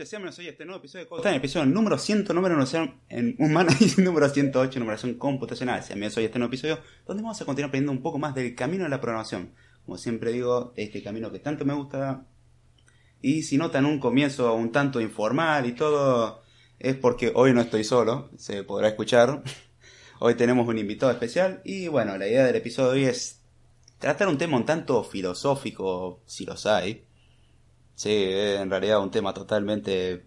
Noches, sean hoy este nuevo episodio de Código. El episodio número 100, número numeración en humana y número 108, numeración computacional. Sean hoy este nuevo episodio donde vamos a continuar aprendiendo un poco más del camino de la programación. Como siempre digo, este camino que tanto me gusta. Y si notan un comienzo un tanto informal y todo, es porque hoy no estoy solo, se podrá escuchar. Hoy tenemos un invitado especial y bueno, la idea del episodio de hoy es tratar un tema un tanto filosófico, si los hay Sí, en realidad un tema totalmente,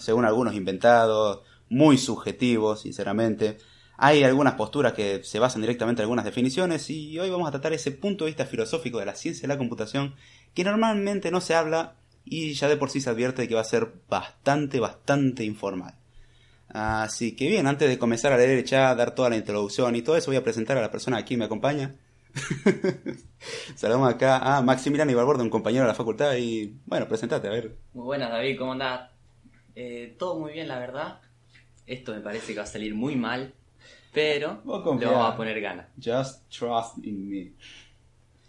según algunos, inventado, muy subjetivo, sinceramente. Hay algunas posturas que se basan directamente en algunas definiciones y hoy vamos a tratar ese punto de vista filosófico de la ciencia de la computación que normalmente no se habla y ya de por sí se advierte que va a ser bastante, bastante informal. Así que bien, antes de comenzar a leer chat, dar toda la introducción y todo eso, voy a presentar a la persona que aquí me acompaña. Saludamos acá a Maximiliano Ibarbordo, un compañero de la facultad. Y bueno, presentate, a ver. Muy buenas, David, ¿cómo andás? Eh, todo muy bien, la verdad. Esto me parece que va a salir muy mal, pero le vamos a poner ganas. Just trust in me.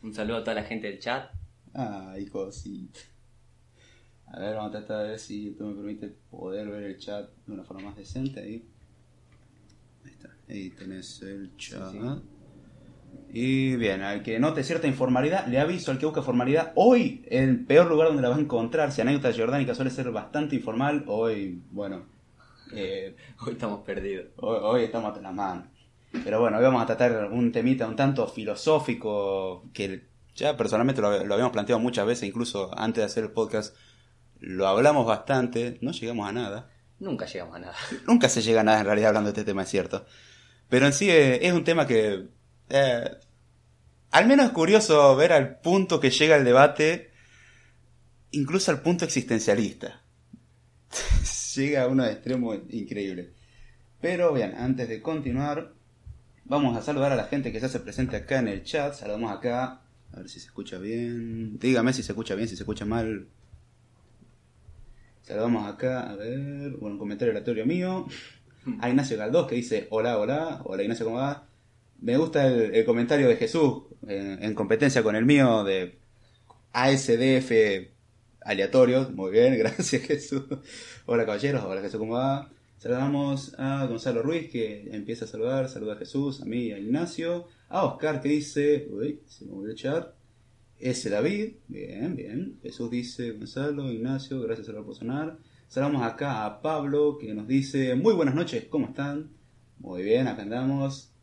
Un saludo a toda la gente del chat. Ah, hijo, sí. A ver, vamos a tratar de ver si esto me permite poder ver el chat de una forma más decente. Ahí, ahí está. Ahí tenés el chat. Y bien, al que note cierta informalidad, le aviso al que busca formalidad. Hoy, el peor lugar donde la va a encontrar, si anécdota jordánica suele ser bastante informal, hoy, bueno. Eh, hoy estamos perdidos. Hoy, estamos a la mano. Pero bueno, hoy vamos a tratar un temita un tanto filosófico que ya personalmente lo, lo habíamos planteado muchas veces, incluso antes de hacer el podcast. Lo hablamos bastante, no llegamos a nada. Nunca llegamos a nada. Nunca se llega a nada en realidad hablando de este tema, es cierto. Pero en sí eh, es un tema que eh, al menos es curioso ver al punto que llega el debate, incluso al punto existencialista. llega a uno extremo increíble. Pero bien, antes de continuar, vamos a saludar a la gente que se hace presente acá en el chat. Saludamos acá, a ver si se escucha bien. Dígame si se escucha bien, si se escucha mal. Saludamos acá, a ver, bueno, un comentario aleatorio mío. A Ignacio Galdós que dice, hola, hola, hola Ignacio, ¿cómo va? Me gusta el, comentario de Jesús en, competencia con el mío de ASDF aleatorio. Muy bien, gracias Jesús. Hola caballeros, hola Jesús, ¿cómo va? Saludamos a Gonzalo Ruiz que empieza a saludar, saluda a Jesús, a mí a Ignacio. A Oscar que dice, uy, se me volvió el chat. Ese David, bien, bien. Jesús dice, Gonzalo, Ignacio, gracias por sonar. Saludamos acá a Pablo que nos dice, muy buenas noches, ¿cómo están? Muy bien, acá andamos.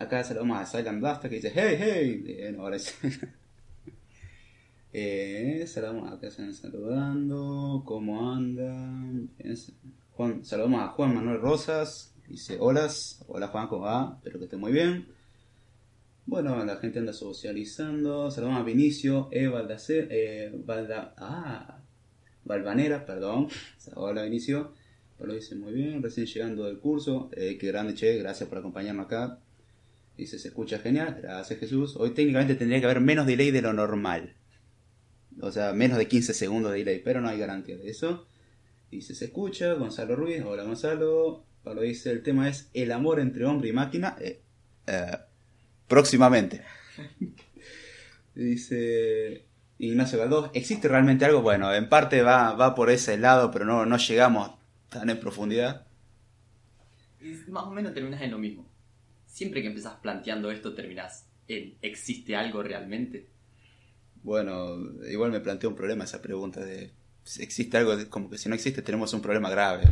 Acá saludamos a Silent Blaster que dice hey, hey. Bien, ahora sí. eh, saludamos acá, se saludando. ¿Cómo andan? Juan, saludamos a Juan Manuel Rosas. Dice hola, hola Juan, ¿cómo va? Espero que esté muy bien. Bueno, la gente anda socializando. Saludamos a Vinicio, E. Eh, Valda, ah, Valvanera, perdón. Hola Vinicio. Lo dice muy bien, recién llegando del curso. Eh, qué grande, che, gracias por acompañarnos acá. Dice, se escucha genial, gracias Jesús. Hoy técnicamente tendría que haber menos delay de lo normal. O sea, menos de 15 segundos de delay, pero no hay garantía de eso. Dice, se escucha, Gonzalo Ruiz, hola Gonzalo. Pablo dice, el tema es el amor entre hombre y máquina. Eh, eh, próximamente. dice Ignacio Galdós, ¿existe realmente algo? Bueno, en parte va, va por ese lado, pero no, no llegamos tan en profundidad. Y más o menos terminas en lo mismo siempre que empezás planteando esto terminás en ¿existe algo realmente? Bueno, igual me planteó un problema esa pregunta de existe algo, como que si no existe tenemos un problema grave.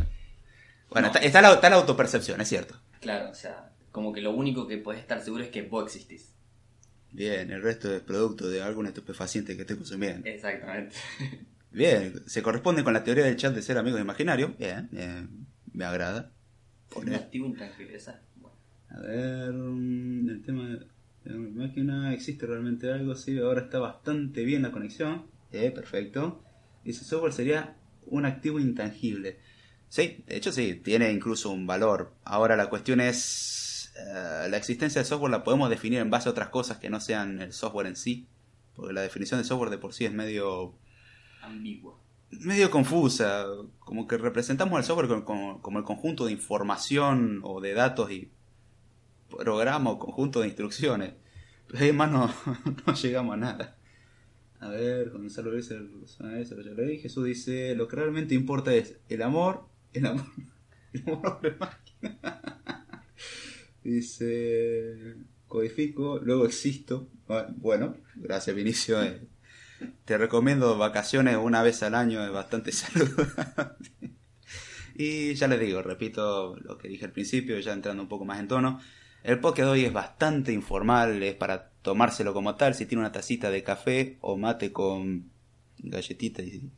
Bueno, está, la, autopercepción, es cierto. Claro, o sea, como que lo único que puedes estar seguro es que vos existís. Bien, el resto es producto de algún estupefaciente que esté consumiendo. Exactamente. Bien, se corresponde con la teoría del chat de ser amigos imaginarios. Bien, me agrada. Un activo intangible, esa. A ver, mm, el tema de la máquina, ¿existe realmente algo? Sí, ahora está bastante bien la conexión. Eh, perfecto. Dice, software sería un activo intangible. Sí, de hecho sí, tiene incluso un valor. Ahora la cuestión es, eh, la existencia del software la podemos definir en base a otras cosas que no sean el software en sí. Porque la definición de software de por sí es medio... Ambigua. Medio confusa. Como que representamos al software como, como el conjunto de información o de datos y programa o conjunto de instrucciones. Pero además no, no llegamos a nada. A ver, Gonzalo eso ya lo dije. Jesús dice, lo que realmente importa es el amor, el amor, el amor de máquina. dice, codifico, luego existo. Bueno, gracias Vinicio. Eh. Te recomiendo vacaciones una vez al año, es bastante saludable. y ya les digo, repito lo que dije al principio, ya entrando un poco más en tono. El podcast de hoy es bastante informal, es para tomárselo como tal, si tiene una tacita de café o mate con galletita y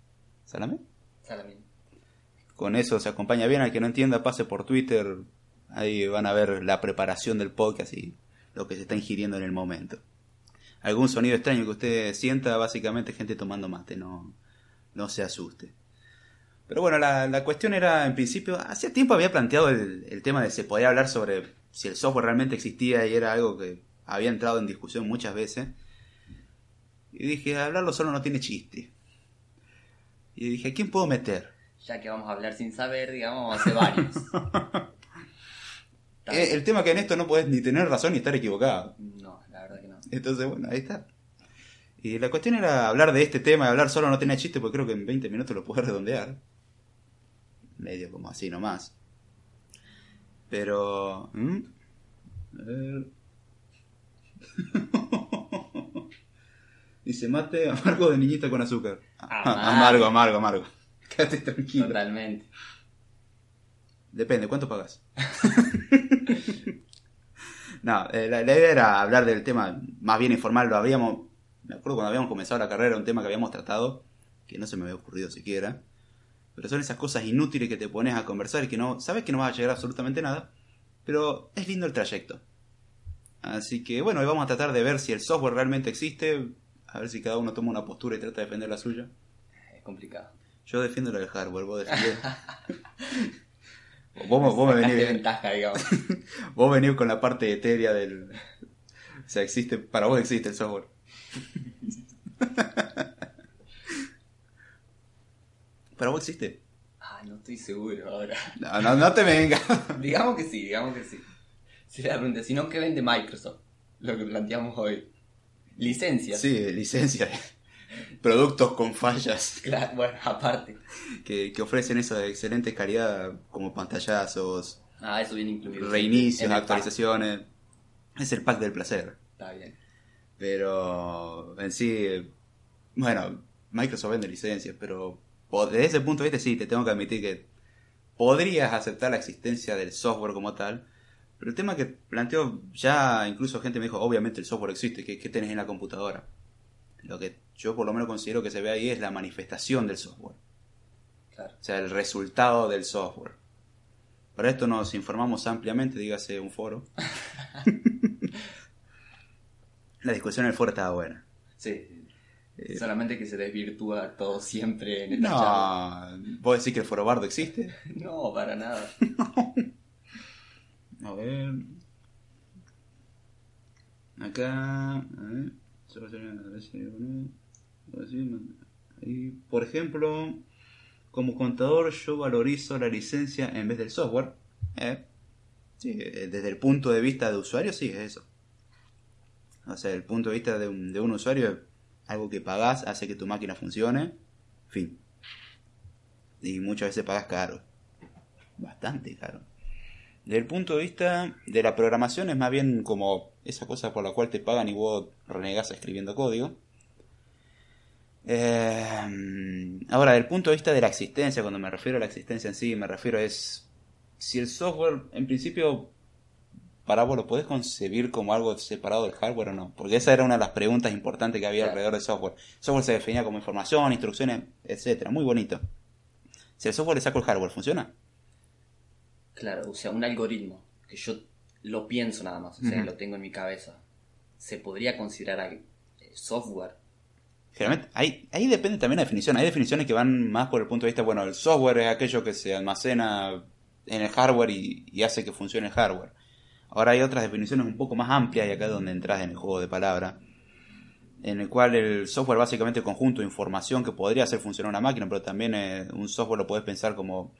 salame. Salame. Con eso se acompaña bien, al que no entienda pase por Twitter, ahí van a ver la preparación del podcast y lo que se está ingiriendo en el momento. Algún sonido extraño que usted sienta, básicamente gente tomando mate, no, no se asuste. Pero bueno, la, cuestión era, en principio, hace tiempo había planteado el, el tema de si se podía hablar sobre si el software realmente existía y era algo que había entrado en discusión muchas veces. Y dije, hablarlo solo no tiene chiste. Y dije, quién puedo meter? Ya que vamos a hablar sin saber, digamos, hace varios. Eh, el tema que en esto no puedes ni tener razón ni estar equivocado. No, la verdad que no. Entonces, bueno, ahí está. Y la cuestión era hablar de este tema, hablar solo no tenía chiste, porque creo que en 20 minutos lo puedo redondear. Medio como así nomás. Pero... A ver... Dice mate amargo de niñita con azúcar. Amargo, amargo, amargo. Quédate tranquilo. Totalmente. Depende, ¿cuánto pagas? no, eh, la, idea era hablar del tema más bien informal. Lo habíamos, me acuerdo cuando habíamos comenzado la carrera, un tema que habíamos tratado, que no se me había ocurrido siquiera. Pero son esas cosas inútiles que te pones a conversar y que no, sabes que no vas a llegar a absolutamente nada, pero es lindo el trayecto. Así que bueno, hoy vamos a tratar de ver si el software realmente existe, a ver si cada uno toma una postura y trata de defender la suya. Es complicado. Yo defiendo lo del hardware, vos defendés. vos, vos me venís. ventaja, digamos. vos venís con la parte etérea del. O sea, existe. Para vos existe el software. ¿Para vos existe? Ah, no estoy seguro ahora. No, no, no te vengas. digamos que sí, digamos que sí. Si la pregunta, si no, ¿qué vende Microsoft? Lo que planteamos hoy. Licencias. Sí, licencias. Productos con fallas. Claro, bueno, aparte. Que, ofrecen eso de excelente calidad, como pantallazos. Ah, eso viene incluido. Reinicios, actualizaciones. Es el pack del placer. Está bien. Pero en sí, bueno, Microsoft vende licencias, pero desde ese punto de vista sí, te tengo que admitir que podrías aceptar la existencia del software como tal, pero el tema que planteo, ya incluso gente me dijo, obviamente el software existe, ¿qué, tenés en la computadora? Lo que yo por lo menos considero que se ve ahí es la manifestación del software. Claro. O sea, el resultado del software. Para esto nos informamos ampliamente, dígase un foro. la discusión en el foro estaba buena. Sí. Eh, Solamente que se desvirtúa todo siempre en el No, ¿vos decís que el foro bardo existe? no, para nada. A ver. Acá. A ver. por ejemplo, como contador yo valorizo la licencia en vez del software. ¿Eh? Sí, eh, desde el punto de vista de usuario, sí, es eso. O sea, el punto de vista de un, de un usuario es algo que pagás, hace que tu máquina funcione. Fin. Y muchas veces pagas caro. Bastante caro. Desde el punto de vista de la programación es más bien como esa cosa por la cual te pagan y vos renegás escribiendo código. Eh, ahora, desde el punto de vista de la existencia, cuando me refiero a la existencia en sí, me refiero a es si el software, en principio, para vos lo podés concebir como algo separado del hardware o no. Porque esa era una de las preguntas importantes que había alrededor del software. El software se definía como información, instrucciones, etcétera, muy bonito. Si el software le saco el hardware, ¿funciona? Claro, o sea, un algoritmo que yo lo pienso nada más, o sea, lo tengo en mi cabeza. ¿Se podría considerar eh, software? Generalmente, ahí, ahí depende también la definición. Hay definiciones que van más por el punto de vista, bueno, el software es aquello que se almacena en el hardware y, hace que funcione el hardware. Ahora hay otras definiciones un poco más amplias y acá es donde entras en el juego de palabras, en el cual el software básicamente es conjunto de información que podría hacer funcionar una máquina, pero también eh, un software lo puedes pensar como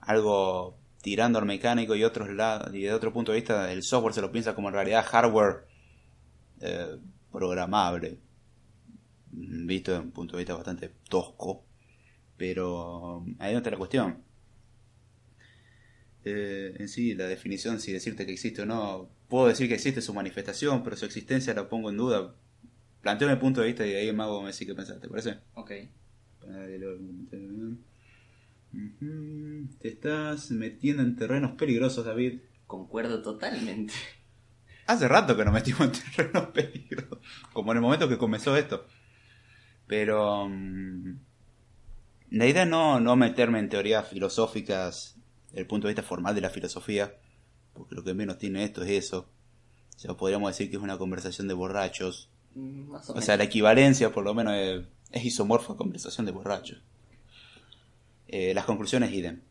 algo tirando al mecánico y otros lados y de otro punto de vista el software se lo piensa como en realidad hardware eh, programable visto desde un punto de vista bastante tosco, pero ahí no está la cuestión. Eh, en sí, la definición, si decirte que existe o no, puedo decir que existe su manifestación, pero su existencia la pongo en duda. Planteo mi punto de vista y ahí el mago me dice qué pensar, ¿te parece? Ok. Te estás metiendo en terrenos peligrosos, David. Concuerdo totalmente. Hace rato que nos metimos en terrenos peligrosos, como en el momento que comenzó esto. Pero mm, la idea no, no meterme en teorías filosóficas el punto de vista formal de la filosofía, porque lo que menos tiene esto es eso. O sea, podríamos decir que es una conversación de borrachos. Mm, o, sea, la equivalencia por lo menos es, es isomorfa conversación de borrachos. Eh, las conclusiones idem.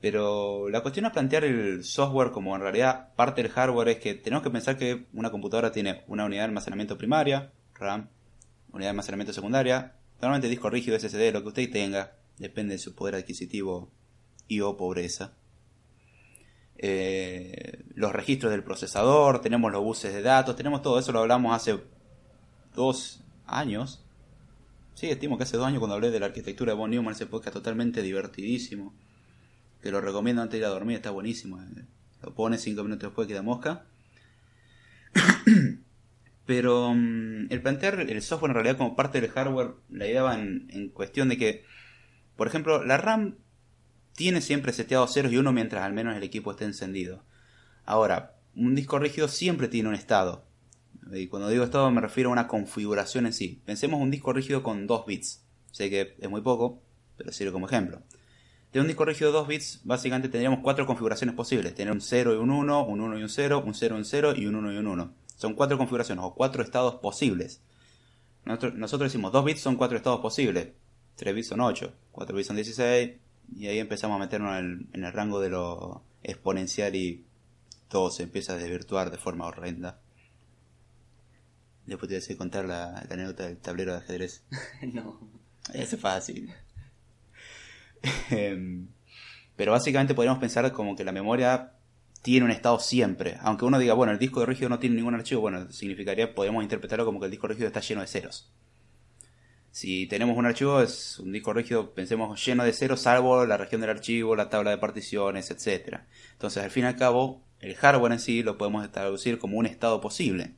Pero la cuestión es plantear el software como en realidad parte del hardware es que tenemos que pensar que una computadora tiene una unidad de almacenamiento primaria, RAM, unidad de almacenamiento secundaria, normalmente disco rígido, SSD, lo que usted tenga, depende de su poder adquisitivo y o pobreza. Eh, los registros del procesador, tenemos los buses de datos, tenemos todo eso, lo hablamos hace dos años. Sí, estimo que hace dos años cuando hablé de la arquitectura de von Neumann, ese podcast totalmente divertidísimo. Que lo recomiendo antes de ir a dormir, está buenísimo. Eh. Lo pones cinco minutos después queda mosca. Pero mm, el plantear el software en realidad como parte del hardware, la idea va en cuestión de que, por ejemplo, la RAM tiene siempre seteado ceros y uno mientras al menos el equipo esté encendido. Ahora, un disco rígido siempre tiene un estado. Y cuando digo estado me refiero a una configuración en sí. Pensemos un disco rígido con 2 bits. Sé que es muy poco, pero sirve como ejemplo. De un disco rígido de 2 bits, básicamente tendríamos cuatro configuraciones posibles. Tener un 0 y un 1, un 1 y un 0, un 0 y un 0 y un 1 y un 1. Son cuatro configuraciones o cuatro estados posibles. Nosotros, nosotros decimos 2 bits son cuatro estados posibles. 3 bits son 8, 4 bits son 16, y ahí empezamos a meternos en el, rango de lo exponencial y todo se empieza a desvirtuar de forma horrenda. Después te voy a contar la, anécdota del tablero de ajedrez. no. Es fácil. Em, pero básicamente podríamos pensar como que la memoria tiene un estado siempre. Aunque uno diga, bueno, el disco de rígido no tiene ningún archivo, bueno, significaría, podríamos interpretarlo como que el disco rígido está lleno de ceros. Si tenemos un archivo, es un disco rígido, pensemos, lleno de ceros, salvo la región del archivo, la tabla de particiones, etc. Entonces, al fin y al cabo, el hardware en sí lo podemos traducir como un estado posible.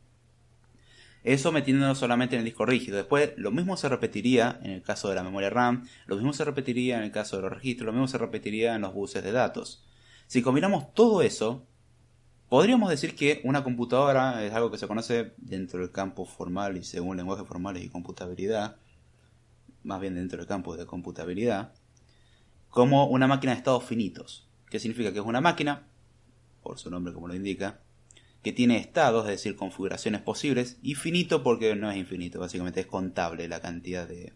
Eso metiéndonos solamente en el disco rígido. Después, lo mismo se repetiría en el caso de la memoria RAM, lo mismo se repetiría en el caso de los registros, lo mismo se repetiría en los buses de datos. Si combinamos todo eso, podríamos decir que una computadora es algo que se conoce dentro del campo formal y según lenguajes formales y computabilidad, más bien dentro del campo de computabilidad, como una máquina de estados finitos. ¿Qué significa? Que es una máquina, por su nombre como lo indica, que tiene estados, es decir, configuraciones posibles, y finito porque no es infinito, básicamente es contable la cantidad de,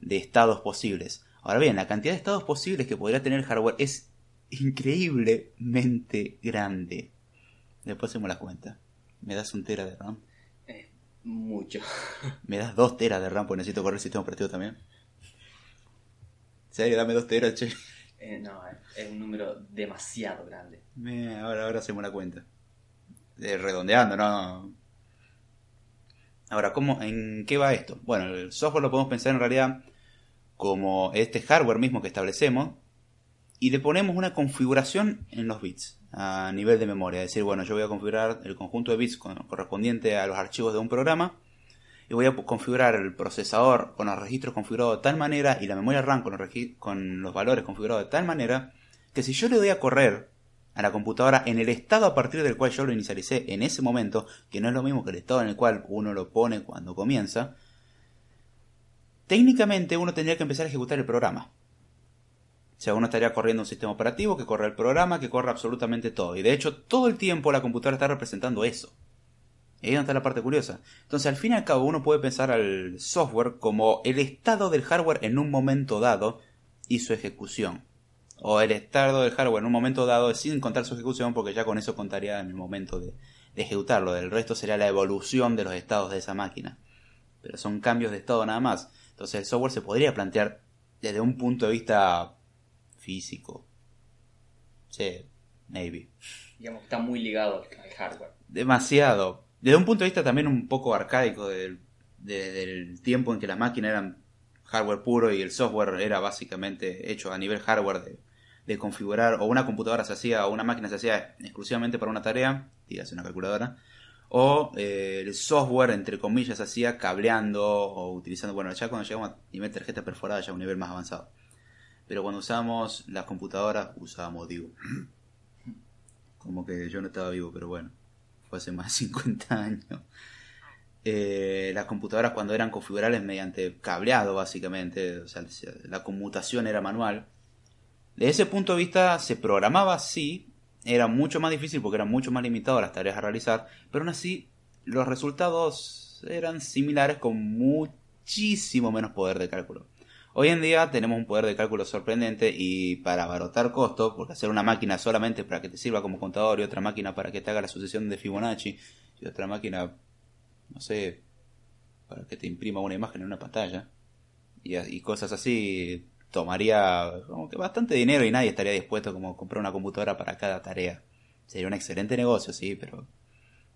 de estados posibles. Ahora bien, la cantidad de estados posibles que podría tener el hardware es increíblemente grande. Después hacemos la cuenta. ¿Me das un tera de RAM? Mucho. ¿Me das dos teras de RAM? Porque necesito correr el sistema operativo también. ¿Serio? Dame dos teras, che. Eh, no, es un número demasiado grande. ahora, ahora hacemos la cuenta. Eh, redondeando, ¿no? Ahora, ¿cómo, ¿en qué va esto? Bueno, el software lo podemos pensar en realidad como este hardware mismo que establecemos y le ponemos una configuración en los bits a nivel de memoria. Es decir, bueno, yo voy a configurar el conjunto de bits correspondiente a los archivos de un programa y voy a configurar el procesador con los registros configurados de tal manera y la memoria RAM con los, con los valores configurados de tal manera que si yo le doy a correr a la computadora en el estado a partir del cual yo lo inicialicé en ese momento, que no es lo mismo que el estado en el cual uno lo pone cuando comienza, técnicamente uno tendría que empezar a ejecutar el programa. Sea, uno estaría corriendo un sistema operativo que corre el programa, que corre absolutamente todo. Y de hecho, todo el tiempo la computadora está representando eso. Y ahí está la parte curiosa. Entonces, al fin y al cabo, uno puede pensar al software como el estado del hardware en un momento dado y su ejecución. O el estado del hardware en un momento dado sin contar su ejecución, porque ya con eso contaría en el momento de, de ejecutarlo. El resto sería la evolución de los estados de esa máquina. Pero son cambios de estado nada más. Entonces, el software se podría plantear desde un punto de vista físico. Sí, maybe. Digamos que está muy ligado al hardware. Demasiado. Desde un punto de vista también un poco arcaico del, desde el tiempo en que las máquinas eran hardware puro y el software era básicamente hecho a nivel hardware de, configurar, o una computadora se hacía, o una máquina se hacía exclusivamente para una tarea, dígase una calculadora, o eh, el software, entre comillas, se hacía cableando o utilizando, bueno, ya cuando llegamos a nivel tarjeta perforada, ya un nivel más avanzado. Pero cuando usamos las computadoras, usábamos, digo, como que yo no estaba vivo, pero bueno, fue hace más de 50 años. Eh, las computadoras cuando eran configurables mediante cableado básicamente, o sea, la conmutación era manual. De ese punto de vista se programaba sí, era mucho más difícil porque eran mucho más limitadas las tareas a realizar, pero aún así los resultados eran similares con muchísimo menos poder de cálculo. Hoy en día tenemos un poder de cálculo sorprendente y para abaratar costos, porque hacer una máquina solamente para que te sirva como contador y otra máquina para que te haga la sucesión de Fibonacci y otra máquina no sé, para que te imprima una imagen en una pantalla y, cosas así, tomaría como que bastante dinero y nadie estaría dispuesto como a comprar una computadora para cada tarea. Sería un excelente negocio, sí, pero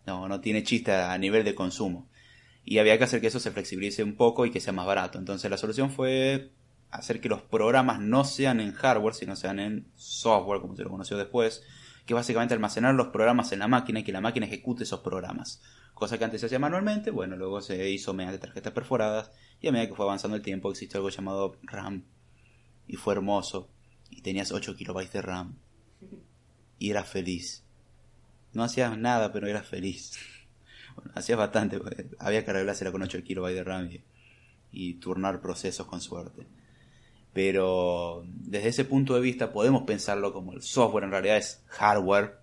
no, no tiene chiste a nivel de consumo. Y había que hacer que eso se flexibilice un poco y que sea más barato. Entonces la solución fue hacer que los programas no sean en hardware, sino sean en software, como se lo conoció después, que básicamente almacenar los programas en la máquina y que la máquina ejecute esos programas cosa que antes se hacía manualmente, bueno, luego se hizo mediante tarjetas perforadas y a medida que fue avanzando el tiempo existió algo llamado RAM y fue hermoso y tenías 8 kilobytes de RAM y eras feliz. No hacías nada, pero eras feliz. Bueno, hacías bastante, había que arreglársela con 8 kilobytes de RAM y, y turnar procesos con suerte. Pero desde ese punto de vista podemos pensarlo como el software en realidad es hardware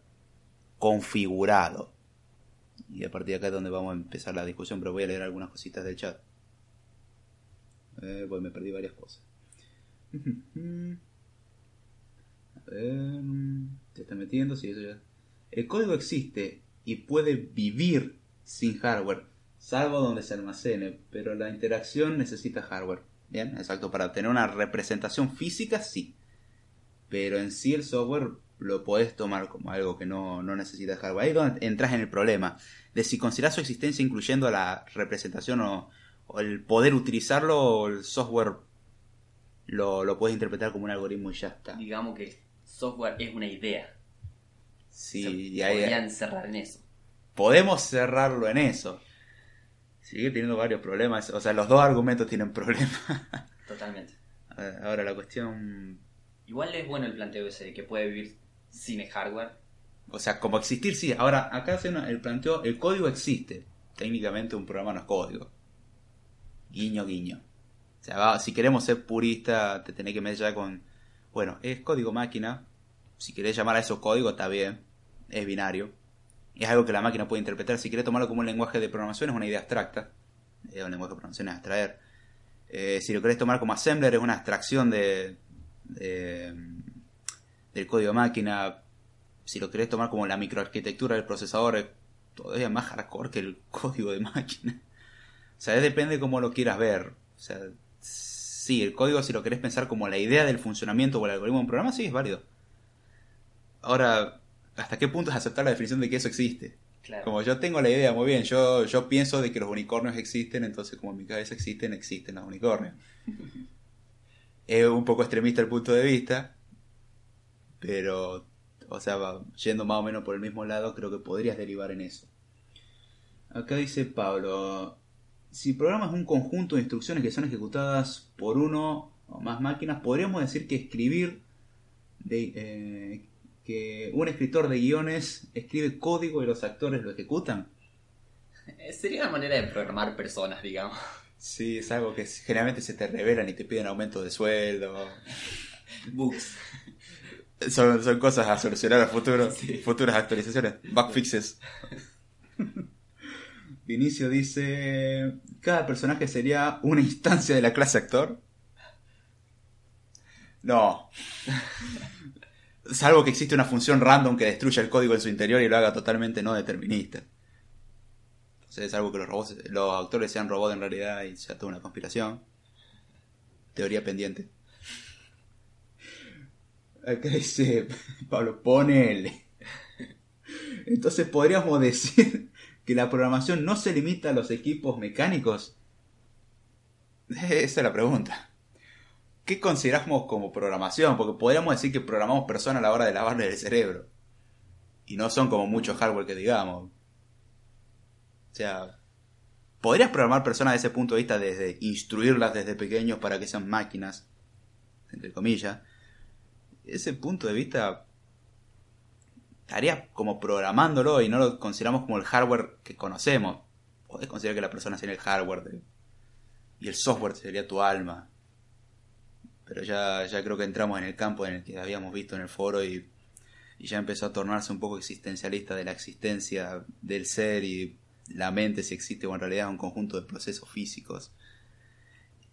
configurado y a partir de acá es donde vamos a empezar la discusión, pero voy a leer algunas cositas del chat. Eh, me perdí varias cosas. a ver, te está metiendo, sí, eso ya. El código existe y puede vivir sin hardware, salvo donde se almacene, pero la interacción necesita hardware. Bien, exacto, para tener una representación física sí, pero en sí el software lo podés tomar como algo que no, no necesita hardware. Ahí es donde entras en el problema de si consideras su existencia incluyendo la representación o, el poder utilizarlo o el software lo, lo puedes interpretar como un algoritmo y ya está. Digamos que el software es una idea. Sí, y ahí, podrían cerrar en eso. Podemos cerrarlo en eso. Sigue teniendo varios problemas. O sea, los dos argumentos tienen problemas. Totalmente. Ahora la cuestión... Igual es bueno el planteo ese de que puede vivir sin hardware. O sea, como existir, sí. Ahora, acá se el planteo, el código existe. Técnicamente un programa no es código. Guiño, guiño. O sea, si queremos ser purista, te tenés que meter ya con... Bueno, es código máquina. Si querés llamar a eso código, está bien. Es binario. Es algo que la máquina puede interpretar. Si querés tomarlo como un lenguaje de programación, es una idea abstracta. Un lenguaje de programación, es abstraer. Eh, si lo querés tomar como assembler, es una abstracción de del código máquina, si lo querés tomar como la microarquitectura del procesador, es todavía más hardcore que el código de máquina. O sea, depende cómo lo quieras ver. O sea, sí, el código si lo querés pensar como la idea del funcionamiento o el algoritmo de un programa, sí es válido. Ahora, ¿hasta qué punto es aceptar la definición de que eso existe? Como yo tengo la idea, muy bien, yo, yo pienso de que los unicornios existen, entonces como en mi cabeza existen, existen los unicornios. es un poco extremista el punto de vista, pero, o sea, yendo más o menos por el mismo lado, creo que podrías derivar en eso. Acá dice Pablo, si programas un conjunto de instrucciones que son ejecutadas por uno o más máquinas, podríamos decir que escribir, de, eh, que un escritor de guiones escribe código y los actores lo ejecutan. Eh, sería una manera de programar personas, digamos. Sí, es algo que generalmente se te revelan y te piden aumento de sueldo. Bugs. Son, son cosas a solucionar a futuro. Futuras actualizaciones. Bug fixes. Vinicio dice: Cada personaje sería una instancia de la clase actor. No. Salvo que existe una función random que destruya el código en su interior y lo haga totalmente no determinista. Entonces es algo que los robots, los actores sean robots en realidad y sea toda una conspiración. Teoría pendiente. Acá dice Pablo, ponele. Entonces podríamos decir que la programación no se limita a los equipos mecánicos, Esa es la pregunta. ¿Qué consideramos como programación? Porque podríamos decir que programamos personas a la hora de lavarle el cerebro. Y no son como mucho hardware que digamos. O sea, podrías programar personas desde ese punto de vista desde instruirlas desde pequeños para que sean máquinas, entre comillas. Ese punto de vista estaría como programándolo y no lo consideramos como el hardware que conocemos. Podés considerar que la persona sería el hardware y el software sería tu alma. Pero ya, ya creo que entramos en el campo en el que habíamos visto en el foro y, y ya empezó a tornarse un poco existencialista de la existencia del ser y la mente si existe o en realidad es un conjunto de procesos físicos.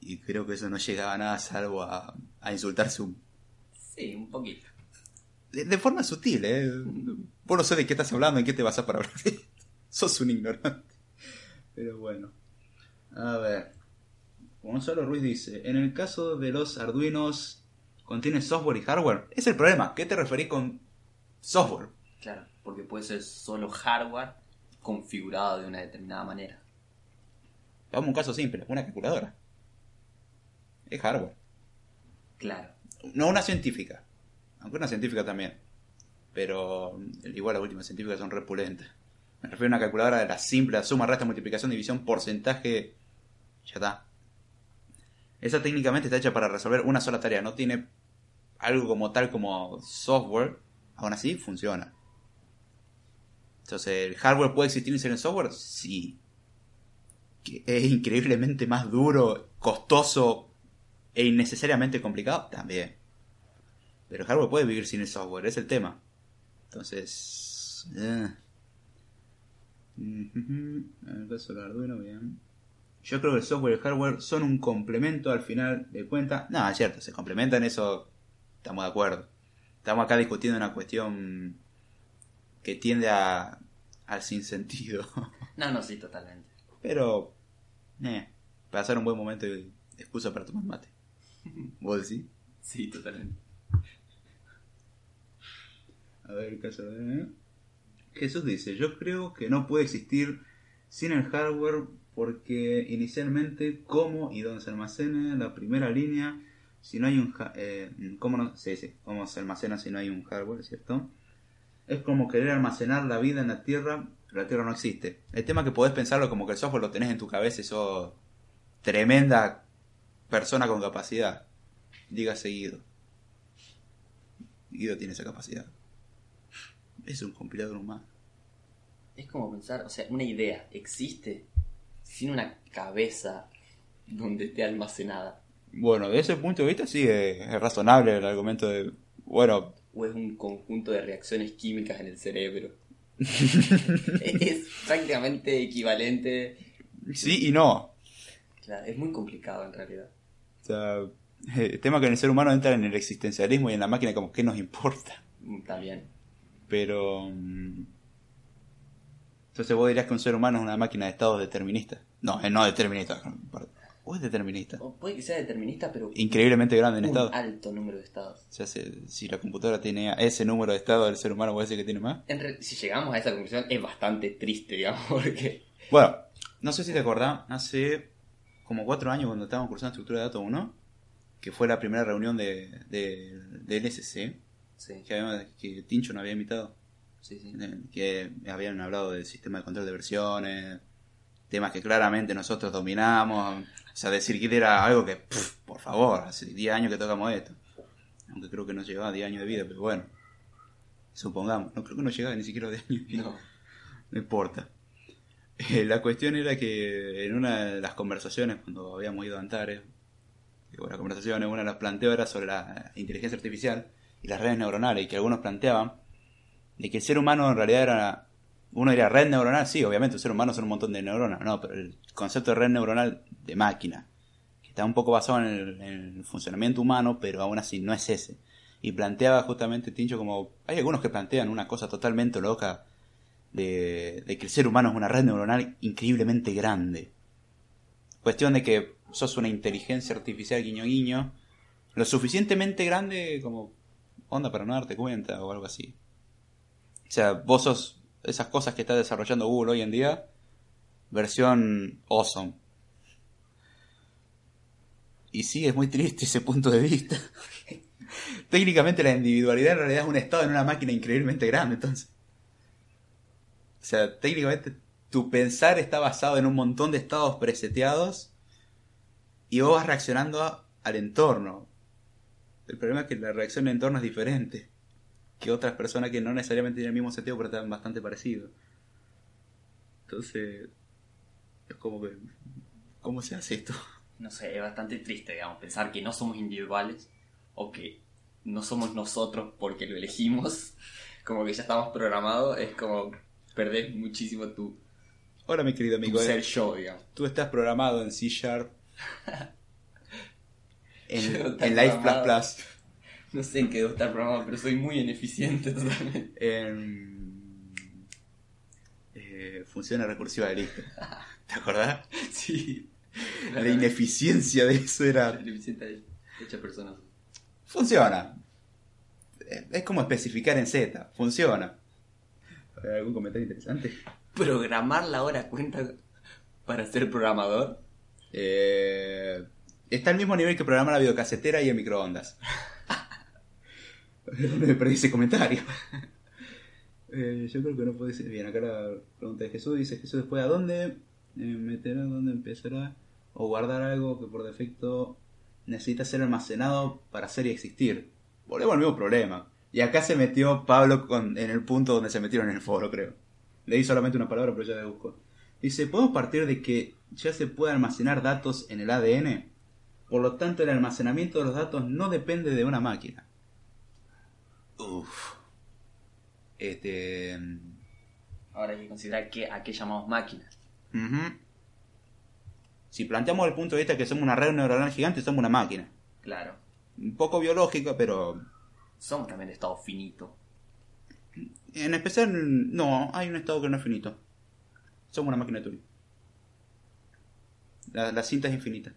Y creo que eso no llegaba a nada salvo a, a insultarse un... Sí, un poquito. De, forma sutil, ¿eh? Vos no sé de qué estás hablando, en qué te vas a parar. Sos un ignorante. Pero bueno. A ver. Gonzalo Ruiz dice, en el caso de los Arduinos, ¿contiene software y hardware? Es el problema. ¿Qué te referís con software? Claro, porque puede ser solo hardware configurado de una determinada manera. Vamos a un caso simple, una calculadora. Es hardware. Claro. No una científica, aunque una científica también. Pero igual las últimas científicas son repulentes. Me refiero a una calculadora de la simple, suma, resta, multiplicación, división, porcentaje. Ya está. Esa técnicamente está hecha para resolver una sola tarea. No tiene algo como tal como software. Aún así funciona. Entonces, ¿el hardware puede existir sin el software? Sí. ¿Que ¿Es increíblemente más duro, costoso e innecesariamente complicado? También. Pero el hardware puede vivir sin el software, es el tema. Entonces... Eh. En el caso del Arduino, bien. Yo creo que el software y el hardware son un complemento al final de cuentas. No, es cierto, se complementan, eso estamos de acuerdo. Estamos acá discutiendo una cuestión que tiende a, al sinsentido. No, no, sí, totalmente. Pero, eh, pasar un buen momento y excusa para tomar mate. ¿Vos decís? Sí, totalmente. A ver, caso de... Jesús dice, yo creo que no puede existir sin el hardware porque inicialmente cómo y dónde se almacena la primera línea si no hay un eh, cómo no sí, sí, cómo se almacena si no hay un hardware cierto es como querer almacenar la vida en la Tierra, la Tierra no existe. El tema es que podés pensarlo como que el software lo tenés en tu cabeza y sos tremenda persona con capacidad. Diga seguido. Guido tiene esa capacidad. Es un compilador humano. Es como pensar, o sea, una idea existe sin una cabeza donde esté almacenada. Bueno, de ese punto de vista sí es razonable el argumento de, bueno, o es un conjunto de reacciones químicas en el cerebro. es prácticamente equivalente. Sí y no. Claro, es muy complicado en realidad. O sea, el tema que en el ser humano entra en el existencialismo y en la máquina como que nos importa. Mm, también. Pero... Mm, entonces vos dirías que un ser humano es una máquina de estados determinista. No, es no determinista. ¿O es determinista? puede que sea determinista, pero... Increíblemente grande en estado. alto número de estados. O sea, si, la computadora tiene ese número de estados, el ser humano puede decir que tiene más. si llegamos a esa conclusión, es bastante triste, digamos, porque... Bueno, no sé si te acordás, hace como cuatro años cuando estábamos cursando estructura de datos 1, que fue la primera reunión de, de, de LSC, sí. que, que Tincho nos había invitado. Sí, sí. Que habían hablado del sistema de control de versiones, temas que claramente nosotros dominamos. O sea, decir que era algo que, por favor, hace 10 años que tocamos esto. Aunque creo que no llevaba 10 años de vida, pero bueno. Supongamos, no creo que no llegaba ni siquiera a 10 años de vida. No. no importa. Eh, la cuestión era que en una de las conversaciones, cuando habíamos ido a Antares, digo, las conversaciones, una de las planteó era sobre la inteligencia artificial y las redes neuronales, y que algunos planteaban de que el ser humano en realidad era uno diría red neuronal, sí, obviamente, un ser humano son un montón de neuronas, no, pero el concepto de red neuronal de máquina, que está un poco basado en el, funcionamiento humano, pero aún así no es ese. Y planteaba justamente Tincho como, hay algunos que plantean una cosa totalmente loca de, de que el ser humano es una red neuronal increíblemente grande. Cuestión de que sos una inteligencia artificial guiño guiño, lo suficientemente grande como onda para no darte cuenta o algo así. O sea, vos sos esas cosas que está desarrollando Google hoy en día, versión awesome. Y sí, es muy triste ese punto de vista. Técnicamente la individualidad en realidad es un estado en una máquina increíblemente grande, entonces. O sea, técnicamente tu pensar está basado en un montón de estados preseteados y vos vas reaccionando al entorno. El problema es que la reacción al entorno es diferente que otras personas que no necesariamente tienen el mismo sentido, pero están bastante parecidos. Entonces, es como que, ¿cómo se hace esto? No sé, es bastante triste, digamos, pensar que no somos individuales o que no somos nosotros porque lo elegimos, como que ya estamos programados, es como perder muchísimo tu Hola, mi querido amigo. ser yo, digamos. Tú estás programado en C Sharp. en, en Life Plus Plus. No sé en qué debo estar programado, pero soy muy ineficiente totalmente. En. Eh, funciona recursiva de lista. ¿Te acordás? Sí. La ineficiencia de eso era. La ineficiencia de muchas personas. Funciona. Es como especificar en Z. Funciona. ¿Algún comentario interesante? ¿Programar la hora cuenta para ser programador? Eh, está al mismo nivel que programar la videocasetera y el microondas. me perdí ese comentario. Eh, yo creo que no puede ser bien. Acá la pregunta de Jesús dice: Jesús, después a dónde eh, meterá, dónde empezará o guardar algo que por defecto necesita ser almacenado para ser y existir. Volvemos al mismo problema. Y acá se metió Pablo con, en el punto donde se metieron en el foro, creo. Leí solamente una palabra, pero ya la busco. Dice, ¿podemos partir de que ya se puede almacenar datos en el ADN? Por lo tanto, el almacenamiento de los datos no depende de una máquina. Uf. Este... Ahora hay que considerar que, a qué llamamos máquinas. Si planteamos el punto de vista que somos una red neuronal gigante, somos una máquina. Claro. Un poco biológica, pero... Somos también de estado finito. En especial, no, hay un estado que no es finito. Somos una máquina de Turing. La, cinta es infinita.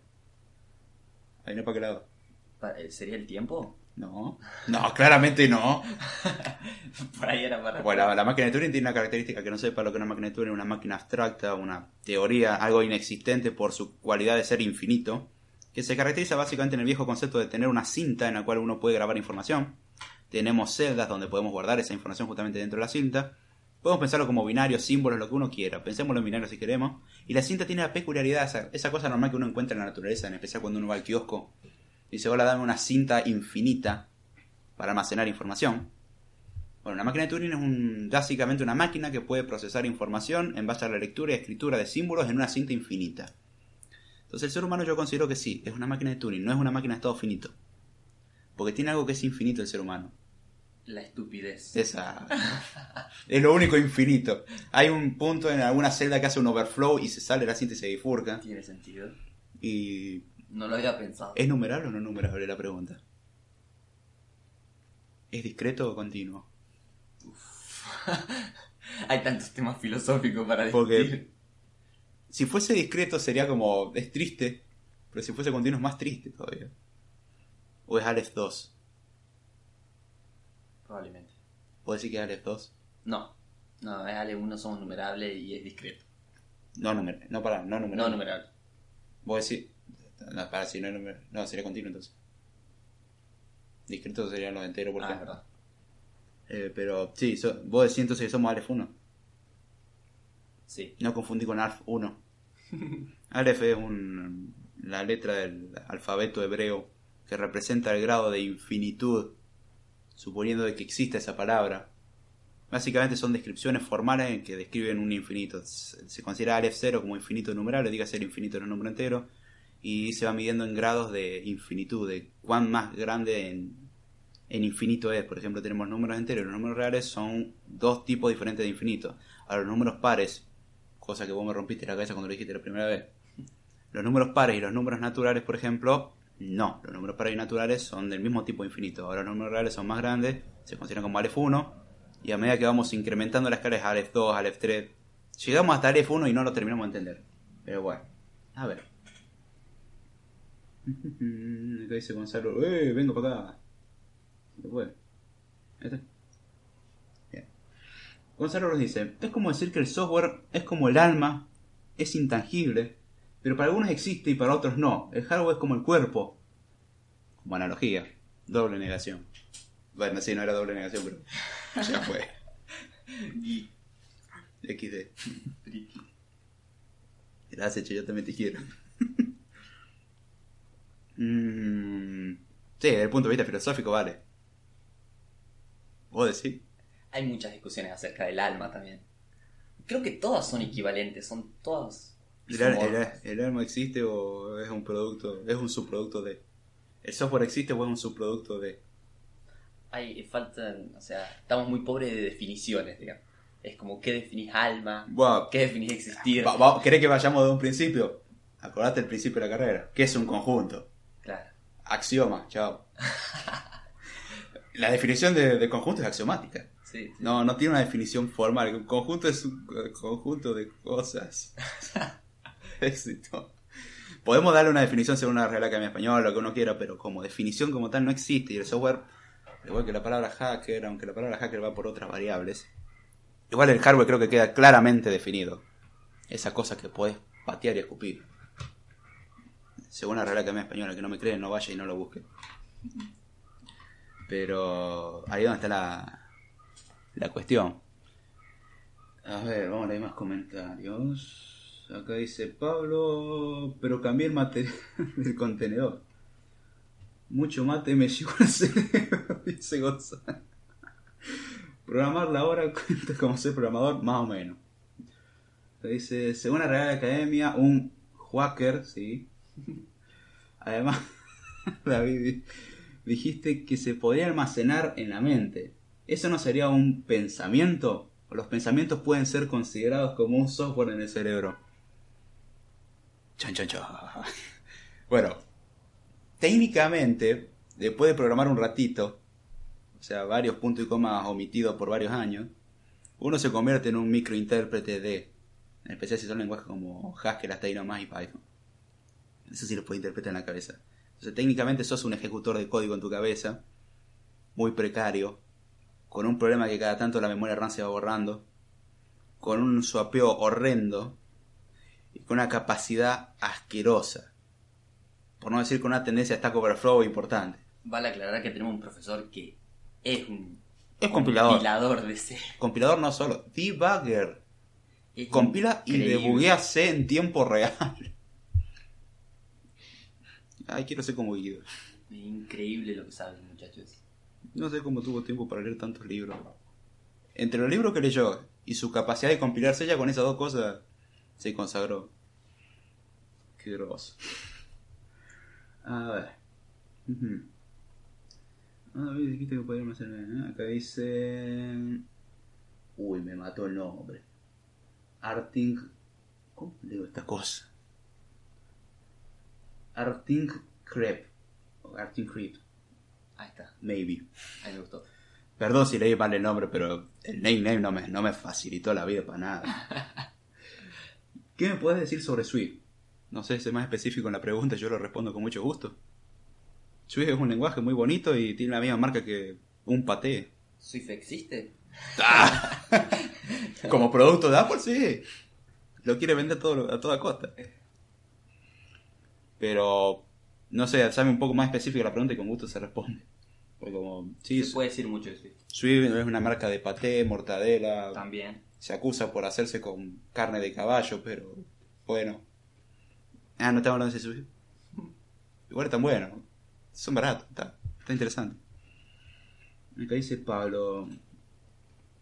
Ahí no para qué lado. Eh, ¿Sería el tiempo? No, no, claramente no. Por ahí era para. Bueno, la, máquina de Turing tiene una característica que no sepa lo que es una máquina de Turing, una máquina abstracta, una teoría, algo inexistente por su cualidad de ser infinito, que se caracteriza básicamente en el viejo concepto de tener una cinta en la cual uno puede grabar información tenemos celdas donde podemos guardar esa información justamente dentro de la cinta. Podemos pensarlo como binarios, símbolos, lo que uno quiera. Pensémoslo en binarios si queremos. Y la cinta tiene la peculiaridad, esa, cosa normal que uno encuentra en la naturaleza, en especial cuando uno va al kiosco. Dice, hola, dame una cinta infinita para almacenar información. Bueno, una máquina de Turing es un, básicamente una máquina que puede procesar información en base a la lectura y escritura de símbolos en una cinta infinita. Entonces el ser humano yo considero que sí, es una máquina de Turing, no es una máquina de estado finito. Porque tiene algo que es infinito el ser humano. La estupidez. Esa. es lo único infinito. Hay un punto en alguna celda que hace un overflow y se sale la cinta y se bifurca. Tiene sentido. Y. No lo había pensado. ¿Es numerable o no numerable la pregunta? ¿Es discreto o continuo? Hay tantos temas filosóficos para discutir. Porque si fuese discreto sería como. es triste. Pero si fuese continuo es más triste todavía. ¿O es Aleph 2? Probablemente. ¿Puedo decir que es Aleph 2? No. No, es Aleph 1, somos numerables y es discreto. No, numer no para, no numerable. No numerable. Vos decís. No, para si no, no, sería continuo entonces. Discreto serían los enteros por Ah, es verdad. Eh, pero sí, vos decís entonces que somos Aleph 1. Sí. No confundí con Alf 1. Aleph es un, la letra del alfabeto hebreo que representa el grado de infinitud, suponiendo de que exista esa palabra. Básicamente son descripciones formales que describen un infinito. Se considera Aleph 0 como infinito numeral, diga ser infinito en un número entero, y se va midiendo en grados de infinitud, de cuán más grande en, en infinito es. Por ejemplo, tenemos números enteros los números reales son dos tipos diferentes de infinito. A los números pares, cosa que vos me rompiste la cabeza cuando lo dijiste la primera vez. Los números pares y los números naturales, por ejemplo, no, los números pares y naturales son del mismo tipo infinito. Ahora los números reales son más grandes, se consideran como Aleph 1, y a medida que vamos incrementando las escala es Aleph 2, Aleph 3. Llegamos hasta Aleph 1 y no lo terminamos de entender. Pero bueno, a ver. Acá dice Gonzalo, ¡eh! Vengo para acá. Se puede. ¿Este? Bien. Gonzalo nos dice, es como decir que el software es como el alma, es intangible, Pero para algunos existe y para otros no. El hardware es como el cuerpo. Como analogía. Doble negación. Bueno, sí, no era doble negación, pero ya fue. Y XD. Gracias, che, yo también te quiero. Mm, sí, desde el punto de vista filosófico, vale. ¿Vos decís? hay muchas discusiones acerca del alma también. Creo que todas son equivalentes, son todas. ¿El, alma existe o es un producto, es un subproducto de? ¿El software existe o es un subproducto de? Hay, faltan, o sea, estamos muy pobres de definiciones, digamos. Es como, ¿qué definís alma? ¿Qué definís existir? va- va- ¿Querés que vayamos de un principio? Acordate el principio de la carrera. ¿Qué es un conjunto? Axioma, chao. La definición de, de conjunto es axiomática. Sí, sí. No, no tiene una definición formal. Un conjunto es un conjunto de cosas. Éxito. Podemos darle una definición según una Real Academia Española, lo que uno quiera, pero como definición como tal no existe. Y el software, igual que la palabra hacker, aunque la palabra hacker va por otras variables, igual el hardware creo que queda claramente definido. Esa cosa que puedes patear y escupir. Según la Real Academia Española, que no me creen, no vaya y no lo busque. Pero ahí es donde está la, la cuestión. A ver, vamos a leer más comentarios. Acá dice Pablo, pero cambié el material del contenedor. Mucho mate me llegó al cerebro, dice. Programar la hora cuenta como ser programador, más o menos. Dice, según la Real Academia, un hacker, sí. Además, David, dijiste que se podría almacenar en la mente. ¿Eso no sería un pensamiento? ¿O los pensamientos pueden ser considerados como un software en el cerebro? Chan, chan, chan. Bueno, técnicamente, después de programar un ratito, o sea, varios puntos y comas omitidos por varios años, uno se convierte en un microintérprete de, en especial si son lenguajes como Haskell, hasta ahí nomás y Python. Eso sí lo puede interpretar en la cabeza. Entonces, técnicamente sos un ejecutor de código en tu cabeza, muy precario, con un problema que cada tanto la memoria RAM se va borrando, con un swapeo horrendo y con una capacidad asquerosa. Por no decir con una tendencia a Stack Overflow importante. Vale aclarar que tenemos un profesor que es un Es compilador. compilador de C. Compilador no solo, debugger. Es Compila y debuguea C en tiempo real. Ay, quiero ser como Guido. Increíble lo que sabe el muchacho ese. No sé cómo tuvo tiempo para leer tantos libros. Entre los libros que leyó y su capacidad de compilarse ya con esas dos cosas se consagró. Qué grosso. A ver. Ujú. Ah, ¿ves? dijiste que podíamos hacer. ¿eh? Acá dice. Uy, me mató el nombre. Arting. ¿Cómo leo esta cosa? Arting Crep. O Arting Crep. Ahí está, Maybe. ahí me gustó. Perdón si leí mal el nombre, pero el name name no me, no me facilitó la vida para nada. ¿Qué me puedes decir sobre Swift? No sé, ser más específico en la pregunta, yo lo respondo con mucho gusto. Swift es un lenguaje muy bonito y tiene la misma marca que un paté. ¿Swift existe? Como producto de Apple, sí. Lo quiere vender todo, a toda costa. Pero, no sé, sabe un poco más específica la pregunta y con gusto se responde. Porque como, sí, Se puede decir mucho de Swift. Swift es una marca de paté, mortadela, También. se acusa por hacerse con carne de caballo, pero bueno. Ah, no estamos hablando de ese Swift. Igual están buenos. Son baratos, está, está interesante. Acá dice Pablo.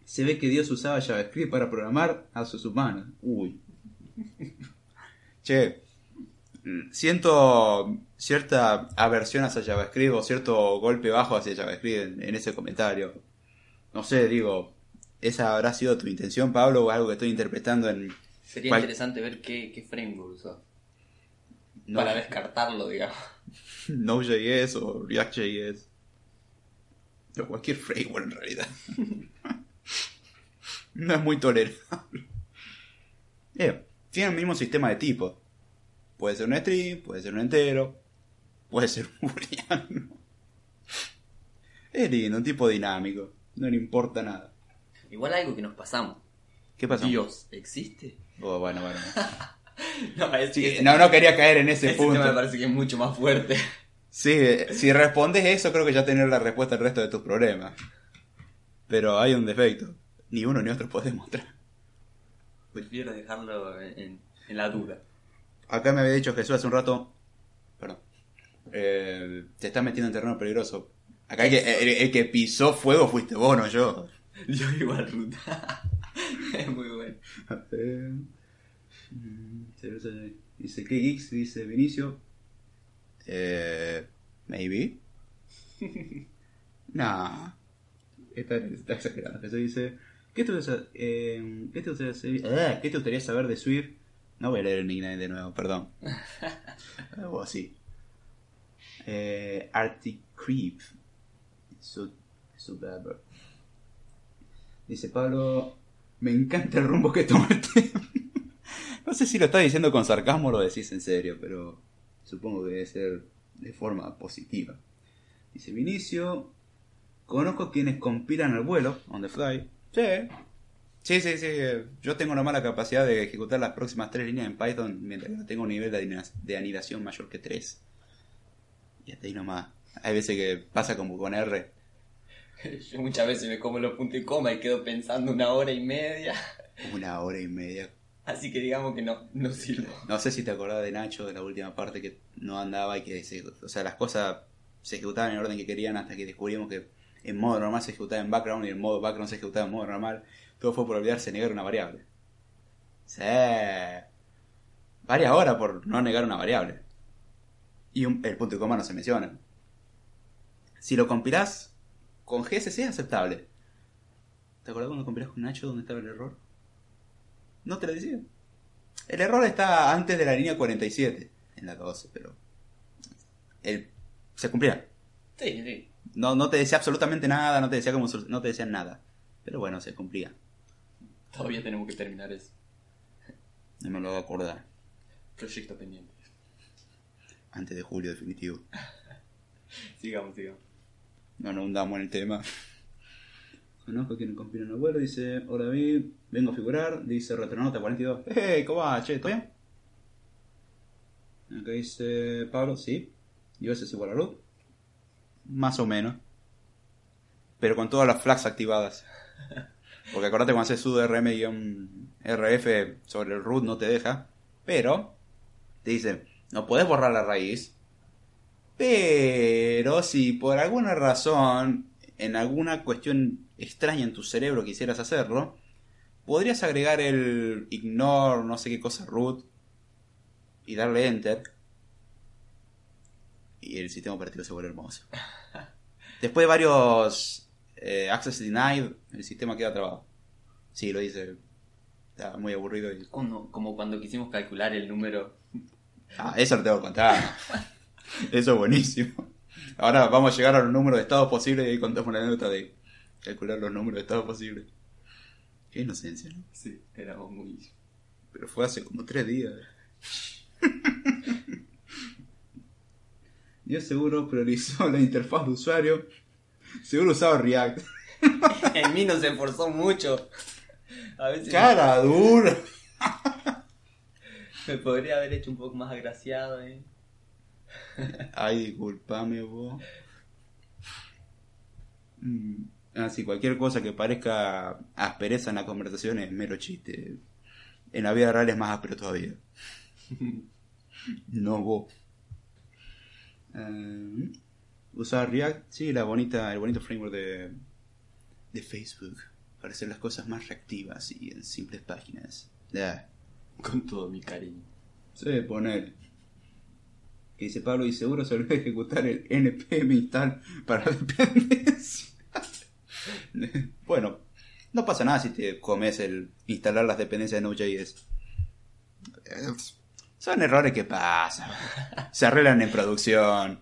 Se ve que Dios usaba JavaScript para programar a sus humanos. Uy. Che, siento cierta aversión hacia JavaScript o cierto golpe bajo hacia JavaScript en, en ese comentario. No sé, digo, ¿esa habrá sido tu intención, Pablo, o algo que estoy interpretando en... Sería interesante ver qué, qué framework usó. No, Para descartarlo, digamos. Node.js o React.js? O cualquier framework en realidad. no es muy tolerable. Eh, tiene el mismo sistema de tipos. Puede ser un string, puede ser un entero, puede ser un booleano. Es lindo, un tipo dinámico. No le importa nada. Igual algo que nos pasamos. ¿Qué pasó? Dios, ¿existe? Oh, bueno, bueno. no, es Sí, no, no quería caer en ese ese tema me punto. parece que es mucho más fuerte. Sí, si respondes eso, creo que ya tenés la respuesta al resto de tus problemas. Pero hay un defecto. Ni uno ni otro puedes mostrar. Prefiero dejarlo en- en la duda. Acá me había dicho Jesús hace un rato. Perdón. Eh, te estás metiendo en terreno peligroso. Acá el que, el- el que pisó fuego fuiste vos, no yo. Yo igual ruta. es muy bueno. Dice, ¿qué geeks? Dice Vinicio. Eh, maybe. nah. Está, está exagerando. Eso dice, ¿qué te, gustaría- eh, ¿qué, te gustaría saber, ah, ¿qué te gustaría saber de Swift? No voy a leer el nickname de nuevo, perdón. Algo así. Eh, Arctic Creep. Su, su Dice Pablo, me encanta el rumbo que toma el tema. no sé si lo está diciendo con sarcasmo o lo decís en serio, pero supongo que debe ser de forma positiva. Dice Vinicio, conozco quienes compilan al vuelo, on the fly. Sí. Sí, sí, sí. eh, Yo tengo una mala capacidad de ejecutar las próximas tres líneas en Python mientras que no tengo un nivel de anidación mayor que 3. Y hasta ahí nomás. Hay veces que pasa como con R. Yo muchas veces me como los puntos y coma y quedo pensando una hora y media. Una hora y media Así que digamos que no, no sirvo. No sé si te acordás de Nacho, de la última parte que no andaba y que se, o sea, las cosas se ejecutaban en el orden que querían hasta que descubrimos que en modo normal se ejecutaba en background y en modo background se ejecutaba en modo normal. Todo fue por olvidarse de negar una variable. Sí. Varias horas por no negar una variable. Y un- el punto y coma no se menciona. Si lo compilás con GSC es aceptable. ¿Te acordás cuando compilás con Nacho dónde estaba el error? No te lo decía. El error está antes de la línea 47 en la 12, pero el, se cumplía. Sí, sí. No, no te decía absolutamente nada, no te decía como no te decían nada. Pero bueno, se cumplía. Todavía tenemos que terminar eso. No me lo voy a acordar. Proyecto pendiente. Antes de julio, definitivo. Sigamos, sigamos. No nos hundamos en el tema. Conozco a quien compila un abuelo, dice, hola David, vengo a figurar, dice Retronauta 42. Hey, ¿cómo va? Che, ¿todo bien? Acá dice Pablo, sí. ¿Y es igual a root? Más o menos. Pero con todas las flags activadas. Porque acordate cuando haces sudo rm-rf sobre el root no te deja. Pero te dice, no puedes borrar la raíz. Pero si por alguna razón, en alguna cuestión extraña en tu cerebro quisieras hacerlo, podrías agregar el ignore no sé qué cosa root y darle enter. Y el sistema operativo se vuelve hermoso. Después de varios eh, access denied, el sistema queda trabado. Sí, lo dice. Está muy aburrido. Y... Como, como cuando quisimos calcular el número. Ah, eso lo tengo que contar. Eso es buenísimo. Ahora vamos a llegar a los números de estados posibles y ahí contamos la anécdota de calcular los números de estados posibles. Qué inocencia, ¿no? Sí, éramos muy. Pero fue hace como tres días. Dios seguro priorizó la interfaz de usuario. Seguro usaba React. En mí no se esforzó mucho. A veces Cara dura. me podría haber hecho un poco más agraciado. ¿eh? Ay, disculpame vos. Mm, Ah, sí, cualquier cosa que parezca aspereza en la conversación es mero chiste. En la vida real es más áspero todavía. no vos. Eh, usar React, sí, la bonita, el bonito framework de, de Facebook para hacer las cosas más reactivas y en simples páginas. Ah, Con todo mi cariño. Sí, poner. Que dice Pablo, y seguro se olvidó ejecutar el npm install para dependencia. bueno, no pasa nada si te comes el instalar las dependencias de Node.js. Eh, Son errores que pasan. Se arreglan en producción.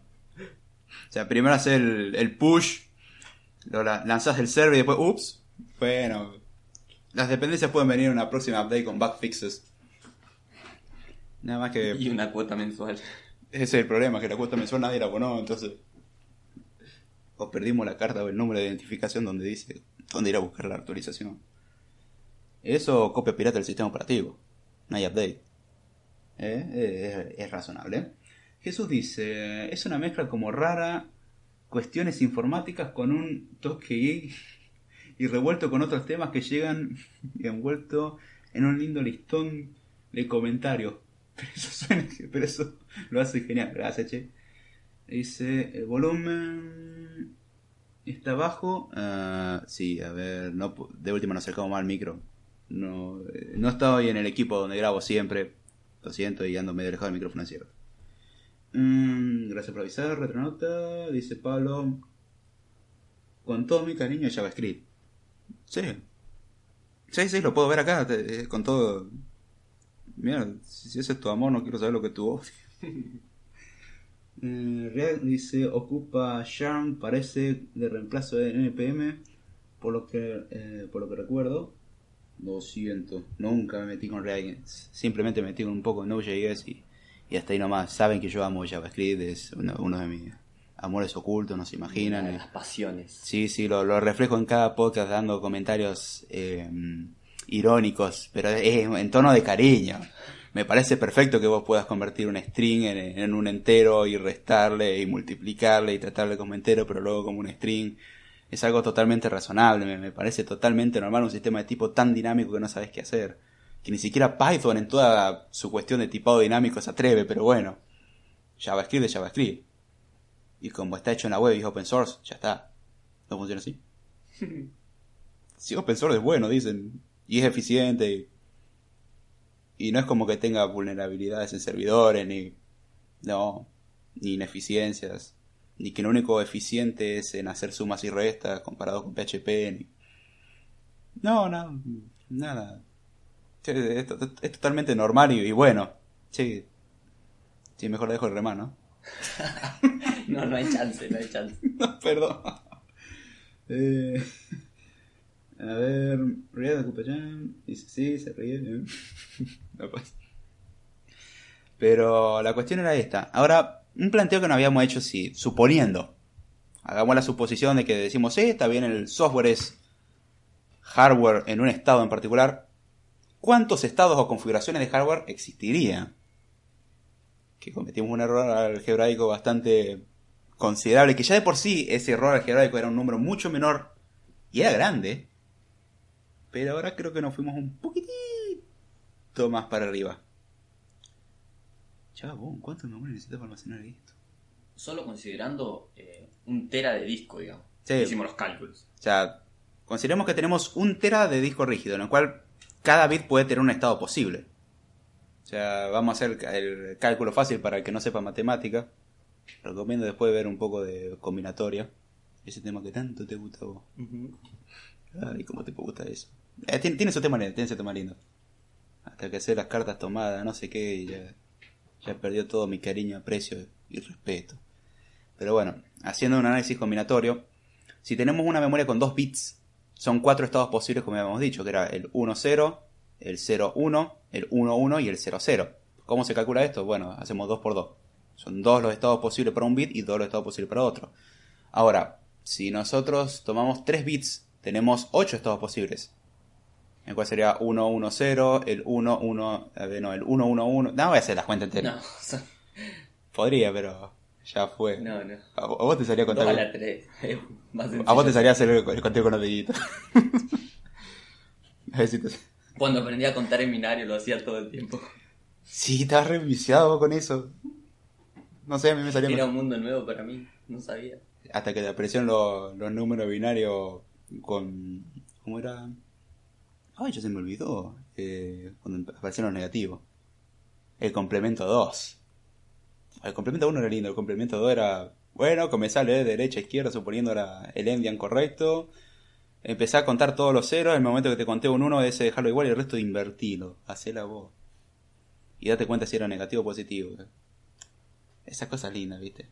O sea, primero haces el, el push, lo la- lanzas el server y después, ups. Bueno, las dependencias pueden venir en una próxima update con bug fixes. Nada más que Y una cuota mensual. ese es el problema, que la cuota mensual nadie la abonó, entonces. O perdimos la carta o el número de identificación donde dice dónde ir a buscar la actualización. Eso copia pirata del sistema operativo. No hay update. ¿eh? Eh, es, es razonable. Jesús dice, es una mezcla como rara, cuestiones informáticas con un toque y revuelto con otros temas que llegan envuelto en un lindo listón de comentarios. Pero eso, suena- pero eso lo hace genial. Gracias, che. Dice, el volumen está bajo. Ah, sí, a ver, no, de última nos acercamos más al micro. No, eh, no estoy en el equipo donde grabo siempre. Lo siento y ando medio alejado del micrófono, cierto. Mm, gracias por avisar, retronota. Dice Pablo. Con todo mi cariño JavaScript. Sí. Sí, sí, lo puedo ver acá. te- eh, con todo. Mira, si ese es tu amor, no quiero saber lo que tú odias. Eh, React dice, ocupa Charm, parece de reemplazo de NPM, por lo que, eh, por lo que recuerdo. Lo siento, nunca me metí con React, simplemente me metí con un poco de Node.js y, y hasta ahí nomás. Saben que yo amo JavaScript, es uno, uno de mis amores ocultos, no se imaginan. Una de las pasiones. Sí, sí, lo, lo reflejo en cada podcast dando comentarios eh, irónicos, pero eh, en tono de cariño. Me parece perfecto que vos puedas convertir un string en, en un entero y restarle y multiplicarle y tratarle como entero, pero luego como un string. Es algo totalmente razonable, me, me parece totalmente normal un sistema de tipo tan dinámico que no sabes qué hacer. Que ni siquiera Python en toda su cuestión de tipado dinámico se atreve, pero bueno. JavaScript es JavaScript. Y como está hecho en la web y es open source, ya está. ¿No funciona así? Si open source es bueno, dicen. Y es eficiente. Y, y no es como que tenga vulnerabilidades en servidores, ni. No. Ni ineficiencias. Ni que lo único eficiente es en hacer sumas y restas comparado con PHP. Ni... No, no. Nada. Sí, Es, es totalmente normal y, y bueno. Sí. Sí, mejor la dejo el remar, ¿no? No, no hay chance, no hay chance. No, perdón. Eh, a ver, Ría de Cupayán dice sí, se ríe. eh. No pasa. Pero la cuestión era esta. Ahora, un planteo que no habíamos hecho, si suponiendo, hagamos la suposición de que decimos, sí, está bien, el software es hardware en un estado en particular, ¿cuántos estados o configuraciones de hardware existirían? Que cometimos un error algebraico bastante considerable, que ya de por sí ese error algebraico era un número mucho menor y era grande, pero ahora creo que nos fuimos un poquitito más para arriba. Chabón, ¿cuánto memoria necesitas para almacenar esto? Solo considerando eh, un tera de disco, digamos. Sí. Hicimos los cálculos. O sea, consideremos que tenemos un tera de disco rígido, en el cual cada bit puede tener un estado posible. O sea, vamos a hacer el cálculo fácil para el que no sepa matemática. Recomiendo después ver un poco de combinatoria. Ese tema que tanto te gusta a vos. Ay, cómo te gusta eso. Eh, tiene, tiene su tema lindo, tiene su tema lindo. Hasta que hacer las cartas tomadas, no sé qué, y ya, ya perdió todo mi cariño, aprecio y respeto. Pero bueno, haciendo un análisis combinatorio, si tenemos una memoria con dos bits, son cuatro estados posibles, como habíamos dicho, que era el 1-0, el 0-1, el 1-1 y el 0-0. ¿Cómo se calcula esto? Bueno, hacemos 2 por 2. Son dos los estados posibles para un bit y dos los estados posibles para otro. Ahora, si nosotros tomamos 3 bits, tenemos 8 estados posibles. El cual sería 1, 1, 0, el 1, 1, a ver, no, el 1, 1, 1. No voy a hacer las cuentas enteras. No, Podría, pero ya fue. no, no. A, vo- a vos te salía Dos contar. a la tres. Es más A vos te salía hacer el, el conteo con los deditos. a ver si te- Cuando aprendí a contar en binario lo hacía todo el tiempo. Sí, estabas re con eso. No sé, a mí me salía Era un mundo nuevo para mí, no sabía. Hasta que te aparecieron los, los números binarios con... ¿Cómo era? Ay, ya se me olvidó. Eh, cuando aparecieron los negativos. El complemento 2. El complemento 1 era lindo, el complemento 2 era... Bueno, comenzá a leer de derecha a izquierda suponiendo era el endian correcto. Empezá a contar todos los ceros, en el momento que te conté un 1 ese dejarlo igual y el resto invertirlo. Hacela vos. Y date cuenta si era negativo o positivo. Esas cosas lindas, ¿viste?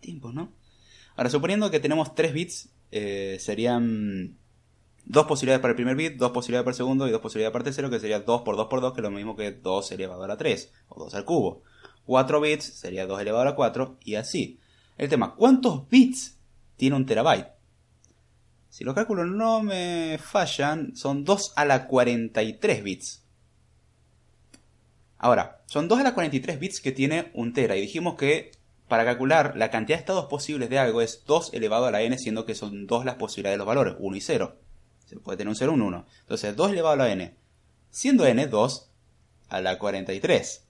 Tiempos, ¿no? Ahora, suponiendo que tenemos 3 bits, eh, serían dos posibilidades para el primer bit, dos posibilidades para el segundo y dos posibilidades para el tercero, que sería 2 por 2 por 2, que es lo mismo que 2 elevado a la 3, o 2 al cubo. 4 bits sería 2 elevado a la 4, y así. El tema, ¿cuántos bits tiene un terabyte? Si los cálculos no me fallan, son 2 a la 43 bits. Ahora, son 2 a la 43 bits que tiene un tera y dijimos que para calcular la cantidad de estados posibles de algo es 2 elevado a la n, siendo que son 2 las posibilidades de los valores, 1 y 0. Se puede tener un 0 y un 1. Entonces, 2 elevado a la n. Siendo n 2 a la 43.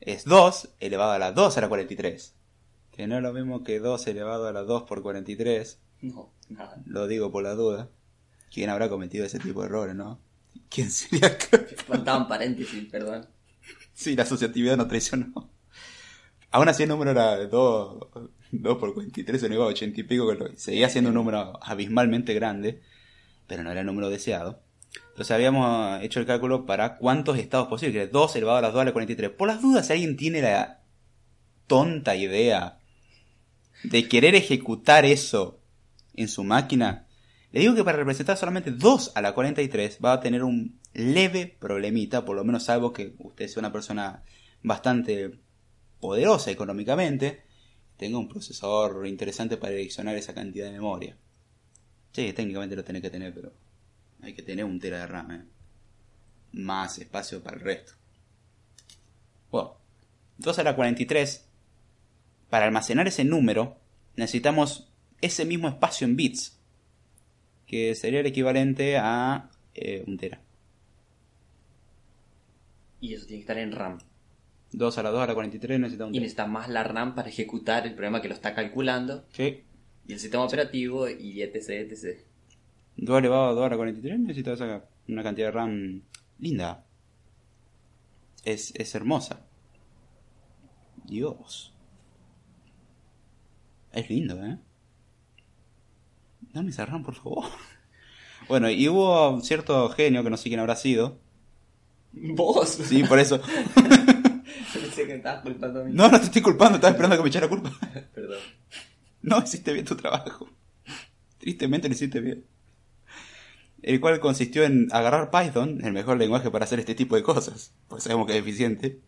Es 2 elevado a la 2 a la 43. Que no es lo mismo que 2 elevado a la 2 por 43. No, nada. Lo digo por la duda. ¿Quién habrá cometido ese tipo de errores, no? ¿Quién sería? Faltaban paréntesis, perdón. sí, la asociatividad no traicionó. Aún así el número era 2, 2 por 43, se iba a 80 y pico, seguía siendo un número abismalmente grande, pero no era el número deseado. Entonces habíamos hecho el cálculo para cuántos estados posibles, que es 2 elevado a las 2 a la 43. Por las dudas, si alguien tiene la tonta idea de querer ejecutar eso en su máquina, le digo que para representar solamente 2 a la 43 va a tener un leve problemita, por lo menos salvo que usted sea una persona bastante poderosa económicamente, tenga un procesador interesante para direccionar esa cantidad de memoria. Sí, técnicamente lo tiene que tener, pero hay que tener un tera de RAM, ¿eh? Más espacio para el resto. Bueno, 2 a la 43, para almacenar ese número, necesitamos ese mismo espacio en bits, que sería el equivalente a eh, un tera. Y eso tiene que estar en RAM. 2 a la 2 a la 43 necesita un Y tera. necesita más la RAM para ejecutar el programa que lo está calculando. Sí. Y el sistema operativo y etc, etc. 2 elevado a 2 a la 43 necesita esa- una cantidad de RAM linda. Es, es hermosa. Dios. Es lindo, ¿eh? Dame esa RAM, por favor. Bueno, y hubo un cierto genio que no sé quién habrá sido. ¿Vos? Sí, por eso. Pensé que estabas culpando a mí. No, no te estoy culpando, estaba esperando que me echara culpa. Perdón. No hiciste bien tu trabajo. Tristemente lo hiciste bien. El cual consistió en agarrar Python, el mejor lenguaje para hacer este tipo de cosas, pues sabemos que es eficiente.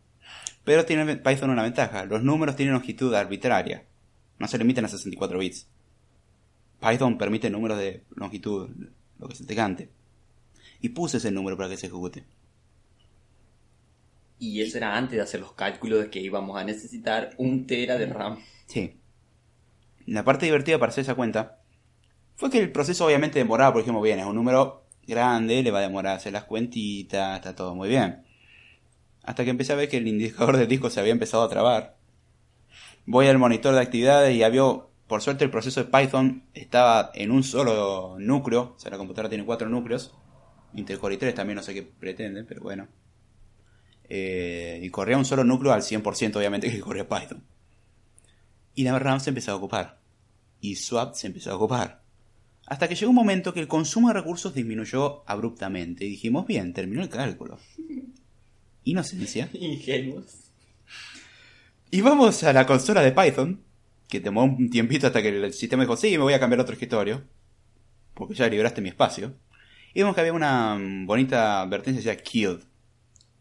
Pero tiene Python una ventaja, los números tienen longitud arbitraria, no se limitan a 64 bits. Python permite números de longitud, lo que se te cante. Y puse ese número para que se ejecute. Y eso era antes de hacer los cálculos de que íbamos a necesitar un tera de RAM. Sí. La parte divertida para hacer esa cuenta fue que el proceso obviamente demoraba, porque dijimos, bien, es un número grande, le va a demorar hacer las cuentitas, está todo muy bien. Hasta que empecé a ver que el indicador del disco se había empezado a trabar. Voy al monitor de actividades y había, por suerte el proceso de Python estaba en un solo núcleo, o sea, la computadora tiene cuatro núcleos, Intel Core i3 también no sé qué pretende, pero bueno. Eh, y corría un solo núcleo al 100% obviamente que corría Python. Y la RAM se empezó a ocupar. Y Swap se empezó a ocupar. Hasta que llegó un momento que el consumo de recursos disminuyó abruptamente. Y dijimos, bien, terminó el cálculo. Inocencia. Ingenuos. Y vamos a la consola de Python. Que tomó un tiempito hasta que el sistema dijo, sí, me voy a cambiar a otro escritorio. Porque ya liberaste mi espacio. Y vemos que había una mm, bonita advertencia que decía killed.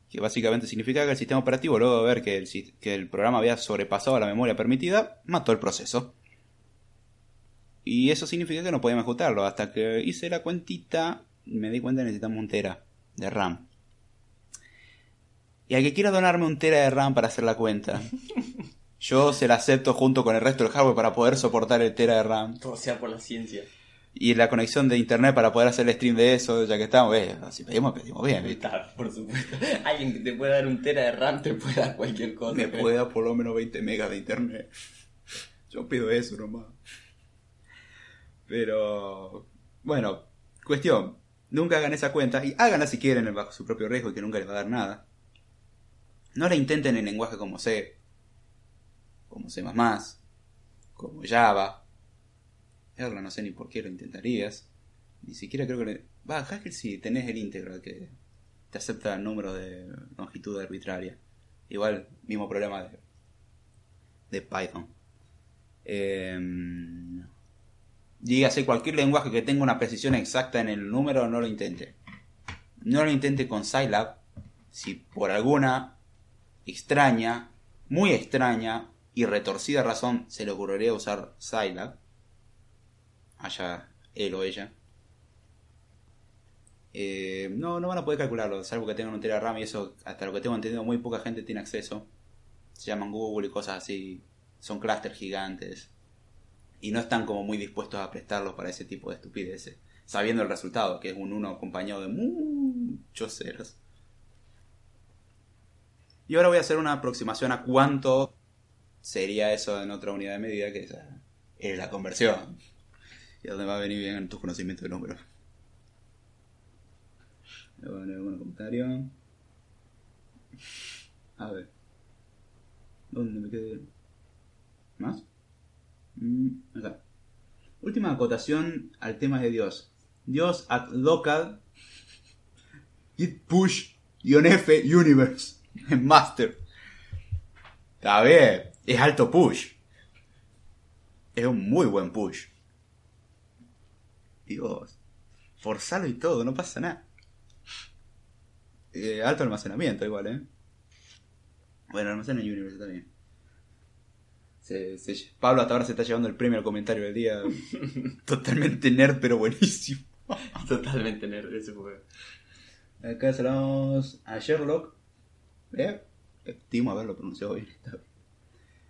Que básicamente significa que el sistema operativo, luego de ver que el, sis- que el programa había sobrepasado la memoria permitida, mató el proceso. Y eso significa que no podíamos ejecutarlo. Hasta que hice la cuentita, me di cuenta que necesitamos un tera de RAM. Y al que quiera donarme un tera de RAM para hacer la cuenta, yo se la acepto junto con el resto del hardware para poder soportar el tera de RAM. Todo sea por la ciencia. Y la conexión de internet para poder hacer el stream de eso, ya que estamos, eh, si pedimos, pedimos bien. Está, por supuesto. Alguien que te pueda dar un tera de RAM te puede dar cualquier cosa. Me creo. puede dar por lo menos 20 megas de internet. Yo pido eso nomás. Pero, bueno, cuestión. Nunca hagan esa cuenta y háganla si quieren bajo su propio riesgo y que nunca les va a dar nada. No la intenten en lenguaje como C, como C++, como Java. Erla, no sé ni por qué lo intentarías. Ni siquiera creo que... Le... Va, Haskell si tenés el integral que te acepta el número de longitud arbitraria. Igual, mismo problema de, de Python. Eh, dígase, cualquier lenguaje que tenga una precisión exacta en el número, no lo intente. No lo intente con Scilab. Si por alguna extraña, muy extraña y retorcida razón se le ocurriría usar Scilab, allá él o ella, Eh, no, no van a poder calcularlo, salvo que tengan un tera RAM y eso, hasta lo que tengo entendido, muy poca gente tiene acceso. Se llaman Google y cosas así. Son clústeres gigantes. Y no están como muy dispuestos a prestarlos para ese tipo de estupideces. Sabiendo el resultado, que es un 1 acompañado de muchos ceros. Y ahora voy a hacer una aproximación a cuánto sería eso en otra unidad de medida, que es, la conversión. Y a dónde va a venir bien tus conocimientos de números. Poner algún comentario. A ver. ¿Dónde me quedé? ¿Más? Mm. Última acotación al tema de Dios. Dios at local git push F universe en master. Está bien, es alto push. Es un muy buen push. Dios, forzalo y todo, no pasa nada. Eh, alto almacenamiento igual, ¿eh? Bueno, almacena Universe está bien. Pablo hasta ahora se está llevando el premio al comentario del día. Totalmente nerd, pero buenísimo. Totalmente nerd ese juego. Acá saludamos a Sherlock. ¿Eh? Estimo haberlo pronunciado bien.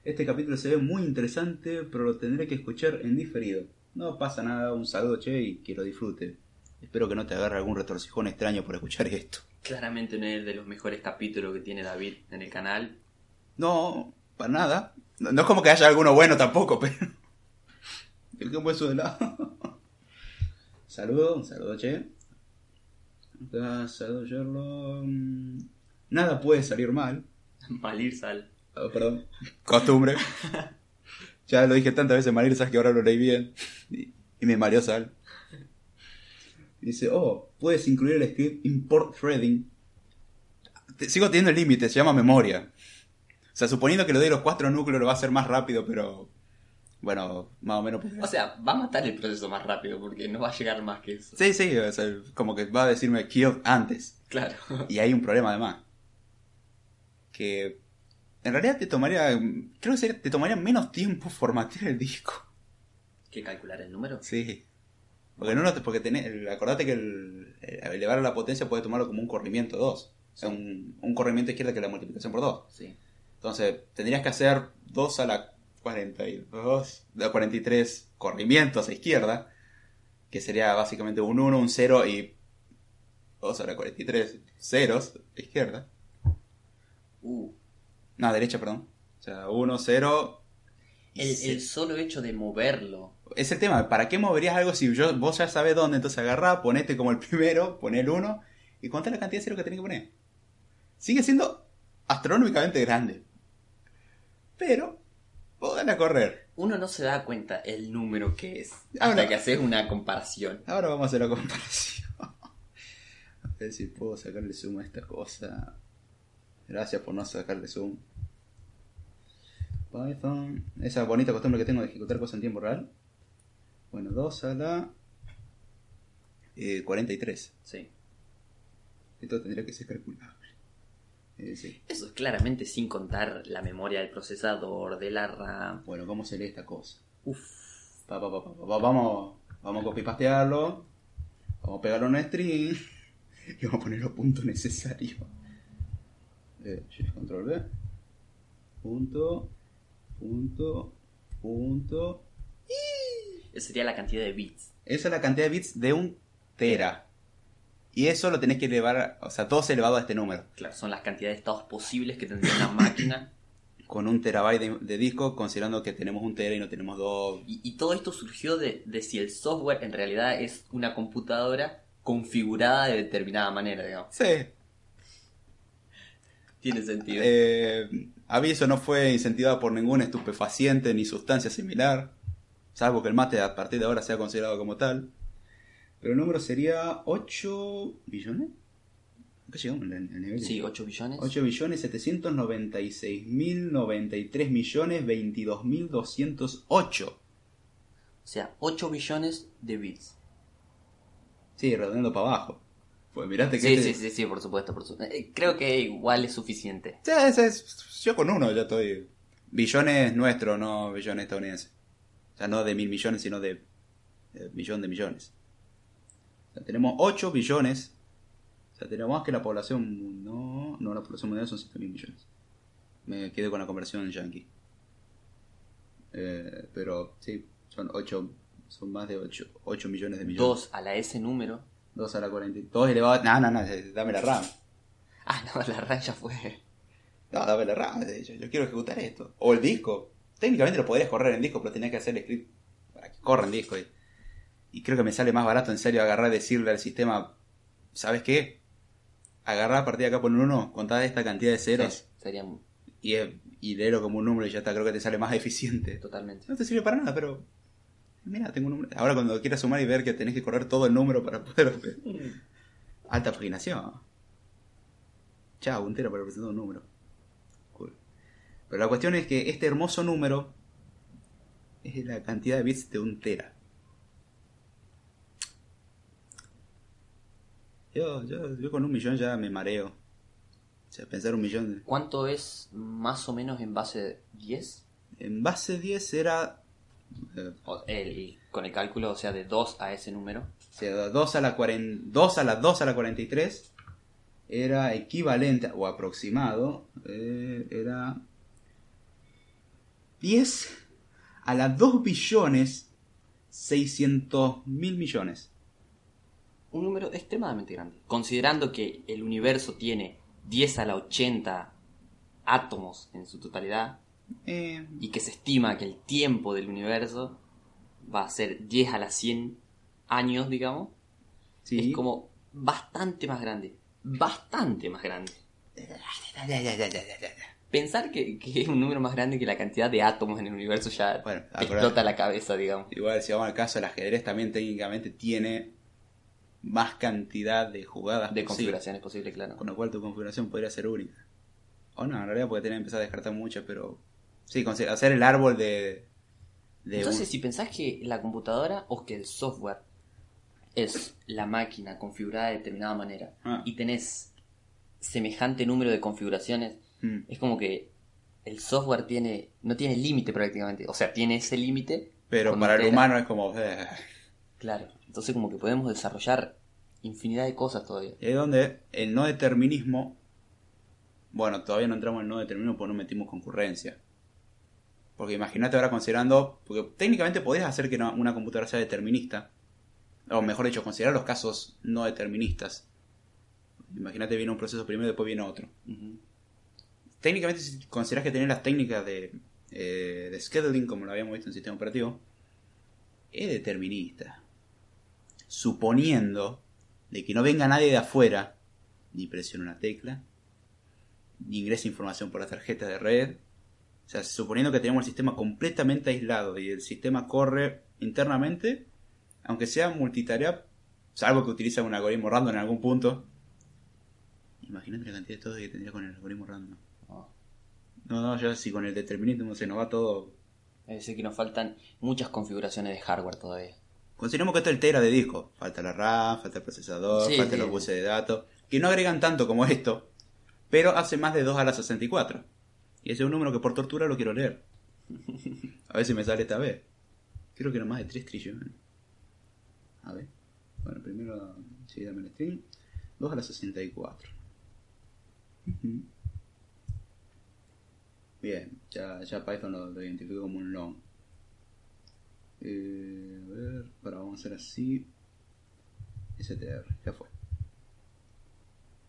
Este capítulo se ve muy interesante, pero lo tendré que escuchar en diferido. No pasa nada, un saludo, che, y que lo disfrute. Espero que no te agarre algún retorcijón extraño por escuchar esto. Claramente no es de los mejores capítulos que tiene David en el canal. No, para nada. No, es como que haya alguno bueno tampoco, pero. El que fue su de lado. saludo, un saludo, che. Acá, saludo, Sherlock. Nada puede salir mal. Malir sal. Oh, perdón. Costumbre. ya lo dije tantas veces Malir sal que ahora lo leí bien. Y, y me mareó sal. Dice, oh, puedes incluir el script import threading. Sigo teniendo el límite, se llama memoria. O sea, suponiendo que lo de los cuatro núcleos lo va a hacer más rápido, pero bueno, más o menos. O sea, va a matar el proceso más rápido porque no va a llegar más que eso. Sí, sí, o sea, como que va a decirme kill antes. Claro. Y hay un problema además. Que en realidad te tomaría, creo que te tomaría menos tiempo formatear el disco. ¿Que calcular el número? Sí. Porque no, porque tenés, acordate que el, elevar la potencia puede tomarlo como un corrimiento 2. O sea, un, un corrimiento izquierda que es la multiplicación por 2. Sí. Entonces, tendrías que hacer 2 a la 42, a 43 corrimientos a izquierda, que sería básicamente un 1, un 0 y 2 a la 43 ceros a izquierda. Uh. No, derecha, perdón. O sea, 1, 0. El, el solo hecho de moverlo es el tema, ¿para qué moverías algo si yo, vos ya sabes dónde? Entonces agarrá, ponete como el primero, pon el 1 y cuánta es la cantidad de cero que tenés que poner. Sigue siendo astronómicamente grande. Pero, vos a correr. Uno no se da cuenta el número que es hasta que haces una comparación. Ahora vamos a hacer la comparación. a ver si puedo sacarle zoom a esta cosa. Gracias por no sacarle zoom. Python. Esa bonita costumbre que tengo de ejecutar cosas en tiempo real. Bueno, 2 a la 43. Eh, sí. Esto tendría que ser calculable. Eso es claramente sin contar la memoria del procesador, de la RAM. Bueno, ¿cómo se lee esta cosa? vamos, vamos a copipastearlo. Vamos a pegarlo en un string. Y vamos a poner los puntos necesarios. Eh, shift control B. Punto. Punto. Punto. Esa sería la cantidad de bits. Esa es la cantidad de bits de un tera. Y eso lo tenés que elevar, o sea, todo es elevado a este número. Claro, son las cantidades de estados posibles que tendría una máquina. Con un terabyte de, disco, considerando que tenemos un tera y no tenemos dos. Y, todo esto surgió de, si el software en realidad es una computadora configurada de determinada manera, digamos. Sí. Tiene sentido. Eh, aviso, no fue incentivado por ningún estupefaciente ni sustancia similar. Salvo que el mate a partir de ahora sea considerado como tal. Pero el número sería 8 billones. ¿Qué llegamos al nivel? Sí, 8 billones. 8 billones 796 mil 93 millones 22 mil 208. O sea, 8 billones de bits. Sí, redondeando para abajo. Pues mirate que. Sí, este sí, sí, sí, por supuesto, por supuesto. Eh, creo que igual es suficiente. Sí, es, yo con uno ya estoy. Billones nuestro, no billones estadounidenses. O sea, no de mil millones, sino de, millón de millones. O sea, tenemos 8 billones. O sea, tenemos más que la población. No, no, la población mundial son 7 mil millones. Me quedé con la conversión en yankee. Eh, pero sí, son 8. Son más de 8, 8 millones de millones. 2 a la S número. 2 a la 42 elevado. No, no, no, dame la RAM. Ah, no, la RAM ya fue. No, dame la RAM. Yo, yo quiero ejecutar esto. O el disco. Técnicamente lo podrías correr en disco, pero tenías que hacer el script para que corra en disco. Y, y creo que me sale más barato en serio agarrar y decirle al sistema, ¿sabes qué? Agarrar a partir de acá por un 1, contar esta cantidad de ceros Sí, sería y, y leerlo como un número y ya está. Creo que te sale más eficiente. totalmente. No te sirve para nada, pero. Mira, tengo un número. Ahora cuando quieras sumar y ver que tenés que correr todo el número para poder. Alta paginación. Chao, un tera para representar un número. Cool. Pero la cuestión es que este hermoso número es la cantidad de bits de un tera. Yo, yo, yo con un millón ya me mareo. O sea, pensar un millón. de- ¿Cuánto es más o menos en base 10? En base 10 era. eh, el- con el cálculo, o sea, de 2 a ese número. O sea, 2 a la 40, 2 a la 2 a la 43 era equivalente o aproximado eh, era 10 a las 2 billones 600 mil millones. Un número extremadamente grande. Considerando que el universo tiene 10 a la 80 átomos en su totalidad Eh, y que se estima que el tiempo del universo va a ser 10 a la 100 años, digamos, sí. es como bastante más grande. Bastante más grande. Pensar que, que es un número más grande que la cantidad de átomos en el universo ya Bueno, explota la cabeza, digamos. Igual si vamos al caso, el ajedrez también técnicamente tiene más cantidad de jugadas De configuraciones posibles, claro. con lo cual tu configuración podría ser única. O no, en realidad porque tenés que empezar a descartar muchas, pero sí, hacer el árbol de... de Entonces, un- si pensás que la computadora o que el software es la máquina configurada de determinada manera Ah. y tenés semejante número de configuraciones, Mm. es como que el software tiene no tiene límite prácticamente. O sea, tiene ese límite. Pero para el humano es como... eh. Claro. Entonces, como que podemos desarrollar infinidad de cosas todavía. Es donde el no determinismo... Bueno, todavía no entramos en el no determinismo porque no metimos concurrencia. Porque imagínate ahora considerando... Porque técnicamente podés hacer que una computadora sea determinista. O mejor dicho, considerar los casos no deterministas. Imagínate viene un proceso primero y después viene otro. Técnicamente si consideras que tenés las técnicas de, eh, de scheduling como lo habíamos visto en sistema operativo es determinista suponiendo de que no venga nadie de afuera ni presione una tecla ni ingrese información por la tarjeta de red o sea suponiendo que tenemos el sistema completamente aislado y el sistema corre internamente aunque sea multitarea salvo que utilice un algoritmo random en algún punto imagínate la cantidad de todo que tendría con el algoritmo random Ah. no, no, ya si con el determinismo se nos va todo. Es decir, que nos faltan muchas configuraciones de hardware todavía. Consideremos que esto es el tera de disco. Falta la RAM, falta el procesador, Sí, falta sí. los buses de datos. Que no agregan tanto como esto. Pero hace más de 2 a la 64. Y ese es un número que por tortura lo quiero leer. A ver si me sale esta vez. Creo que era más de 3 trillones. A ver. Bueno, primero, sí, dame el string. 2 a la 64. Ujú. Bien, ya, ya Python lo, lo identificó como un long. Eh, a ver, ahora vamos a hacer así. STR, ya fue.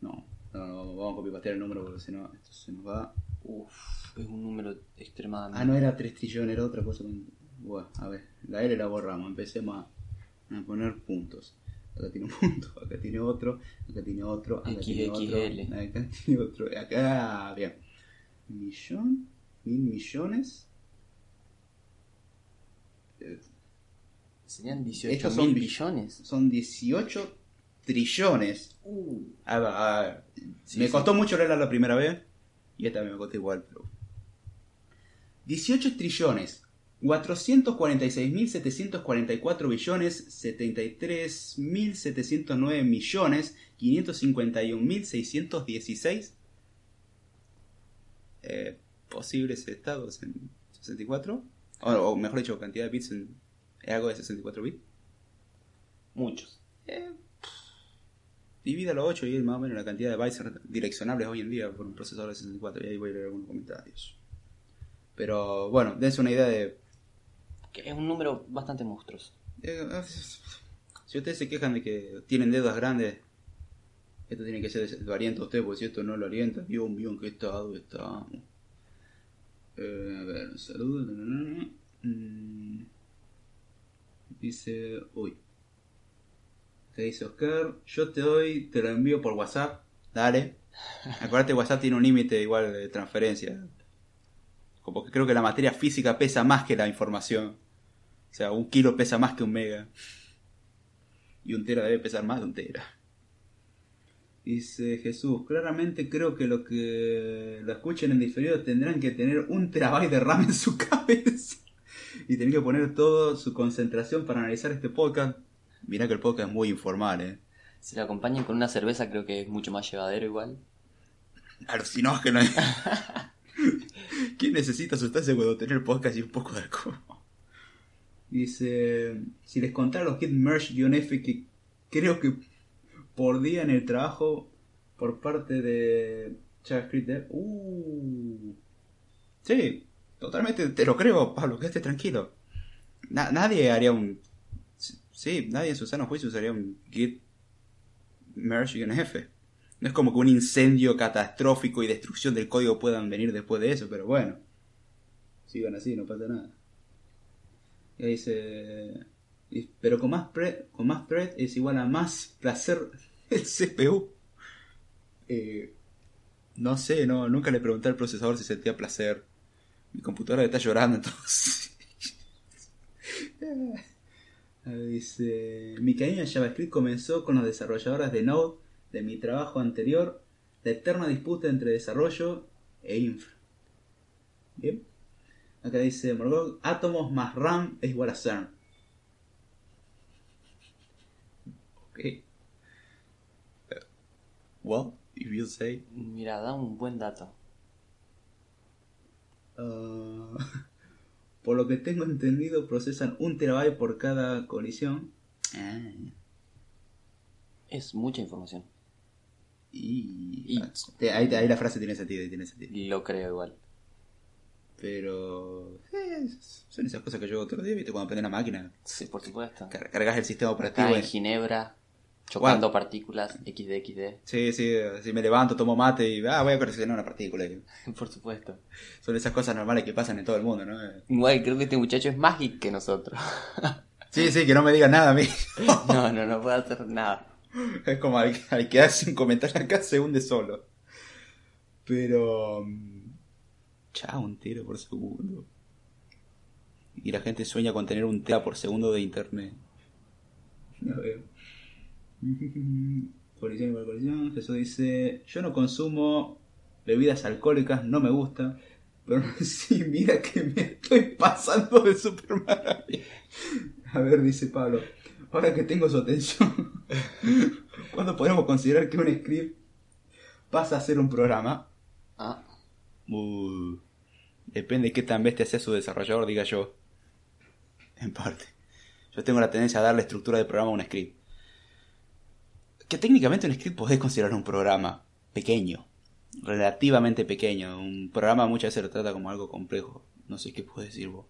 No, no, no, vamos a copipastear el número porque si no, esto se nos va. Uf, es un número extremadamente. Ah, no era 3 trillones, era otra cosa. con- Bueno, a ver, la L la borramos, empecemos a, a poner puntos. Acá tiene un punto, acá tiene otro, acá tiene otro, acá tiene otro, acá tiene otro, acá, bien. Millón, mil millones. Serían 18 Estos son mil bi- billones. Son 18 trillones. Uh, A ver, a ver, Sí, me sí. costó mucho leerla la primera vez. Y esta me costó igual, pero. 18 trillones. 446.744 billones, 73.709 millones, 551.616 eh, posibles estados en 64. O, mejor dicho, cantidad de bits en. ¿Es algo de 64 bits? muchos. Eh, divídalo a 8 y es más o menos la cantidad de bytes direccionables hoy en día por un procesador de 64. Y ahí voy a leer algunos comentarios. Pero bueno, dense una idea de. Que es un número bastante monstruoso. eh, si ustedes se quejan de que tienen dedos grandes, esto tiene que ser variante a usted, porque si esto no lo orienta, Dios mío, en qué estado estamos. Eh, a ver, saludos. Mm. Dice. Uy. Te dice Oscar, yo te doy, te lo envío por WhatsApp. Dale. Acuérdate, WhatsApp tiene un límite igual de transferencia. Como que creo que la materia física pesa más que la información. O sea, un kilo pesa más que un mega. Y un tera debe pesar más de un tera. Dice Jesús, claramente creo que los que lo escuchen en diferido tendrán que tener un terabyte de RAM en su cabeza. Y tener que poner toda su concentración para analizar este podcast. Mira que el podcast es muy informal, eh. Si lo acompañan con una cerveza creo que es mucho más llevadero igual. Alucinó que no ¿Quién necesita asustarse cuando tener podcast y un poco de alcohol? Dice, si les contara los kit merge-f que creo que por día en el trabajo por parte de JavaScript, eh, uh, sí, totalmente te lo creo, Pablo, que esté tranquilo. Na- nadie haría un, sí, nadie en su sano juicio usaría un git merge-f. No es como que un incendio catastrófico y destrucción del código puedan venir después de eso, pero bueno. Sigan así, no pasa nada. Y ahí dice... Pero con más, pre- con más thread es igual a más placer el CPU. Eh, no sé, no, nunca le pregunté al procesador si sentía placer. Mi computadora está llorando entonces. Dice, mi cariño en JavaScript comenzó con los desarrolladores de Node de mi trabajo anterior, la eterna disputa entre desarrollo e infra. Bien. Acá dice Morgog, átomos más RAM es igual a CERN. Ok. Well, if you say. Mira, da un buen dato. Uh, por lo que tengo entendido, procesan un terabyte por cada colisión. Ah, Es mucha información. y, Y- Te- ahí, ahí la frase tiene sentido, tiene sentido. Lo creo igual. Pero eh, son esas cosas que yo los días, ¿viste? Cuando prende la máquina, Sí, por supuesto. car- cargas el sistema Acá operativo. en en- Ginebra, chocando partículas, XD, XD. Sí, sí, si me levanto, tomo mate y ah, voy a coleccionar una partícula. Por supuesto. Son esas cosas normales que pasan en todo el mundo, ¿no? Igual creo que este muchacho es más geek que nosotros. Sí, sí, que no me digan nada a mí. No, no, no puede hacer nada. Es como al, al quedarse un comentario acá se hunde solo. Pero... mm, Chao, un tiro por segundo. Y la gente sueña con tener un tera por segundo de internet. A ver. Colisión igual colisión. Jesús dice, yo no consumo bebidas alcohólicas, no me gusta. Pero sí, mira que me estoy pasando de super maravilla. A ver, dice Pablo. Ahora que tengo su atención, ¿cuándo podemos considerar que un script pasa a ser un programa? Ah, Uh, depende de qué tan bestia sea su desarrollador, diga yo. En parte. Yo tengo la tendencia a darle estructura de programa a un script. Que técnicamente un script podés considerar un programa pequeño. Relativamente pequeño. Un programa muchas veces lo trata como algo complejo. No sé qué puedes decir vos.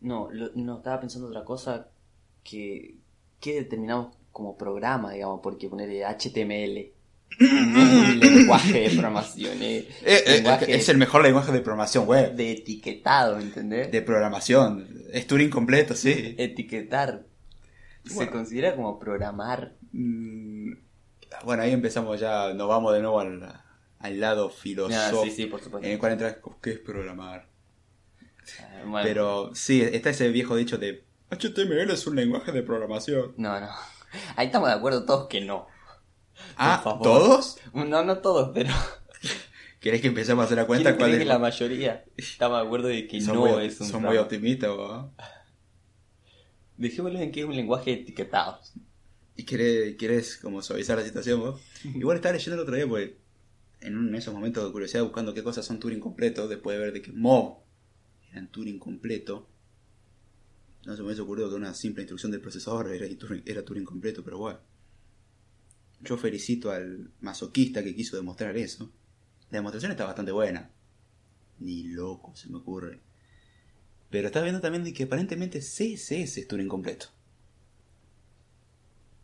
no, lo- no, estaba pensando otra cosa que, que determinamos como programa, digamos, porque poner HTML un lenguaje de programación, es Eh, eh, lenguaje es el mejor lenguaje de programación web. de etiquetado, ¿entendés? De programación. Es Turing completo, sí. Etiquetar. Se considera como programar. Mm, Bueno, ahí empezamos ya, nos vamos de nuevo al, al lado Ah, filosófico. sí, sí, por supuesto. En el cual entra, ¿qué es programar? Ah, bueno, Pero sí, está ese viejo dicho de HTML es un lenguaje de programación. No, no. Ahí estamos de acuerdo todos que no. Ah. ¿todos? No, no todos, pero ¿Querés que empecemos a hacer la cuenta cuál es? que la mayoría estamos de acuerdo de que son no muy, es un son muy optimistas, ¿o? Dejémoslo en que es un lenguaje etiquetado. ¿Y querés, querés como suavizar la situación vos? Igual estaba leyendo el otro día, pues, en esos momentos de curiosidad buscando qué cosas son Turing completo, después de ver de que Mob era Turing completo. No se me hubiese ocurrido que una simple instrucción del procesador era Turing, era Turing completo, pero bueno. yo felicito al masoquista que quiso demostrar eso. La demostración está bastante buena. Ni loco se me ocurre. Pero estaba viendo también de que aparentemente CSS es Turing completo.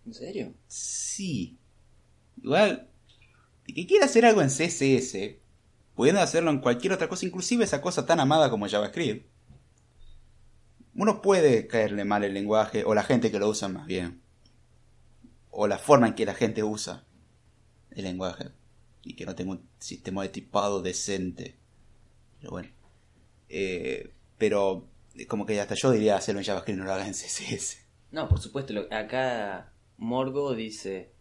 ¿En serio? Sí. Igual, el que quiera hacer algo en CSS, pudiendo hacerlo en cualquier otra cosa, inclusive esa cosa tan amada como JavaScript, uno puede caerle mal el lenguaje, o la gente que lo usa más bien, o la forma en que la gente usa el lenguaje, y que no tenga un sistema de tipado decente. Pero bueno. Eh, pero como que hasta yo diría hacerlo en JavaScript, no lo hagas en CSS. No, por supuesto. lo- acá Morgo dice...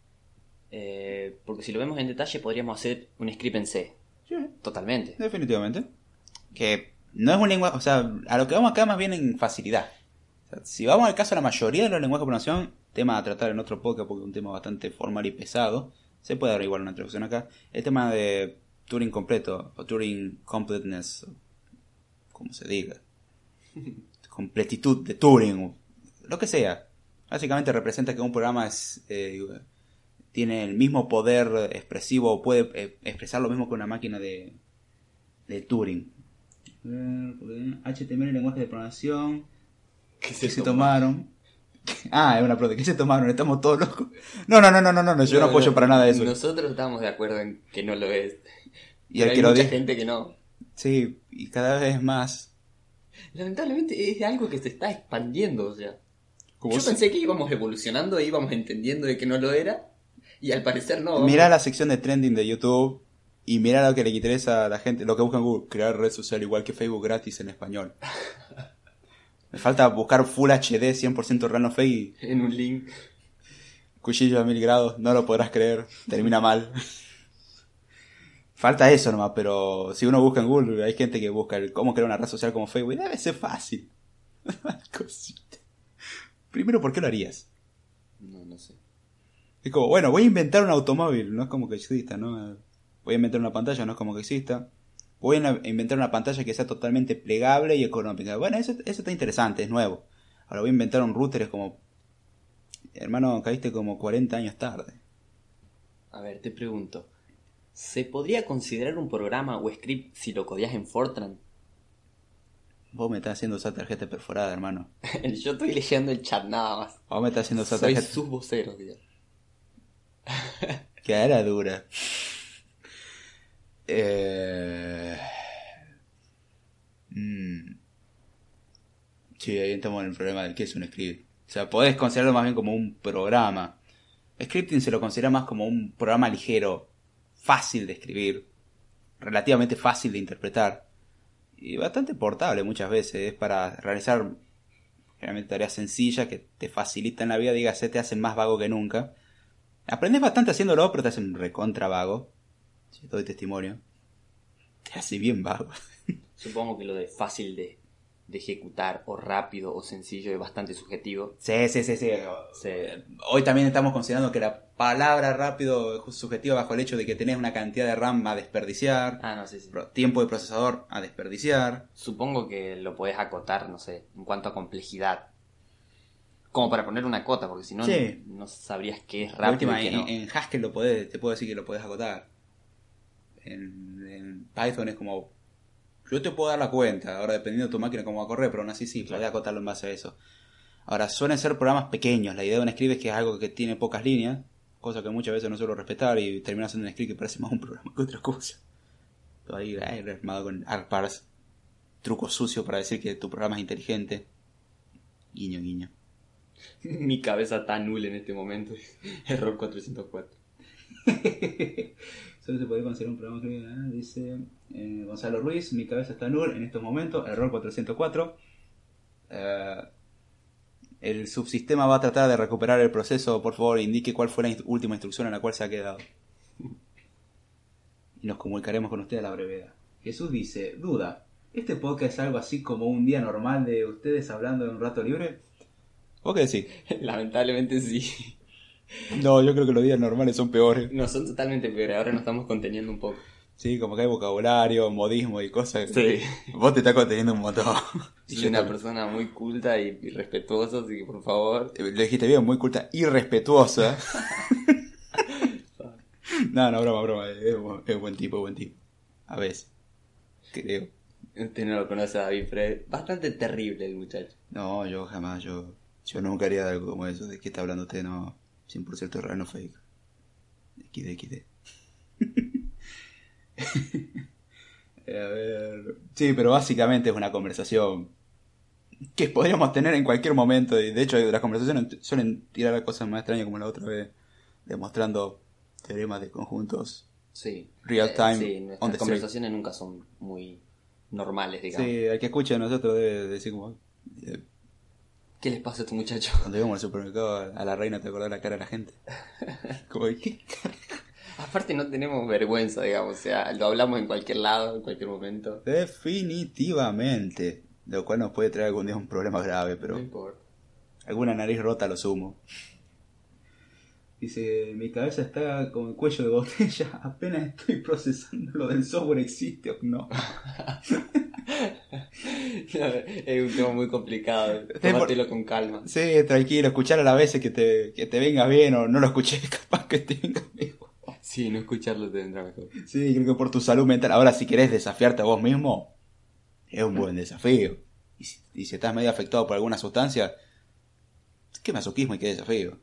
eh, porque si lo vemos en detalle podríamos hacer un script en C. Sí, Totalmente. definitivamente. Que no es un lenguaje, o sea, a lo que vamos acá más bien en facilidad. O sea, si vamos al caso de la mayoría de los lenguajes de programación, tema a tratar en otro podcast porque es un tema bastante formal y pesado, se puede dar igual una introducción acá. El tema de Turing completo, o Turing completeness, como se diga. Completitud de Turing, o lo que sea. Básicamente representa que un programa es, eh, tiene el mismo poder expresivo, o puede eh, expresar lo mismo que una máquina de, de Turing. HTML, lenguaje de programación. ¿Qué ¿Qué se tomaron? Ah, es una pregunta. ¿Qué se tomaron? ¿Estamos todos locos? No, no, no, no, no, no, yo no, apoyo para nada eso. Nosotros estamos de acuerdo en que no lo es. y el Pero que hay lo mucha gente que no. Sí, y cada vez más. Lamentablemente es algo que se está expandiendo, o sea. Yo si- pensé que íbamos evolucionando e íbamos entendiendo de que no lo era. Y al parecer no. Mirá la sección de trending de YouTube y mirá lo que le interesa a la gente, lo que busca en Google, crear red social igual que Facebook gratis en español. Me falta buscar Full HD 100% Rano Fake En un link. cuchillo a mil grados, no lo podrás creer, termina mal. Falta eso nomás, pero si uno busca en Google, hay gente que busca el cómo crear una red social como Facebook, y debe ser fácil. Primero, ¿por qué lo harías? No, no sé. Es como, bueno, voy a inventar un automóvil, no es como que exista, ¿no? Voy a inventar una pantalla, no es como que exista. Voy a inventar una pantalla que sea totalmente plegable y económica. Bueno, eso, eso está interesante, es nuevo. Ahora voy a inventar un router, es como... Hermano, caíste como 40 años tarde. A ver, te pregunto. ¿Se podría considerar un programa o script si lo codias en Fortran? Vos me estás haciendo usar tarjeta perforada, hermano. Yo estoy leyendo el chat nada más. Vos me estás haciendo Soy tarjeta... sus voceros, tío. Que era dura. Eh... mm. Sí, ahí estamos en el problema de qué es un script. O sea, podés considerarlo más bien como un programa. Scripting se lo considera más como un programa ligero, fácil de escribir, relativamente fácil de interpretar y bastante portable muchas veces. Es para realizar generalmente tareas sencillas que te facilitan la vida, dígase, te hacen más vago que nunca. Aprendes bastante haciéndolo, pero te hacen recontra vago. Si doy testimonio. Te hace bien vago. Supongo que lo de fácil de, de ejecutar o rápido o sencillo es bastante subjetivo. Sí, sí, sí, sí. Hoy también estamos considerando que la palabra rápido es subjetiva bajo el hecho de que tenés una cantidad de RAM a desperdiciar, Ah, no, sí, sí. tiempo de procesador a desperdiciar. Supongo que lo podés acotar, no sé, en cuanto a complejidad. Como para poner una cota, porque si no, no sabrías qué es La rápido última, y qué en, Haskell lo podés, te puedo decir que lo podés acotar. En, en Python es como, yo te puedo dar la cuenta, ahora dependiendo de tu máquina cómo va a correr, pero aún así sí, podés acotarlo en base a eso. Ahora, suelen ser programas pequeños, la idea de un script es que es algo que tiene pocas líneas, cosa que muchas veces no suelo respetar y termina siendo un script que parece más un programa que otra cosa. Todo ahí eh, armado con argparse, truco sucio para decir que tu programa es inteligente. Guiño, guiño. Mi cabeza está nula en este momento. Error 404. Se puede considerar un programa ah, dice eh, Gonzalo Ruiz, mi cabeza está null en estos momentos, error 404. Eh, el subsistema va a tratar de recuperar el proceso, por favor indique cuál fue la última instrucción en la cual se ha quedado. Y nos comunicaremos con usted a la brevedad. Jesús dice, duda, ¿este podcast es algo así como un día normal de ustedes hablando en un rato libre? ¿Vos qué decís? Lamentablemente sí. No, yo creo que los días normales son peores. No, son totalmente peores. Ahora nos estamos conteniendo un poco. Sí, como que hay vocabulario, modismo y cosas. Sí. Vos te estás conteniendo un montón. Soy una también. persona muy culta y, y respetuosa, así que por favor. Eh, Lo dijiste bien, muy culta y respetuosa. No, no, broma, broma. Es, bu- es buen tipo, buen tipo. A veces. Creo. Usted no lo conoce a David, es bastante terrible el muchacho. No, yo jamás, yo, yo nunca haría algo como eso. ¿De qué está hablando usted? No, 100% real, no fake. XD, XD. Eh, A ver. Sí, pero básicamente es una conversación que podríamos tener en cualquier momento. Y de hecho, las conversaciones suelen tirar cosas más extrañas como la otra vez, demostrando teoremas de conjuntos. Sí. Real Eh, time sí, on nuestras conversaciones nunca son muy normales, digamos. Sí, el que escucha de nosotros debe decir como... eh, ¿Qué les pasa a este muchacho? Cuando íbamos al supermercado a la reina te acordás la cara de la gente. Como, ¿qué? Aparte no tenemos vergüenza, digamos, o sea, lo hablamos en cualquier lado, en cualquier momento. Definitivamente. Lo cual nos puede traer algún día un problema grave, pero No importa. alguna nariz rota lo sumo. Dice, mi cabeza está como el cuello de botella, apenas estoy procesando lo del software existe o no. es un tema muy complicado, tómatelo con calma. Sí, tranquilo, escuchar a la vez que te, que te venga bien o no lo escuché, capaz que te venga bien. Sí, no escucharlo te vendrá mejor. Sí, creo que por tu salud mental. Ahora, si querés desafiarte a vos mismo, es un buen desafío. Y si, y si estás medio afectado por alguna sustancia, qué masoquismo y qué desafío.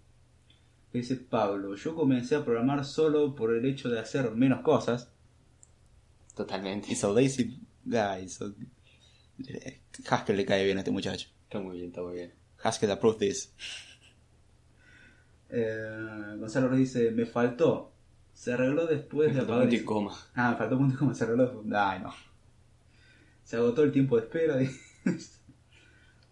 Dice Pablo, yo comencé a programar solo por el hecho de hacer menos cosas. Totalmente. Y so Daisy, guys, so... Haskell le cae bien a este muchacho. Está muy bien, está muy bien. Haskell approve this. Eh, Gonzalo nos dice, me faltó. Se arregló después de apagar... Punto y coma. Ah, me faltó un punto como se arregló. después. Ay, no. Se agotó el tiempo de espera.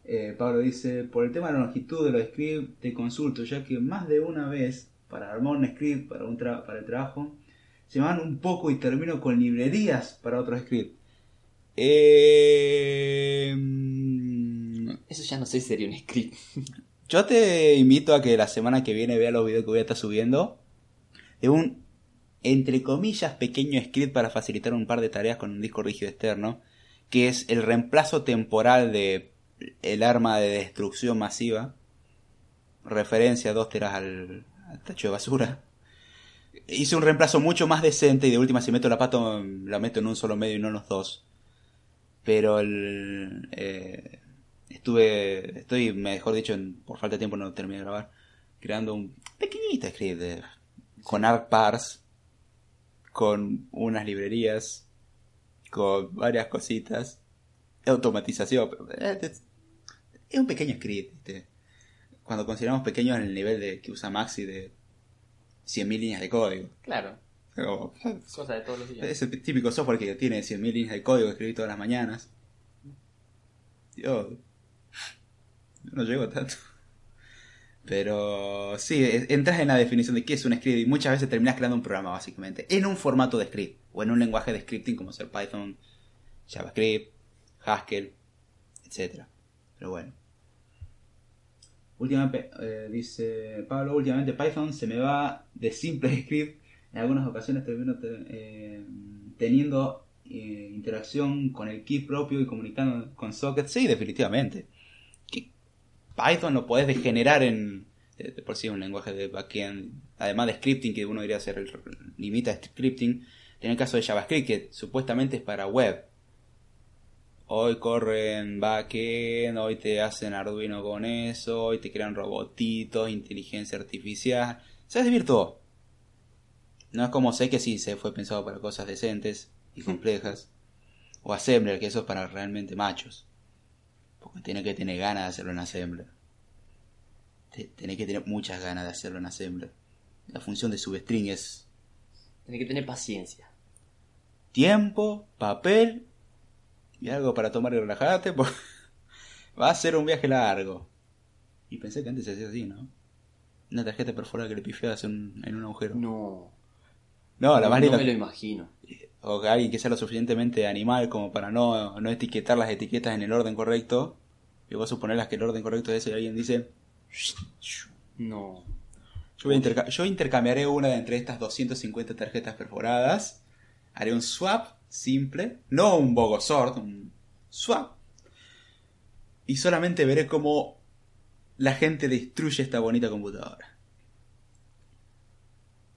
Eh, Pablo dice, por el tema de la longitud de los scripts, te consulto, ya que más de una vez, para armar un script para, un tra- para el trabajo, se van un poco y termino con librerías para otro script. Eh, mm, Eso ya no sé si sería un script. yo te invito a que la semana que viene vea los videos que voy a estar subiendo de un, entre comillas, pequeño script para facilitar un par de tareas con un disco rígido externo, que es el reemplazo temporal de el arma de destrucción masiva, referencia dos teras al, al tacho de basura. Hice un reemplazo mucho más decente y de última si meto la pato la meto en un solo medio y no en los dos. Pero el, eh, estuve, estoy, mejor dicho, en- por falta de tiempo no terminé de grabar, creando un pequeñito script de- con ArtParse, con unas librerías, con varias cositas, automatización, eh, es, es un pequeño script, ¿viste? Cuando consideramos pequeño en el nivel de que usa Maxi de 100.000 líneas de código. Claro, Como, cosa de todos los días. ese típico software que tiene 100.000 líneas de código que escribí todas las mañanas. Yo, yo no llego a tanto. Pero sí, entras en la definición de qué es un script y muchas veces terminas creando un programa básicamente. En un formato de script o en un lenguaje de scripting como ser Python, JavaScript, Haskell, etcétera. Pero bueno. Últimamente, eh, dice Pablo, últimamente Python se me va de simple script. En algunas ocasiones termino te- eh, teniendo eh, interacción con el key propio y comunicando con sockets. Sí, definitivamente. Python lo podés degenerar en de, de por sí un lenguaje de backend, además de scripting que uno diría hacer el limita scripting. En el caso de JavaScript que supuestamente es para web. Hoy corren backend, hoy te hacen Arduino con eso, hoy te crean robotitos, inteligencia artificial. Se desvirtuó. No es como sé que sí se fue pensado para cosas decentes y complejas. O Assembler, que eso es para realmente machos. Porque tiene que tener ganas de hacerlo en Assembler. Tenés que tener muchas ganas de hacerlo en Assembler. La función de substring es Tienes que tener paciencia. tiempo, papel y algo para tomar y relajarte. Porque va a ser un viaje largo. Y pensé que antes se hacía así, ¿no? Una tarjeta perforada que le pifiabas en, en un agujero. No. No, la más no linda. me lo imagino. O que alguien que sea lo suficientemente animal como para no, no etiquetar las etiquetas en el orden correcto. Y vos suponerlas que el orden correcto es ese y alguien dice. No. Yo, voy a interca- yo intercambiaré una de entre estas 250 tarjetas perforadas. Haré un swap simple. No un bogosort, un swap. Y solamente veré cómo la gente destruye esta bonita computadora.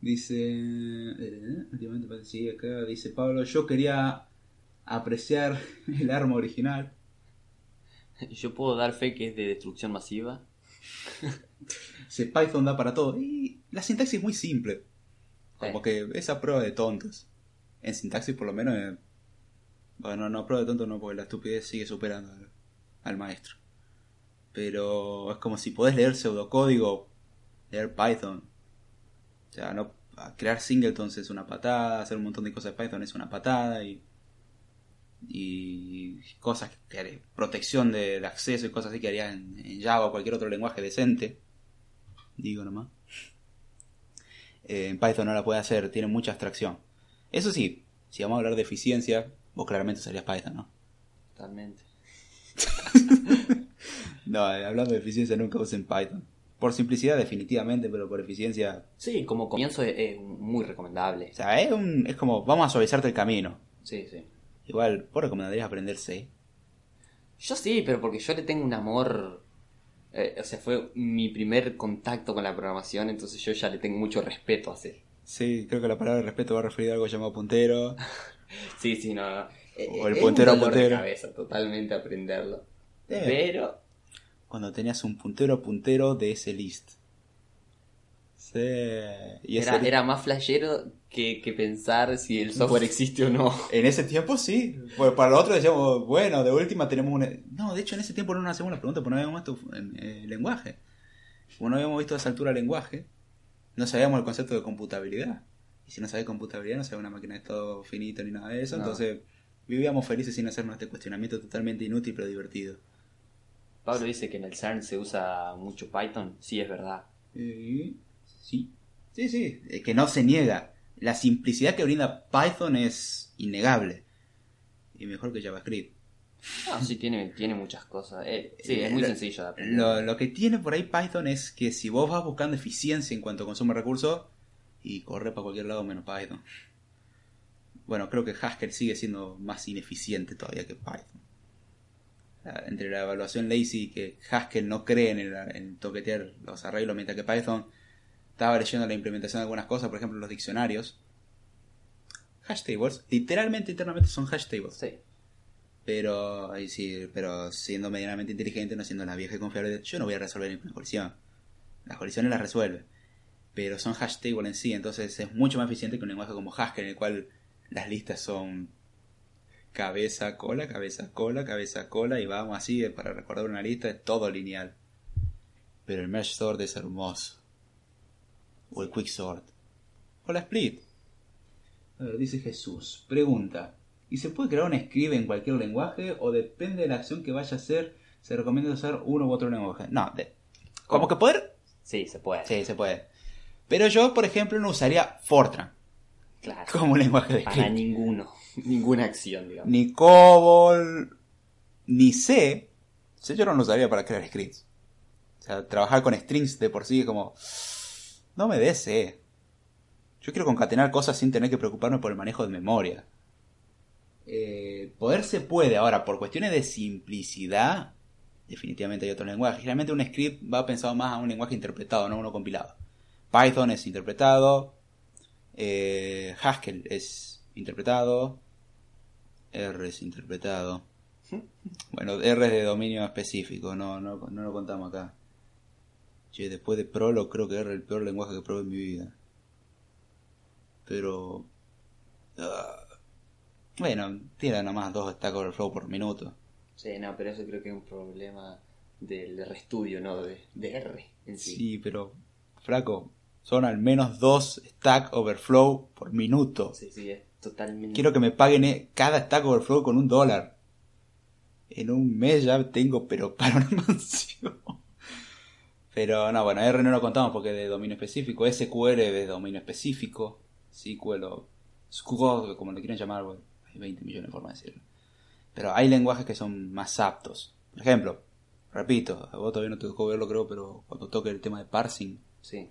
Dice. eh, últimamente parece- sí, acá dice Pablo. Yo quería apreciar el arma original. Yo puedo dar fe que es de destrucción masiva. Dice Python da para todo. Y la sintaxis es muy simple. Como Eh. que esa prueba de tontos. En sintaxis, por lo menos. eh, bueno, no, prueba de tontos no, porque la estupidez sigue superando al, al maestro. Pero es como si podés leer pseudocódigo, leer Python. O sea, no crear singletons es una patada, hacer un montón de cosas de Python es una patada y y cosas que protección del acceso y cosas así que harías en, en Java o cualquier otro lenguaje decente. Digo nomás. Eh, en Python no la puede hacer, tiene mucha abstracción. Eso sí, si vamos a hablar de eficiencia, vos claramente usarías Python, ¿no? Totalmente. No, eh, hablando de eficiencia nunca usen Python. Por simplicidad definitivamente, pero por eficiencia... Sí, como comienzo es, es muy recomendable. O sea, es, un, es como, vamos a suavizarte el camino. Sí, sí. Igual, vos recomendarías aprender C. Yo sí, pero porque yo le tengo un amor. eh, o sea, fue mi primer contacto con la programación, entonces yo ya le tengo mucho respeto a C. Sí, creo que la palabra respeto va a referir a algo llamado puntero. Sí, sí, no, no. O el es puntero a un dolor de puntero. cabeza totalmente aprenderlo. Eh. Pero Cuando tenías un puntero a puntero de ese list. Sí. Y era, más flashero que, que pensar si el software existe o no. En ese tiempo sí. Pues para lo otro decíamos, bueno, de última tenemos una... No, de hecho en ese tiempo no nos hacemos la pregunta porque no habíamos visto eh, lenguaje. Como no habíamos visto a esa altura lenguaje, no sabíamos el concepto de computabilidad. Y si no sabes computabilidad, no sabes una máquina de estado finito ni nada de eso. No. Entonces vivíamos felices sin hacernos este cuestionamiento totalmente inútil pero divertido. Pablo dice que en el CERN se usa mucho Python. Sí, es verdad. Eh, sí. Sí, sí. Es que no se niega. La simplicidad que brinda Python es innegable. Y mejor que JavaScript. No, sí, tiene, tiene muchas cosas. Eh, sí, es muy Lo- sencillo de aprender. Lo, lo que tiene por ahí Python es que si vos vas buscando eficiencia en cuanto consume recursos, y corre para cualquier lado menos Python. Bueno, creo que Haskell sigue siendo más ineficiente todavía que Python. Ah, Entre la evaluación lazy que Haskell no cree en, el, en toquetear los arreglos, mientras que Python estaba leyendo la implementación de algunas cosas, por ejemplo los diccionarios. Hash tables, literalmente internamente son hash tables. Sí. Pero, sí, pero siendo medianamente inteligente, no siendo la vieja y confiable, yo no voy a resolver ninguna colisión. Las colisiones las resuelve. Pero son hash table en sí, entonces es mucho más eficiente que un lenguaje como Haskell, en el cual las listas son cabeza, cola, cabeza, cola, cabeza, cola, y vamos así eh, para recordar una lista, es todo lineal. Pero el merge sort es hermoso. O el quick sort. O la split. Dice Jesús. Pregunta. ¿Y se puede crear un script en cualquier lenguaje o depende de la acción que vaya a hacer? ¿Se recomienda usar uno u otro lenguaje? No, de- como que poder, Sí, se puede. sí, se puede. Pero yo, por ejemplo, no usaría Fortran Claro. como un lenguaje de Para script. ninguno. Ninguna acción, digamos. Ni COBOL, ni C. C yo no lo usaría para crear scripts. O sea, trabajar con strings de por sí es como... No me des C. Yo quiero concatenar cosas sin tener que preocuparme por el manejo de memoria. Eh, poder se puede. Ahora, por cuestiones de simplicidad, definitivamente hay otro lenguaje. Generalmente un script va pensado más a un lenguaje interpretado, no a uno compilado. Python es interpretado. eh, Haskell es interpretado. R es interpretado. Bueno, R es de dominio específico, no, no, no lo contamos acá. Che, después de Prolo creo que R es el peor lenguaje que probé en mi vida. Pero... ah, bueno, tira nomás dos Stack Overflow por minuto. Sí, no, pero eso creo que es un problema del restudio, ¿no? De, de R en sí. Sí, pero... Flaco, son al menos dos Stack Overflow por minuto. Sí, sí, es totalmente. Quiero que me paguen eh, cada Stack Overflow con un dólar. En un mes ya tengo, pero para una mansión. Pero no, bueno, R no lo contamos porque es de dominio específico. SQL es de dominio específico. SQL o SQL, como lo quieran llamar, bueno, hay 20 millones de formas de decirlo. Pero hay lenguajes que son más aptos. Por ejemplo, repito, a vos todavía no te tocó verlo creo, pero cuando toque el tema de parsing, Sí,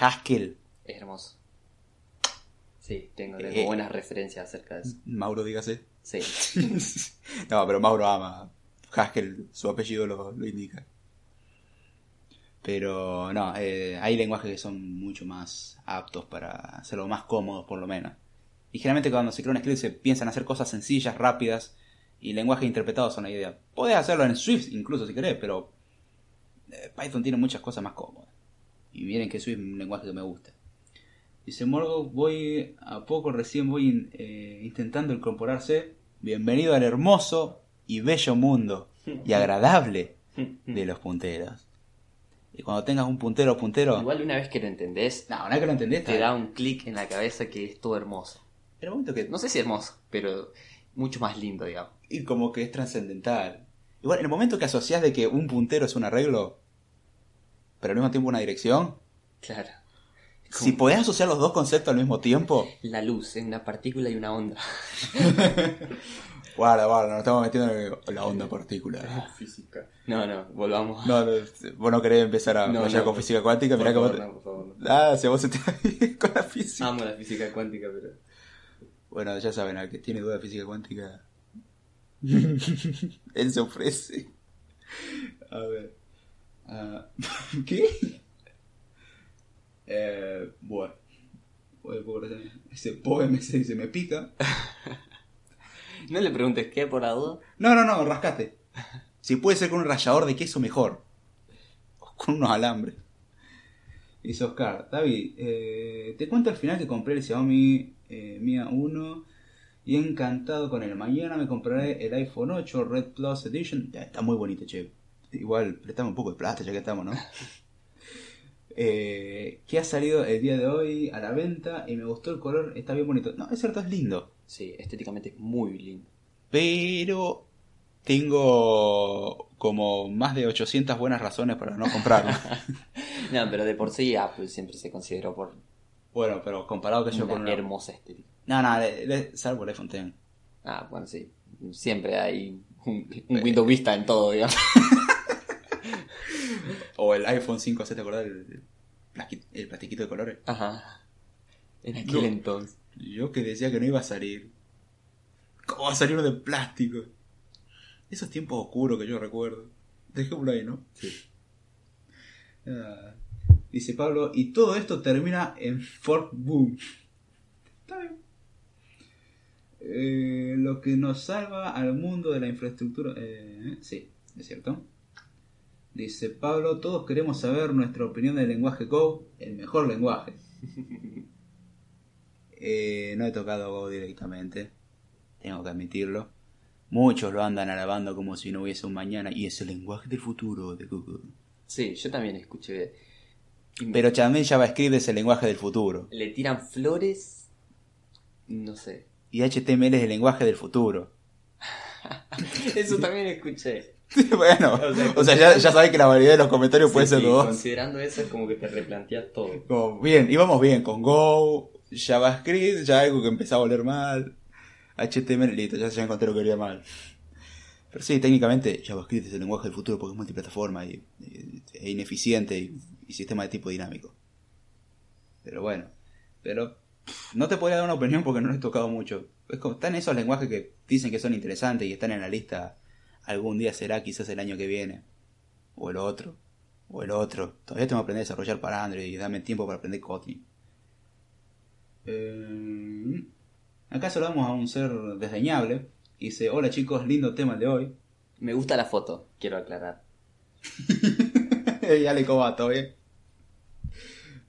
Haskell, es hermoso. Sí, tengo, Eh, buenas referencias acerca de eso. Mauro dígase. Sí, no, pero Mauro ama. Haskell, su apellido lo, lo indica. Pero no, eh, hay lenguajes que son mucho más aptos para hacerlo más cómodos, por lo menos. Y generalmente cuando se crea un script se piensan hacer cosas sencillas, rápidas, y lenguajes interpretados son la idea. Podés hacerlo en Swift incluso si querés, pero eh, Python tiene muchas cosas más cómodas. Y miren que Swift es un lenguaje que me gusta. Dice Morgo, voy a poco, recién voy eh, intentando incorporarse. Bienvenido al hermoso y bello mundo y agradable de los punteros. Y cuando tengas un puntero puntero... Igual una vez que lo entendés, No, una vez que lo entendés, te da un clic en la cabeza que es todo hermoso. Pero un momento que... No sé si hermoso, pero mucho más lindo, digamos. Y como que es trascendental. Igual, en el momento que asocias de que un puntero es un arreglo, pero al mismo tiempo una dirección, Claro. si podés asociar los dos conceptos al mismo tiempo, La luz, en una partícula y una onda. guarda, guarda, nos estamos metiendo en la onda particular. Física. No, no, volvamos. No, no, vos no querés empezar a No, no. con física cuántica, mirá que por vos... favor, no, por favor. Ah, si a vos se te va bien con la física. Amo la física cuántica, pero. Bueno, ya saben, al que tiene duda de física cuántica, él se ofrece. A ver. Ah, ¿Qué? Eh, bueno. Ese poema ese se me pica. No le preguntes qué por la duda. No, no, no, rascate. Si puede ser con un rallador de queso, mejor. O con unos alambres. Dice Oscar, David, eh, te cuento al final que compré el Xiaomi eh, Mia 1 y encantado con él. Mañana me compraré el iPhone 8 Red Plus Edition. Ya, está muy bonito, che. Igual, prestame un poco de plata ya que estamos, ¿no? Eh, que ha salido el día de hoy a la venta y me gustó el color, está bien bonito. No, es cierto, es lindo. Sí, estéticamente es muy lindo. Pero tengo como más de 800 buenas razones para no comprarlo. No, pero de por sí Apple siempre se consideró por bueno, pero comparado que yo con una... hermosa estética. No, no, le- le- salvo el iPhone X. Ah, bueno, sí. Siempre hay un, un Windows Vista en todo, digamos. O el iPhone 5, ¿se te acordás? El, el plastiquito de colores. Ajá. En aquel No. entonces. Yo que decía que no iba a salir. ¿Cómo va a salir uno de plástico? Esos tiempos oscuros que yo recuerdo. Dejémoslo ahí, ¿no? Sí. Ah, dice Pablo, y todo esto termina en Fort Boom. Está bien. Eh, lo que nos salva al mundo de la infraestructura. eh, sí, es cierto. Dice Pablo, todos queremos saber nuestra opinión del lenguaje Go, el mejor lenguaje. Eh, no he tocado Go directamente, tengo que admitirlo. Muchos lo andan alabando como si no hubiese un mañana y es el lenguaje del futuro de Google. Sí, yo también escuché. Pero también JavaScript es el lenguaje del futuro. Le tiran flores. No sé. Y HTML es el lenguaje del futuro. Eso también escuché. bueno, O sea, o sea, ya, ya sabes que la variedad de los comentarios puede ser sí, dos. Considerando eso es como que te replanteas todo. Como, bien, íbamos bien con Go, JavaScript, ya algo que empezaba a oler mal. HTML, listo, ya se encontré lo que olía mal. Pero sí, técnicamente JavaScript es el lenguaje del futuro porque es multiplataforma y, y- e ineficiente y, y sistema de tipo dinámico. Pero bueno, pero pff, no te podría dar una opinión porque no lo he tocado mucho. Es como, están esos lenguajes que dicen que son interesantes y están en la lista. Algún día será, quizás el año que viene. O el otro. O el otro. Todavía tengo que aprender a desarrollar para Android y dame tiempo para aprender Kotlin. Eh, acá saludamos a un ser desdeñable. Dice, hola chicos, lindo tema el de hoy. Me gusta la foto, quiero aclarar. ya le cobato, bien.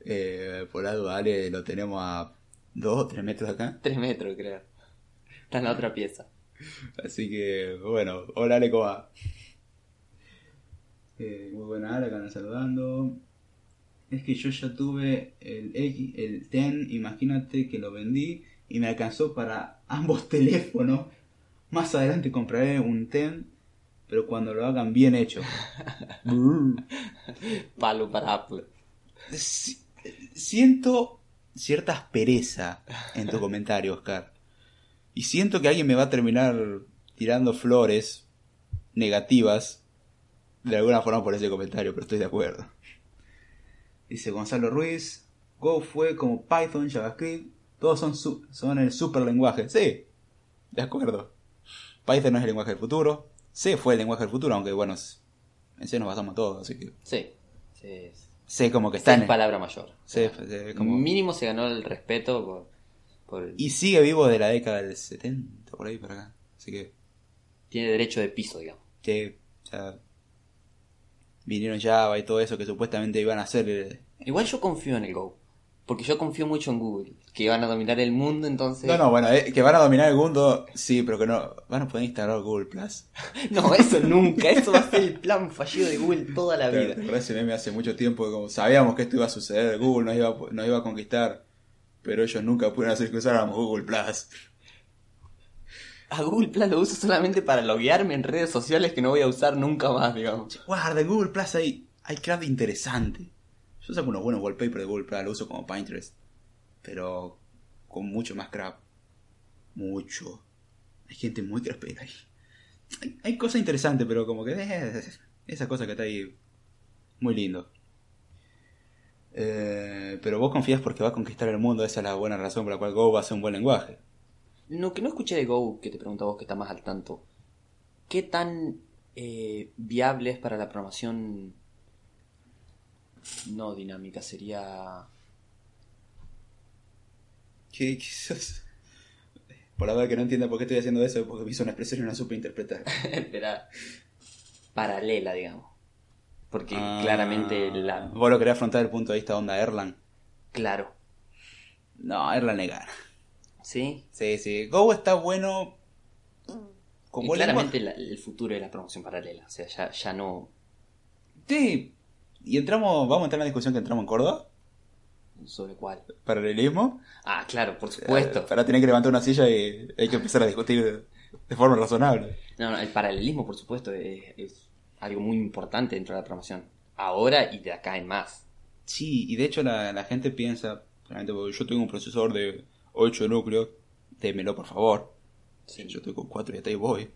Eh, por la duda, Ale lo tenemos a 2 o 3 metros acá. Tres metros, creo. Está en la otra pieza. Así que, bueno, hola Ale, ¿cómo va? Eh, muy buena Ale, acá saludando. Es que yo ya tuve el X, el 10, imagínate que lo vendí y me alcanzó para ambos teléfonos. Más adelante compraré un 10, pero cuando lo hagan bien hecho. Palo para Apple. Si- Siento cierta aspereza en tu comentario, Oscar. Y siento que alguien me va a terminar tirando flores negativas de alguna forma por ese comentario, pero estoy de acuerdo. Dice Gonzalo Ruiz, Go fue como Python, JavaScript, todos son, su- son el super lenguaje. Sí, de acuerdo. Python no es el lenguaje del futuro. C fue el lenguaje del futuro, aunque bueno, en C nos basamos todos, así que Sí. Sí, sé como que está es en... palabra mayor. sé, sé como- Mínimo se ganó el respeto por, por- Y sigue vivo de la década del 70, por ahí para acá. Así que, Tiene derecho de piso, digamos. que ya vinieron Java y todo eso que supuestamente iban a hacer. eh, Igual yo confío en el Go. Porque yo confío mucho en Google. Que van a dominar el mundo, entonces... No, no, bueno, eh, que van a dominar el mundo, sí, pero que no. Van a poder instalar Google Plus. No, eso nunca. Eso va a ser el plan fallido de Google toda la ¿Te vida. ese meme hace mucho tiempo? que Como sabíamos que esto iba a suceder, Google nos iba, a- nos iba a conquistar, pero ellos nunca pudieron hacer que usáramos Google Plus. A Google Plus lo uso solamente para loguearme en redes sociales que no voy a usar nunca más, digamos. Guarda, en Google Plus hay, hay crap interesante. Yo saco unos buenos wallpapers de Google Plus, lo uso como Pinterest, pero con mucho más crap. Mucho. Hay gente muy crapera ahí. Hay, cosas interesantes, pero como que... eh, esa cosa que está ahí... Muy lindo. Eh, pero vos confías porque va a conquistar el mundo, esa es la buena razón por la cual Go va a ser un buen lenguaje. Lo que no escuché de Go, que te pregunto vos que estás más al tanto, ¿qué tan eh, viable es para la programación no dinámica? Sería... ¿Qué, qué sos? Por la verdad que no entienda por qué estoy haciendo eso, porque me hizo una expresión y una supe interpretar. Espera. Paralela, digamos. Porque Ah, claramente la... Vos lo querés afrontar el punto de vista onda Erlang. Claro. No, Erlang le gana. ¿Sí? Sí, sí. Go está bueno. Y Como claramente la- el futuro de la promoción paralela. O sea, ya, ya no... Sí. Y entramos, vamos a entrar en la discusión que entramos en Córdoba. ¿Sobre cuál? Paralelismo. Ah, claro, por supuesto. Eh, Para tener que levantar una silla y hay que empezar a discutir de forma razonable. No, no, el paralelismo, por supuesto, es, es algo muy importante dentro de la programación. Ahora y de acá en más. Sí, y de hecho la, la gente piensa, realmente, porque yo tengo un procesador de 8 núcleos, démelo por favor. Sí. Yo estoy con 4 y hasta ahí voy.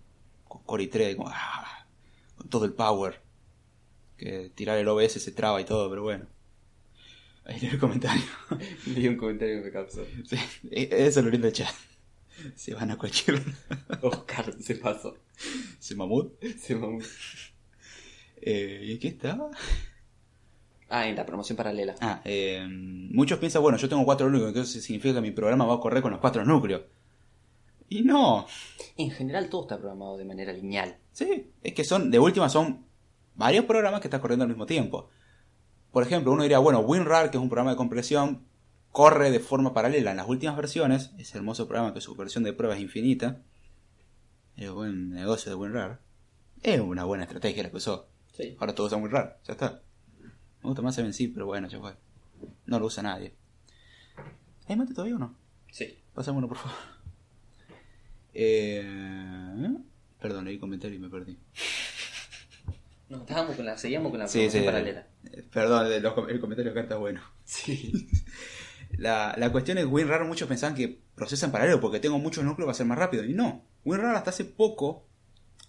Con Core i3, como, ah, con todo el power. Que tirar el OBS se traba y todo, pero bueno. Ahí leo el comentario. Vi un comentario que me causó. Sí, eso es lo lindo del chat. Se van a cualquier... Oscar se pasó. ¿Se mamut? Se mamó. Eh, ¿Y aquí estaba? Ah, en la promoción paralela. Ah, eh, muchos piensan, bueno, yo tengo cuatro núcleos, entonces significa que mi programa va a correr con los cuatro núcleos. Y no. En general todo está programado de manera lineal. Sí, es que son, de última son varios programas que están corriendo al mismo tiempo. Por ejemplo, uno diría, bueno, WinRAR, que es un programa de compresión, corre de forma paralela en las últimas versiones, ese hermoso programa que su versión de prueba es infinita. Es un buen negocio de WinRAR. Es una buena estrategia la que usó. Sí. Ahora todos usan WinRAR, ya está. Me gusta más sí, pero bueno, ya fue. No lo usa nadie. ¿Hay mate todavía o no? Sí. Pasame uno, por favor. Eh... Perdón, leí comentario y me perdí. No, estábamos con la, seguíamos con la sí. paralela. Perdón, el, el comentario acá está bueno. Sí. La, la cuestión es que WinRAR muchos pensaban que procesa en paralelo porque tengo muchos núcleos va a ser más rápido. Y no. WinRAR hasta hace poco,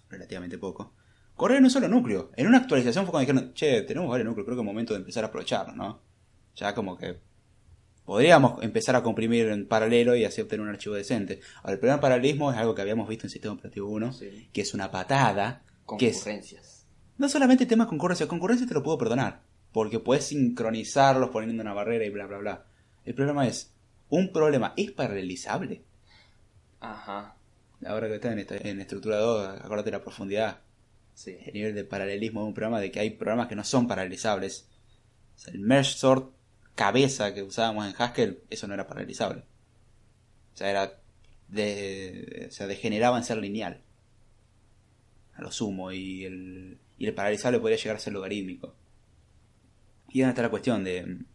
relativamente poco, corre en un solo núcleo. En una actualización fue cuando dijeron, che, tenemos varios núcleos, creo que es momento de empezar a aprovecharlo, ¿no? Ya como que podríamos empezar a comprimir en paralelo y así obtener un archivo decente. Ahora, el problema del paralelismo es algo que habíamos visto en Sistema Operativo 1, Sí. que es una patada, que es Concurrencias. No solamente temas concurrencia, concurrencia te lo puedo perdonar, porque puedes sincronizarlos poniendo una barrera y bla bla bla. El problema es, ¿un problema es paralelizable? Ajá. Ahora que está en, esta- en estructura 2, acuérdate de la profundidad, Sí. el nivel de paralelismo de un programa, de que hay programas que no son paralelizables. O sea, el merge sort cabeza que usábamos en Haskell, eso no era paralelizable. O sea, era de, o sea, degeneraba en ser lineal. A lo sumo. Y el, y el paralizable podría llegar a ser logarítmico. Y donde está la cuestión de,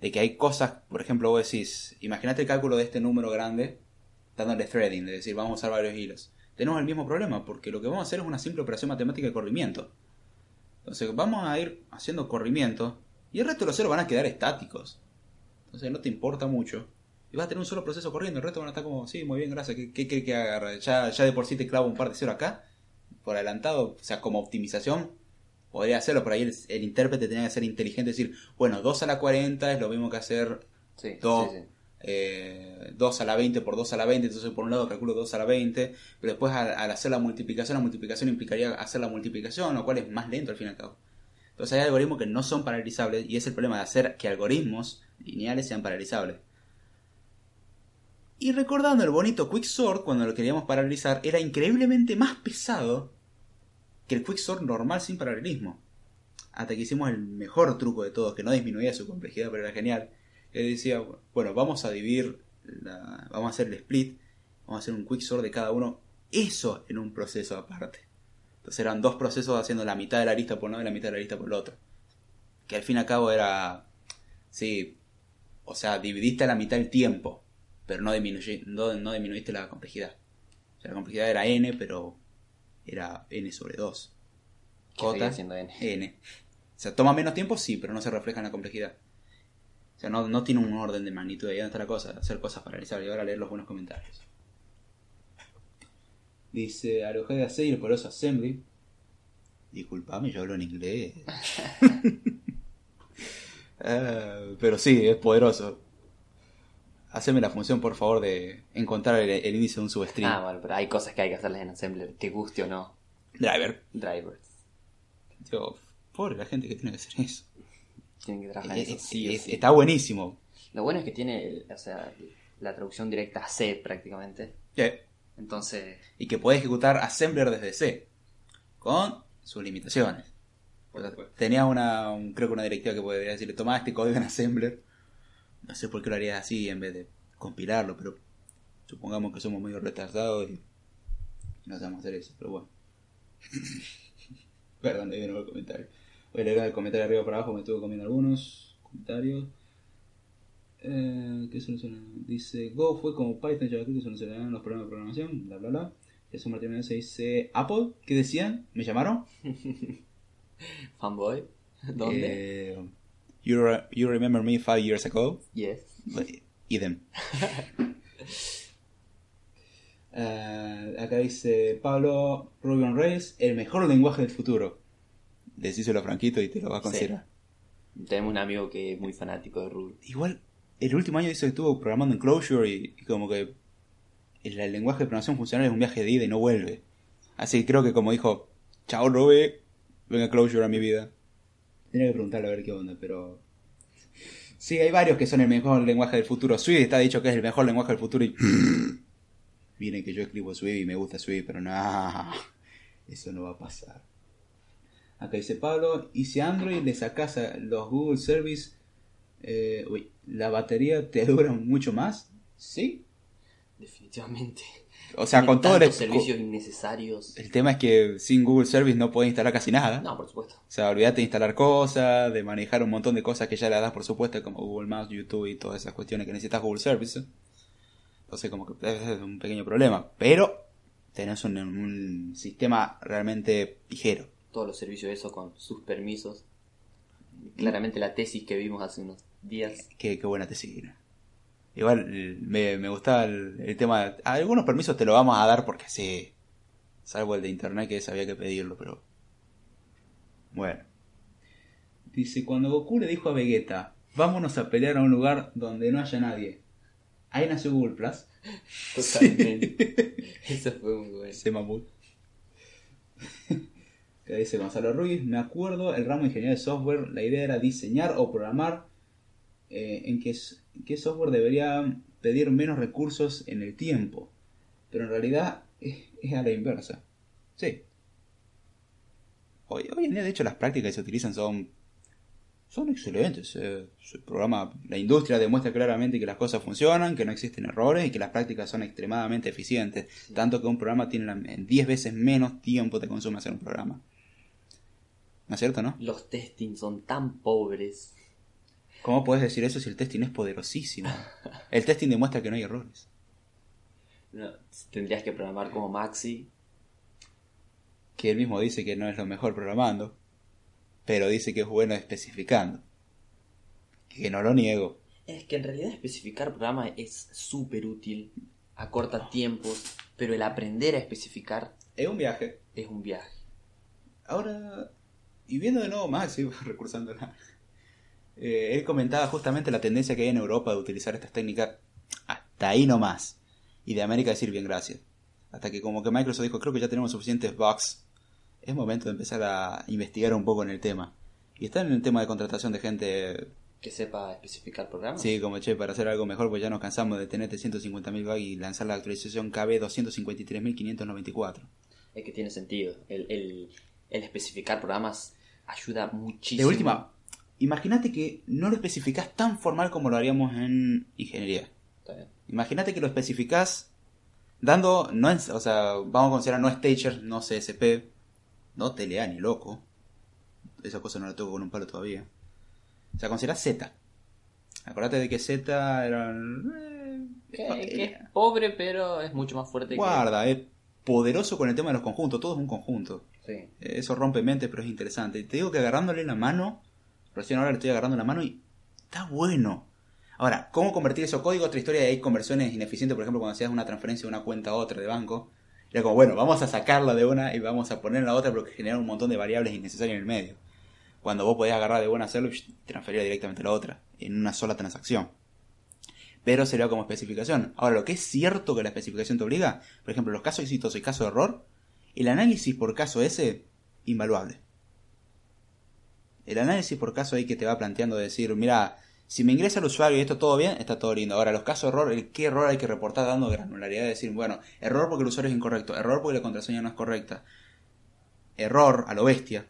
que hay cosas, por ejemplo, vos decís, imagínate el cálculo de este número grande, dándole threading, de decir, vamos a usar varios hilos. Tenemos el mismo problema, porque lo que vamos a hacer es una simple operación matemática de corrimiento. Entonces, vamos a ir haciendo corrimiento, y el resto de los ceros van a quedar estáticos. Entonces, no te importa mucho. Y vas a tener un solo proceso corriendo, el resto van a estar como, sí, muy bien, gracias, ¿qué, qué, qué, qué agarra? Ya de por sí te clavo un par de ceros acá, por adelantado, o sea, como optimización, podría hacerlo, por ahí el, el intérprete tenía que ser inteligente, decir, bueno, 2 a la 40 es lo mismo que hacer Sí. Dos. sí, sí. eh, 2 a la 20 por 2 a la 20, entonces por un lado calculo 2 a la 20, pero después al, al hacer la multiplicación, la multiplicación implicaría hacer la multiplicación, lo cual es más lento al fin y al cabo. Entonces hay algoritmos que no son paralelizables y es el problema de hacer que algoritmos lineales sean paralelizables. Y recordando el bonito Quicksort, cuando lo queríamos paralelizar, era increíblemente más pesado que el Quicksort normal sin paralelismo. Hasta que hicimos el mejor truco de todos, que no disminuía su complejidad, pero era genial. Que decía, bueno, vamos a dividir, la, vamos a hacer el split, vamos a hacer un Quicksort de cada uno, eso en un proceso aparte. Entonces eran dos procesos haciendo la mitad de la lista por un lado y la mitad de la lista por el otro. Que al fin y al cabo era, sí, o sea, dividiste a la mitad el tiempo pero no, no, disminuiste la complejidad. O sea, la complejidad era n, pero era n sobre 2. J siendo n? n. O sea, toma menos tiempo, sí, pero no se refleja en la complejidad. O sea, no, tiene un orden de magnitud. Ahí donde está la cosa, hacer cosas para realizar. Y ahora leer los buenos comentarios. Dice, Alojé de hacer y el poderoso Assembly. Disculpame, yo hablo en inglés. Ah, pero sí, es poderoso. Haceme la función, por favor, de encontrar el, índice de un substring. Ah, bueno, pero hay cosas que hay que hacerles en Assembler, te guste o no. Driver. Drivers. Tío, pobre la gente que tiene que hacer eso. Tienen que trabajar en eso. sí, Está buenísimo. Lo bueno es que tiene, o sea, la traducción directa a C prácticamente. Sí. Entonces. Y que puede ejecutar Assembler desde C. Con sus limitaciones. tenía una, creo que una directiva que podría decirle, toma este código en Assembler no sé por qué lo harías así en vez de compilarlo, pero supongamos que somos medio retardados y no sabemos hacer eso, pero bueno. Perdón, ahí viene el comentario. Voy a leer el comentario arriba para abajo, me estuve comiendo algunos comentarios. Eh, ¿Qué soluciona? Dice, Go fue como Python, JavaScript que solucionarán los problemas de programación, bla bla bla. Jesús Martínez se dice, Apple, ¿qué decían? ¿Me llamaron? Fanboy, ¿dónde? Eh, You, you remember me five years ago? Yes. Idem. uh, acá dice Pablo Ruby on Rails, el mejor lenguaje del futuro. Decíselo franquito y te lo vas a considerar. Tenemos un amigo que es muy fanático de Ruby. Igual, el último año dice que estuvo programando en Clojure y, como que el, el, lenguaje de programación funcional es un viaje de ida y no vuelve. Así que creo que como dijo, chao Ruby, venga Clojure a mi vida. Tendría que preguntarle a ver qué onda, pero. Sí, hay varios que son el mejor lenguaje del futuro. Swift está dicho que es el mejor lenguaje del futuro y. Viene que yo escribo Swift y me gusta Swift, pero no. Eso no va a pasar. Acá dice Pablo, y si Android le sacas a los Google Service, eh, uy, ¿la batería te dura mucho más? ¿Sí? Definitivamente. O sea, con todos los servicios innecesarios. El tema es que sin Google Service no puedes instalar casi nada. No, por supuesto. O sea, olvídate de instalar cosas, de manejar un montón de cosas que ya le das por supuesto, como Google Maps, YouTube y todas esas cuestiones que necesitas Google Service. Entonces, como que es un pequeño problema. Pero tenés un, sistema realmente ligero. Todos los servicios, eso con sus permisos. Claramente la tesis que vimos hace unos días. Qué, qué buena tesis. Igual me, me gustaba el, tema. De, algunos permisos te lo vamos a dar porque sí. Salvo el de internet que sabía que pedirlo, pero. Bueno. Dice: Cuando Goku le dijo a Vegeta, vámonos a pelear a un lugar donde no haya nadie. Ahí nació Google Plus. Totalmente. Eso fue muy bueno. Se mamut. que dice Gonzalo Ruiz: Me acuerdo, el ramo de ingeniería de software, la idea era diseñar o programar eh, en que qué software debería pedir menos recursos en el tiempo. Pero en realidad es, a la inversa. Sí. Hoy, en día, de hecho, las prácticas que se utilizan son, son excelentes. el programa, la industria demuestra claramente que las cosas funcionan, que no existen errores y que las prácticas son extremadamente eficientes. Tanto que un programa tiene 10 veces menos tiempo de consume hacer un programa. ¿No es cierto, no? Los testing son tan pobres. ¿Cómo puedes decir eso si el testing es poderosísimo? El testing demuestra que no hay errores. tendrías que programar como Maxi. Que él mismo dice que no es lo mejor programando, pero dice que es bueno especificando. Que no lo niego. Es que en realidad especificar programas es súper útil, acorta tiempos, pero el aprender a especificar... Es un viaje. Es un viaje. Ahora, y viendo de nuevo Maxi, recursando la, eh, él comentaba justamente la tendencia que hay en Europa de utilizar estas técnicas hasta ahí nomás. Y de América decir bien gracias. Hasta que como que Microsoft dijo, creo que ya tenemos suficientes bugs. Es momento de empezar a investigar un poco en el tema. Y está en el tema de contratación de gente, Que sepa especificar programas. sí, como che, para hacer algo mejor, pues ya nos cansamos de tener 350.000 bugs y lanzar la actualización KB 253.594. Es que tiene sentido. El, el, el especificar programas ayuda muchísimo. De última, imagínate que no lo especificás tan formal como lo haríamos en ingeniería. Imagínate que lo especificás dando, no en- o sea, vamos a considerar no stager, no CSP, no TLA ni loco. Esa cosa no la toco con un palo todavía. O sea, considerás Z. Acordate de que Z era... eh, Que, eh, que es pobre, pero es mucho más fuerte Guarda, es poderoso con el tema de los conjuntos, todo es un conjunto. Sí. Eso rompe mentes, pero es interesante. Y te digo que agarrándole la mano, recién ahora le estoy agarrando la mano y está bueno. Ahora, ¿cómo convertir eso a código? Otra historia, hay conversiones ineficientes, por ejemplo, cuando hacías una transferencia de una cuenta a otra de banco. Era como, bueno, vamos a sacarla de una y vamos a poner en la otra porque genera un montón de variables innecesarias en el medio. Cuando vos podías agarrar de buena hacerlo y transferir directamente a la otra, en una sola transacción. Pero sería como especificación. Ahora, lo que es cierto que la especificación te obliga, por ejemplo, los casos exitosos y casos de error, el análisis por caso ese, invaluable. El análisis por caso ahí que te va planteando de decir, mira, si me ingresa el usuario y esto todo bien, está todo lindo. Ahora, los casos de error, el qué error hay que reportar dando granularidad de decir, bueno, error porque el usuario es incorrecto, error porque la contraseña no es correcta, error a lo bestia,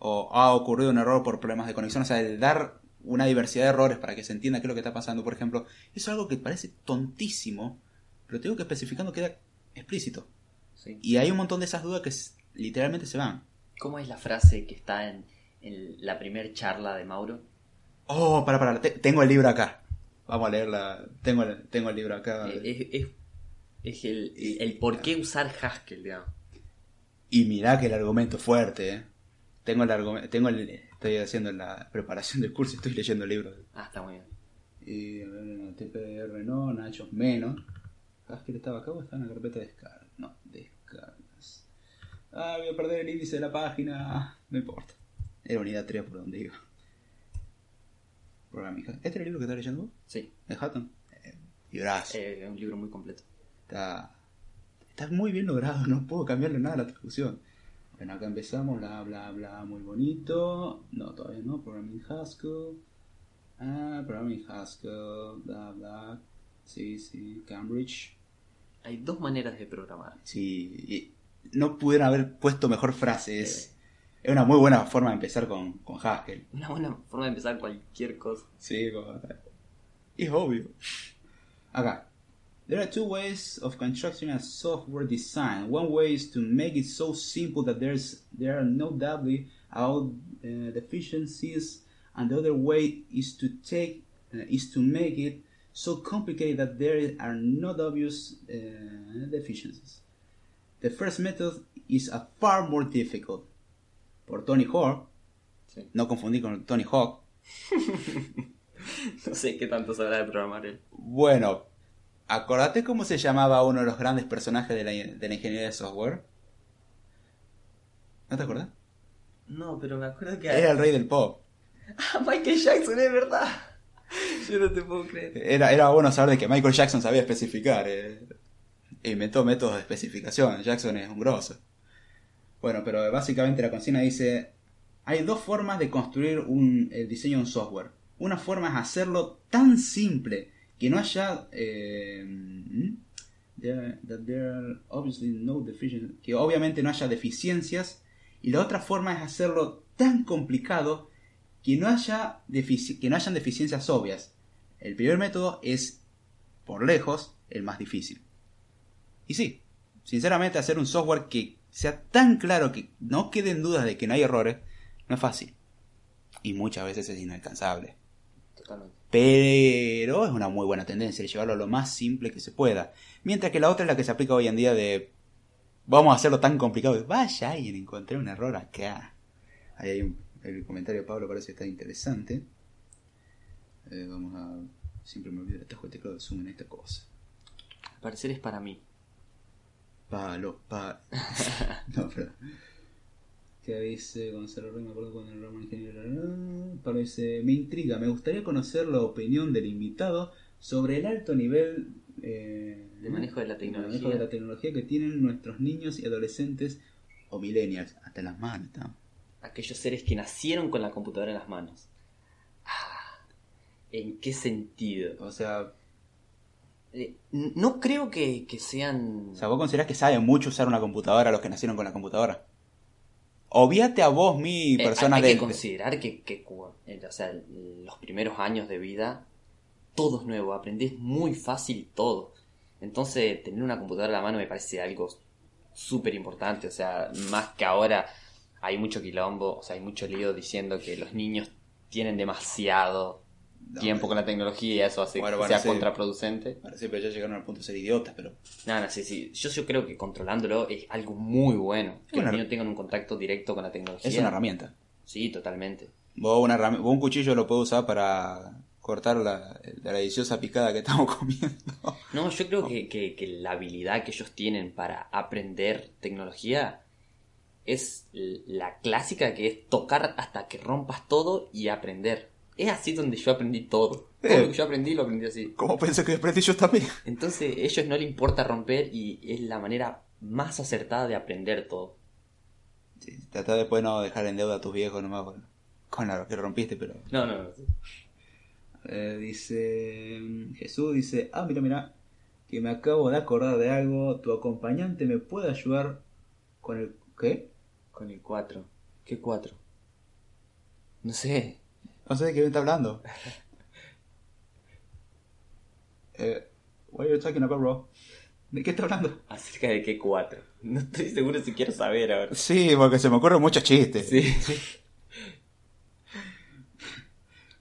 o ha ocurrido un error por problemas de conexión, o sea, el dar una diversidad de errores para que se entienda qué es lo que está pasando, por ejemplo, eso es algo que parece tontísimo, pero te digo que especificando queda explícito. sí. Y hay un montón de esas dudas que literalmente se van. ¿Cómo es la frase que está en, en la primer charla de Mauro? Oh, para, para, te- tengo el libro acá. Vamos a leerla. Tengo el, tengo el libro acá. Eh, Es, es, es el, el, el por qué usar Haskell, digamos. Y mirá que el argumento fuerte, ¿eh? Tengo el argumento, tengo el, estoy haciendo la preparación del curso y estoy leyendo el libro. Ah, está muy bien. Y a ver, no, TPR no, Nachos menos. Haskell estaba acá o está en la carpeta de descargas. No, descargas. Ah, voy a perder el índice de la página. No importa. Era unidad 3 por donde iba. Programming. ¿Este era el libro que estás leyendo vos? Sí, ¿De Hutton? Eh, librazo. eh, es un libro muy completo. Está, está muy bien logrado, no puedo cambiarle nada a la traducción. Bueno, acá empezamos, bla, bla, bla, muy bonito. No, todavía no, Programming Haskell. Ah, Programming Haskell, bla, bla. Sí, sí, Cambridge. Hay dos maneras de programar. Sí, y no pudieron haber puesto mejor frase. Es, una muy buena forma de empezar con, con Haskell. Una buena forma de empezar cualquier cosa. Sí, como- es obvio. Acá. There are two ways of constructing a software design. One way is to make it so simple that there's there are no doubly about uh, deficiencies, and the other way is to take uh, is to make it so complicated that there are no obvious uh, deficiencies. The first method is a far more difficult. Por Tony Hawk, Sí. no confundir con Tony Hawk, No sé qué tanto sabrá de programar él. Bueno, acordate cómo se llamaba uno de los grandes personajes de la, de la ingeniería de software. ¿No te acuerdas? No, pero me acuerdo que... Era el rey del pop. Ah, Michael Jackson, es verdad. Yo no te puedo creer. Era, era bueno saber de que Michael Jackson sabía especificar. eh. Inventó métodos de especificación. Jackson es un grosso. Bueno, pero básicamente la consigna dice: hay dos formas de construir un, el diseño de un software. Una forma es hacerlo tan simple que no haya. eh, que obviamente no haya deficiencias. Y la otra forma es hacerlo tan complicado que no haya que no hayan deficiencias obvias. El primer método es, por lejos, el más difícil. Y sí, sinceramente hacer un software que sea tan claro que no queden dudas de que no hay errores, no es fácil. Y muchas veces es inalcanzable. Totalmente. Pero es una muy buena tendencia llevarlo a lo más simple que se pueda. Mientras que la otra es la que se aplica hoy en día de vamos a hacerlo tan complicado. Vaya alguien, encontré un error acá. Ahí hay un, el comentario de Pablo parece que está interesante. Eh, vamos a... Siempre me olvido el atajo de teclado de zoom en esta cosa. Al parecer es para mí. Palo, pa... no, pero... ¿Qué dice Gonzalo Rey? Me acuerdo cuando el Ramón Ingeniero... Ah, Pablo dice, me intriga, me gustaría conocer la opinión del invitado sobre el alto nivel eh, De manejo de la de manejo tecnología. de la tecnología que tienen nuestros niños y adolescentes o millennials. Hasta las manos, estamos. aquellos seres que nacieron con la computadora en las manos. Ah, ¿En qué sentido? O sea, Eh, no creo que, que sean... o sea, vos considerás que saben mucho usar una computadora los que nacieron con la computadora. Obviate a vos, mi Eh, persona hay, hay de... que considerar que, que eh, o sea, los primeros años de vida, todo es nuevo, aprendés muy fácil todo. Entonces, tener una computadora en la mano me parece algo súper importante. O sea, más que ahora hay mucho quilombo, o sea, hay mucho lío diciendo que los niños tienen demasiado tiempo con la tecnología y eso hace Bueno, que sea contraproducente. Bueno, sí, pero ya llegaron al punto de ser idiotas, pero... No, no, sí, sí. Yo, yo creo que controlándolo es algo muy bueno. Que los niños tengan un contacto directo con la tecnología. Es una herramienta. Sí, totalmente. Vos, una herrami- vos un cuchillo lo puedes usar para cortar la, la deliciosa picada que estamos comiendo. No, yo creo que, que- que la habilidad que ellos tienen para aprender tecnología es la clásica que es tocar hasta que rompas todo y aprender. Es así donde yo aprendí todo. Todo Eh. lo que yo aprendí lo aprendí así. ¿Cómo pensé que aprendí yo también? Entonces, a ellos no les importa romper y es la manera más acertada de aprender todo. Sí, trata después de no dejar en deuda a tus viejos nomás con, con lo que rompiste, pero... No, no, no. Eh, dice... Jesús dice, ah, mira, mira, que me acabo de acordar de algo, tu acompañante me puede ayudar con el... ¿Qué? Con el 4. ¿Qué 4? No sé. No sé de qué me está hablando. eh, what are you talking about, bro? ¿De qué está hablando? ¿Acerca de qué 4? No estoy seguro si quiero saber ahora. Sí, porque se me ocurren muchos chistes. Sí.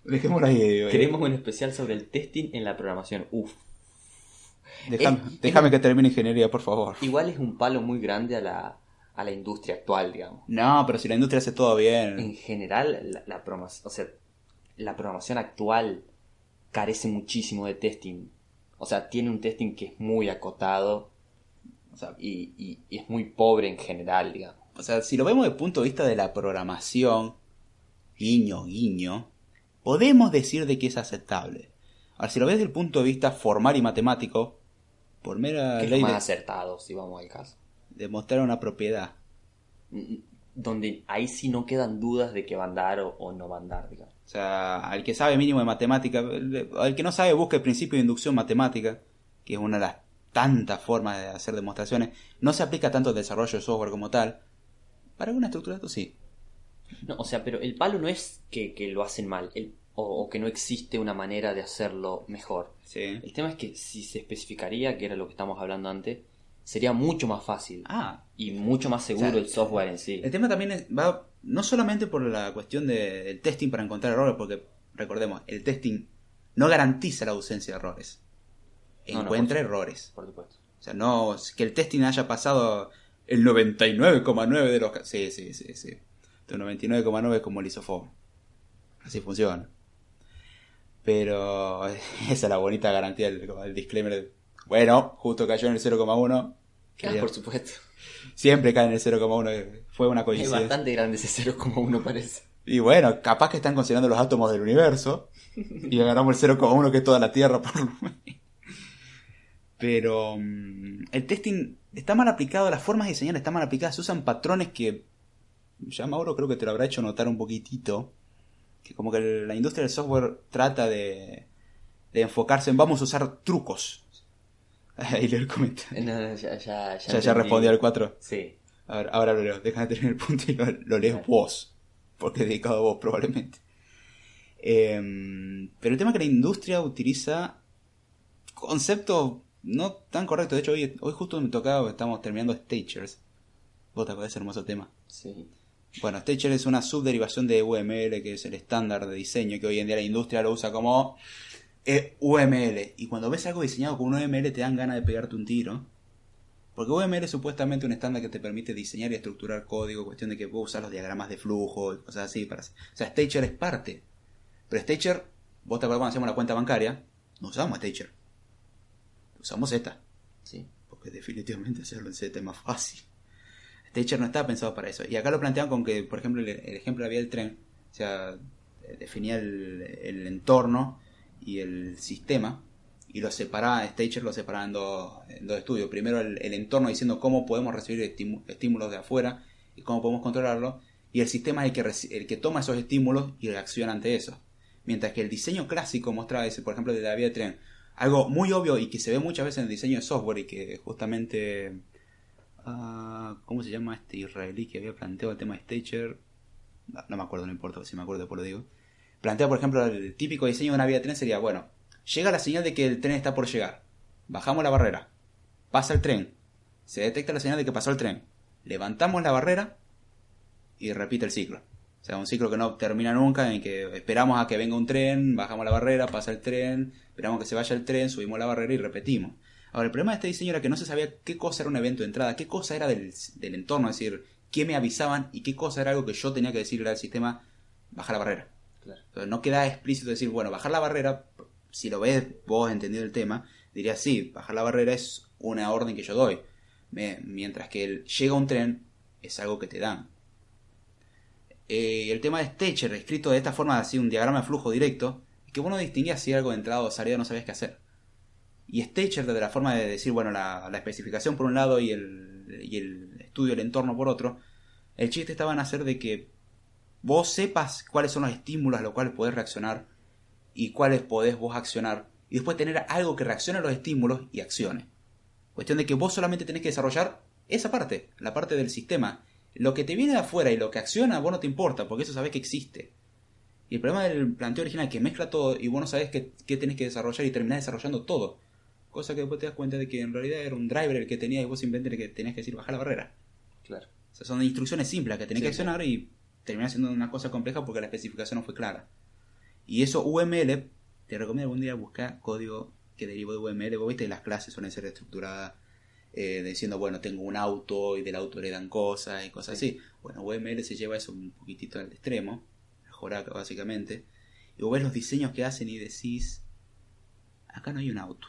Dejémoslo ahí. eh. Queremos un especial sobre el testing en la programación. Uf. Déjame, Es- déjame que termine ingeniería, por favor. Igual es un palo muy grande a la, a la industria actual, digamos. No, pero si la industria hace todo En bien. general, la, la programación, o sea, la programación actual carece muchísimo de testing. O sea, tiene un testing que es muy acotado O sea, y, y- y es muy pobre en general, digamos. o sea, si lo vemos desde el punto de vista de la programación, guiño, guiño, podemos decir de que es aceptable. Ahora, si lo ves desde el punto de vista formal y matemático, por mera Que es lo ley más de acertado, si vamos al caso. demostrar una propiedad. Donde ahí sí no quedan dudas de que va a andar o, o no va a andar, digamos. O sea, al que sabe mínimo de matemática, al que no sabe busca el principio de inducción matemática, que es una de las tantas formas de hacer demostraciones. No se aplica tanto al desarrollo de software como tal. Para alguna estructura esto sí. No, o sea, pero el palo no es que, que lo hacen mal el- o, o que no existe una manera de hacerlo mejor. Sí. El tema es que si se especificaría, que era lo que estamos hablando antes, sería mucho más fácil Ah, y mucho más seguro O sea, el software en sí. el tema también es- va no solamente por la cuestión de- del testing para encontrar errores, porque recordemos, el testing no garantiza la ausencia de errores. No, no, Encuentra por errores. Por supuesto. O sea, no que el testing haya pasado el 99,9 de los casos. Sí, sí, sí, sí. El 99,9 es como el isofón. Así funciona. Pero esa es la bonita garantía, el, como el disclaimer. Bueno, justo cayó en el 0,1. Ah, por supuesto. Siempre cae en el 0,1. Fue una Es coincidencia. bastante grande ese 0,1 parece. Y bueno, capaz que están considerando los átomos del universo. Y agarramos el 0,1 que es toda la Tierra por. Pero mm, el testing está mal aplicado, las formas de diseñar están mal aplicadas, se usan patrones que ya Mauro creo que te lo habrá hecho notar un poquitito, que como que la industria del software trata de, de enfocarse en vamos a usar trucos. Ahí leo el comentario. No, no, ya, ya, ya, Ya, respondió al 4. Sí. A ver, ahora lo leo. Déjame terminar el punto y lo, lo lees vos. Porque es dedicado a vos, probablemente. Em, pero el tema es que la industria utiliza conceptos no tan correctos. De hecho, hoy, hoy justo me tocaba, estamos terminando Stagers. Vos te acordás hermoso tema. Sí. Bueno, Stager es una subderivación de UML, que es el estándar de diseño que hoy en día la industria lo usa como eh, UML. Y cuando ves algo diseñado con un UML te dan ganas de pegarte un tiro. Porque UML es supuestamente un estándar que te permite diseñar y estructurar código, cuestión de que vos usar los diagramas de flujo y cosas así. Para... O sea, Stager es parte. Pero Stager, vos te acuerdas cuando hacíamos la cuenta bancaria, no usamos Stager. Usamos Z. Sí. Porque definitivamente hacerlo en Z es más fácil. Stager no estaba pensado para eso. Y acá lo plantean con que, por ejemplo, el, el ejemplo vía del tren, o sea, definía el, el entorno y el sistema y lo separaba, Stager lo separaba en dos, dos estudios. Primero el, entorno diciendo cómo podemos recibir estímulos de afuera y cómo podemos controlarlo. Y el sistema es el que, el que toma esos estímulos y reacciona ante eso. Mientras que el diseño clásico mostraba ese, por ejemplo, de la vía de tren, algo muy obvio y que se ve muchas veces en el diseño de software y que justamente... ah, ¿Cómo se llama este israelí que había planteado el tema de Stager? No, no me acuerdo, no importa, si me acuerdo después lo digo. Plantea, por ejemplo, el típico diseño de una vía de tren sería, bueno, llega la señal de que el tren está por llegar. Bajamos la barrera. Pasa el tren. Se detecta la señal de que pasó el tren. Levantamos la barrera y repite el ciclo. O sea, un ciclo que no termina nunca, en que esperamos a que venga un tren, bajamos la barrera, pasa el tren, esperamos que se vaya el tren, subimos la barrera y repetimos. Ahora, el problema de este diseño era que no se sabía qué cosa era un evento de entrada, qué cosa era del, del entorno, es decir, qué me avisaban y qué cosa era algo que yo tenía que decirle al sistema, baja la barrera. No queda explícito decir, bueno, bajar la barrera, si lo ves vos entendido el tema, dirías, sí, bajar la barrera es una orden que yo doy. Mientras que el llega un tren es algo que te dan. Eh, el tema de Stecher, escrito de esta forma, así un diagrama de flujo directo, es que vos no distinguías si algo de entrada o salida, no sabías qué hacer. Y Stecher, de la forma de decir, bueno, la, la especificación por un lado y el, y el estudio del entorno por otro, el chiste estaba en hacer de que vos sepas cuáles son los estímulos a los cuales podés reaccionar y cuáles podés vos accionar, y después tener algo que reaccione a los estímulos y accione. Cuestión de que vos solamente tenés que desarrollar esa parte, la parte del sistema. Lo que te viene de afuera y lo que acciona, vos no te importa, porque eso sabés que existe. Y el problema del planteo original es que mezcla todo y vos no sabés qué, qué tenés que desarrollar y terminás desarrollando todo. Cosa que después te das cuenta de que en realidad era un driver el que tenías y vos simplemente el que tenías que decir bajar la barrera. Claro. O sea, son instrucciones simples que tenés Sí, que accionar y terminás siendo una cosa compleja porque la especificación no fue clara. Y eso UML, te recomiendo algún día buscar código que derivó de UML. Vos viste, las clases suelen ser estructuradas eh, diciendo, bueno, tengo un auto y del auto le dan cosas y cosas así. Bueno, UML se lleva eso un poquitito al extremo, mejorar básicamente. Y vos ves los diseños que hacen y decís, acá no hay un auto.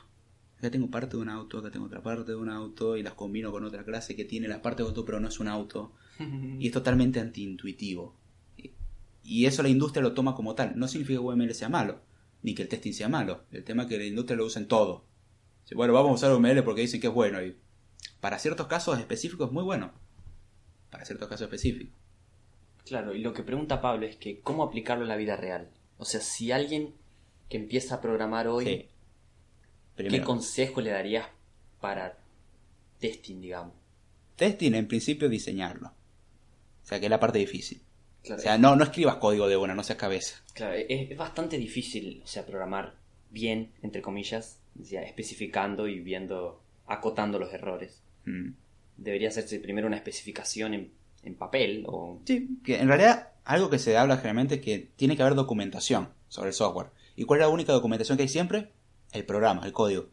Acá tengo parte de un auto, acá tengo otra parte de un auto y las combino con otra clase que tiene la parte de auto pero no es un auto. Y es totalmente antiintuitivo. Y- eso la industria lo toma como tal. No significa que UML sea malo, ni que el testing sea malo. El tema es que la industria lo usa en todo. Bueno, vamos a usar UML porque dicen que es bueno. Y para ciertos casos específicos es muy bueno. Para ciertos casos específicos. Claro, y lo que pregunta Pablo es que cómo aplicarlo en la vida real. O sea, si alguien que empieza a programar hoy, Sí. ¿qué consejo le darías para testing, digamos? testing en principio diseñarlo. O sea, que es la parte difícil. Claro, O sea, no, no escribas código de una, no seas cabeza. Claro, es, es bastante difícil, o sea, programar bien, entre comillas, o sea, especificando y viendo, acotando los errores. Mm. Debería hacerse primero una especificación en, en papel o... Sí, que en realidad algo que se habla generalmente es que tiene que haber documentación sobre el software. ¿Y cuál es la única documentación que hay siempre? El programa, el código.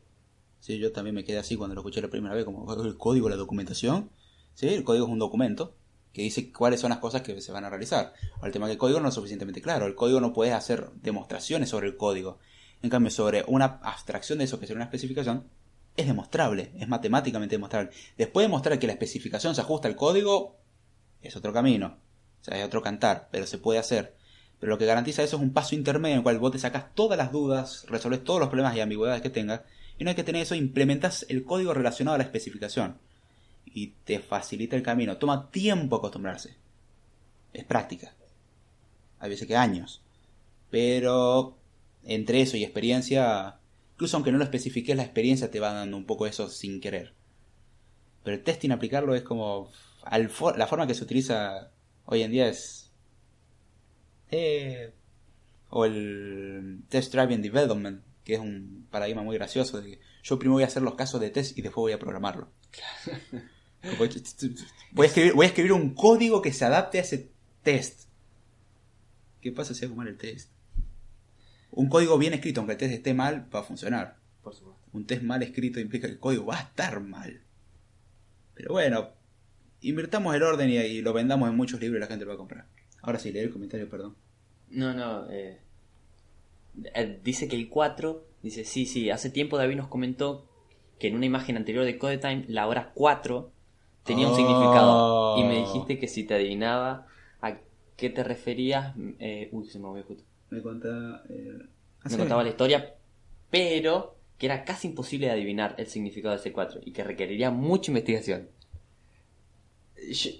Sí, yo también me quedé así cuando lo escuché la primera vez, como el código, la documentación. Sí, el código es un documento que dice cuáles son las cosas que se van a realizar. O el tema que el código no es suficientemente claro. El código no puede hacer demostraciones sobre el código. En cambio, sobre una abstracción de eso que sería una especificación, es demostrable, es matemáticamente demostrable. Después de mostrar que la especificación se ajusta al código, es otro camino. O sea, es otro cantar, pero se puede hacer. Pero lo que garantiza eso es un paso intermedio en el cual vos te sacas todas las dudas, resolves todos los problemas y ambigüedades que tengas, y una vez que tenés eso, implementas el código relacionado a la especificación. Y te facilita el camino. Toma tiempo acostumbrarse. Es práctica. Hay veces que años. Pero entre eso y experiencia, incluso aunque no lo especifiques, la experiencia te va dando un poco eso sin querer. Pero el testing aplicarlo es como... la forma que se utiliza hoy en día es... eh, o el Test Driving Development, que es un paradigma muy gracioso de que yo primero voy a hacer los casos de test y después voy a programarlo. Como, voy, a escribir, voy a escribir un código que se adapte a ese test. ¿Qué pasa si hago mal el test? Un código bien escrito, aunque el test esté mal, va a funcionar. Por supuesto. Un test mal escrito implica que el código va a estar mal. Pero bueno, invirtamos el orden y, y lo vendamos en muchos libros y la gente lo va a comprar. Ahora sí, leer el comentario, perdón. No, no. eh, eh, dice que el 4, dice, sí, sí, hace tiempo David nos comentó que en una imagen anterior de CodeTime la hora 4 tenía un Oh. significado. Y me dijiste que si te adivinaba a qué te referías... eh, uy, se me movió justo. Me contaba... Eh, Me contaba la historia, pero que era casi imposible de adivinar el significado de ese 4 y que requeriría mucha investigación. Yo-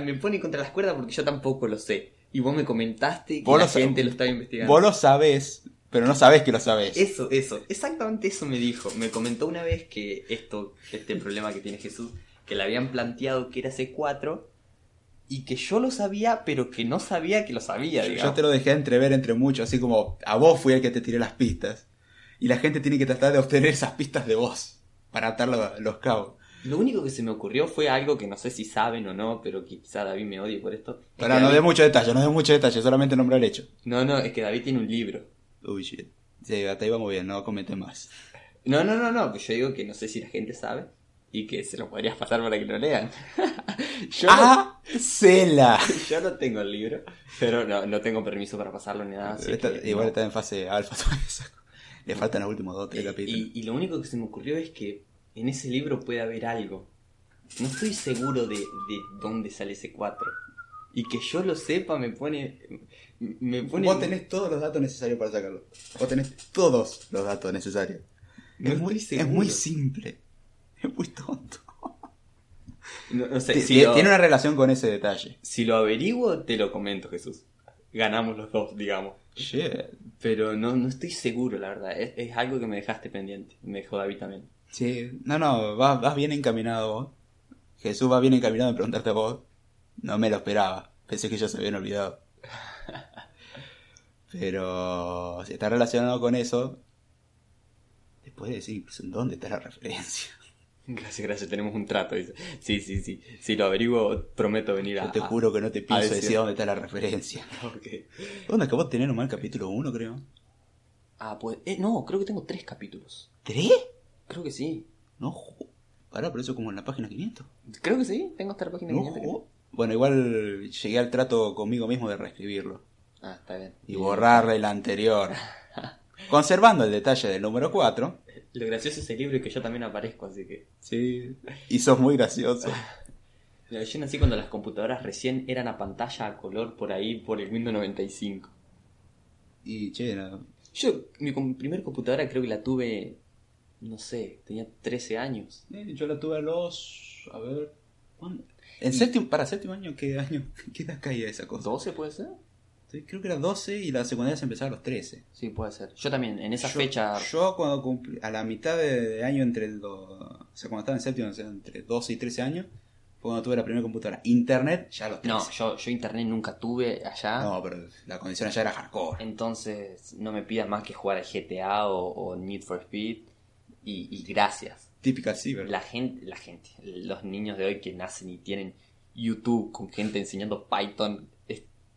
me pone contra las cuerdas porque yo tampoco lo sé. Y vos me comentaste que la gente lo estaba investigando. Vos lo sabés, pero no sabés que lo sabés. Eso, eso, exactamente eso me dijo. Me comentó una vez que esto, este problema que tiene Jesús, que le habían planteado que era C4 y que yo lo sabía, pero que no sabía que lo sabía, Yo- digamos. Yo te lo dejé entrever entre muchos, así como a vos fui el que te tiré las pistas. Y la gente tiene que tratar de obtener esas pistas de vos para atar lo- los cabos. Lo único que se me ocurrió fue algo que no sé si saben o no, pero que quizá David me odie por esto. Es Para que no David- dé mucho detalle, no dé mucho detalle, solamente nombrar el hecho. No, no, es que David tiene un libro. Uy, shit. Sí, hasta ahí vamos bien, no comete más. No, no, no, no, pues yo digo que no sé si la gente sabe y que se lo podrías pasar para que lo lean. yo, ¡Ah! ¡Cela! no, yo no tengo el libro, pero no, no tengo permiso para pasarlo ni nada. así Está- que igual no. está en fase alfa. Le faltan los últimos dos tres capítulos. y, y lo único que se me ocurrió es que en ese libro puede haber algo. No estoy seguro de, de dónde sale ese 4. Y que yo lo sepa me pone... Me pone... Vos tenés todos los datos necesarios para sacarlo. Vos tenés todos los datos necesarios. No es, muy, es muy simple. Es muy tonto. No, no sé, si lo, Tiene una relación con ese detalle. si lo averiguo, te lo comento, Jesús. Ganamos los dos, digamos. Pero no, no estoy seguro, la verdad. Es, es algo que me dejaste pendiente. Me dejó David también. Sí, no, no, vas, vas bien encaminado vos. Jesús va bien encaminado en preguntarte a vos. No me lo esperaba. Pensé que ya se habían olvidado. Pero si está relacionado con eso, te puede decir en dónde está la referencia. Gracias, gracias. Tenemos un trato. Dice. Sí, sí, sí. Si lo averiguo, prometo venir a... Yo te juro que no te pienso decir. dónde está la referencia. Ok. ¿Dónde acabó de tener nomás el capítulo 1, creo? Ah, pues... eh, no, creo que tengo tres capítulos. ¿Tres? Creo que sí. No, Pará, pero eso como en la página 500. Creo que sí. Tengo hasta la página No, 500, creo. jo- Bueno, igual llegué al trato conmigo mismo de reescribirlo. Ah, está bien. y borrarle el anterior. Conservando el detalle del número 4. Lo gracioso es ese libro y que yo también aparezco, así que... Sí. Y sos muy gracioso. Yo nací cuando las computadoras recién eran a pantalla a color por ahí, por el Windows 95. Y che, no. Yo, mi primer computadora creo que la tuve, no sé, tenía 13 años. Eh, yo la tuve a los. A ver. ¿cuándo? En séptimo, para séptimo año, ¿qué año? ¿Qué edad caía esa cosa? ¿12 puede ser? Creo que era 12 y la secundaria se empezaba a los 13. Sí, puede ser. Yo también, en esa yo, fecha... Yo cuando cumplí, a la mitad de, año entre el do- o sea, cuando estaba en séptimo, o sea, entre 12 y 13 años, fue cuando tuve la primera computadora. Internet, ya a los 13. No, yo, yo internet nunca tuve allá. No, pero la condición allá era hardcore. Entonces no me pidas más que jugar al GTA o, o Need for Speed. Y, y gracias. Típica ciber. La gente, la gente, los niños de hoy que nacen y tienen YouTube con gente enseñando Python,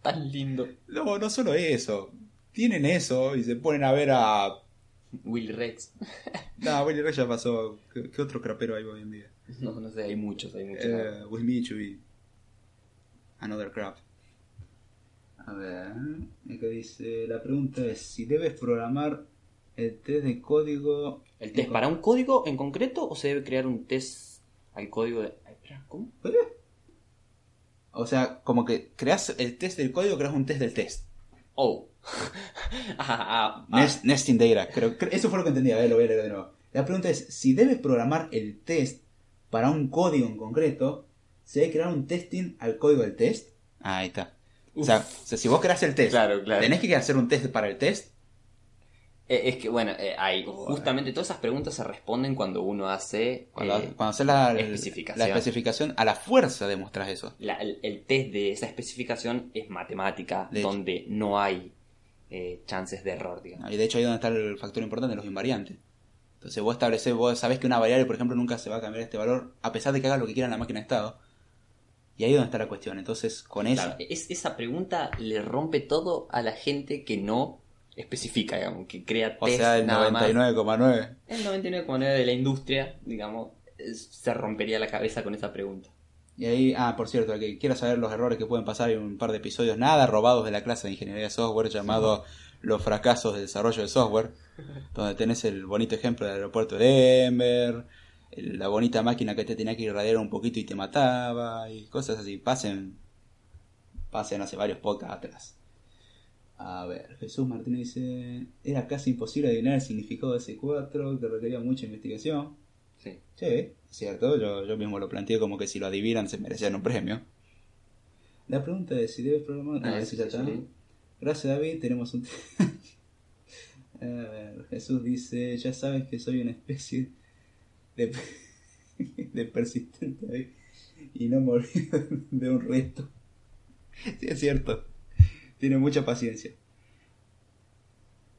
tan lindo. No, no solo eso. Tienen eso y se ponen a ver a. Willy Rex. No, Willy Ray ya pasó. ¿Qué, qué otro crapero hay hoy en día? No, no sé, hay muchos, hay muchos. Eh, Will Michu y. Another Crap. A ver. Acá dice: La pregunta es: si debes programar el test de código. ¿El test para un código en concreto o se debe crear un test al código de... Ay, espera, ¿cómo? O sea, como que creas el test del código, creas un test del test. Oh. ah, ah, ah. Nest- nesting data. Creo, cre- eso fue lo que entendí. A ver, lo voy a leer de nuevo. La pregunta es: si debes programar el test para un código en concreto, ¿se debe crear un testing al código del test? Ahí está. O sea, o sea, si vos creas el test, Claro, claro. tenés que hacer un test para el test. Eh, es que, bueno, eh, hay, justamente todas esas preguntas se responden cuando uno hace Cuando, eh, cuando haces la, especificación. la especificación, a la fuerza demostrás eso. la- el, el test de esa especificación es matemática, De hecho. donde no hay eh, chances de error, digamos. Y de hecho ahí es donde está el factor importante, los invariantes. Entonces vos estableces, vos sabés que una variable, por ejemplo, nunca se va a cambiar este valor, a pesar de que haga lo que quiera en la máquina de estado. Y ahí es donde está la cuestión. Entonces, con eso... Claro, es, esa pregunta le rompe todo a la gente que no especifica, digamos, que crea O test sea, el nada más. 99,9. El 99,9 de la industria, digamos, se rompería la cabeza con esa pregunta. Y ahí, ah, por cierto, el que quiera saber los errores que pueden pasar en un par de episodios, nada robados de la clase de ingeniería de software llamado Los fracasos del desarrollo de software, donde tenés el bonito ejemplo del aeropuerto de Denver, la bonita máquina que te tenía que irradiar un poquito y te mataba, y cosas así. Pasen, pasen hace varios podcasts atrás. A ver, Jesús Martínez dice, era casi imposible adivinar el significado de ese 4, que requería mucha investigación. Sí. Sí, es cierto, yo, yo mismo lo planteé como que si lo adivinan se merecían un premio. La pregunta es si debes programar. Ah, Ah, eso ese ya sí, está. sí. Gracias, David. Tenemos un. A ver, Jesús dice: Ya sabes que soy una especie de, de persistente David, y no me olvido de un resto. Sí, es cierto. Tiene mucha paciencia.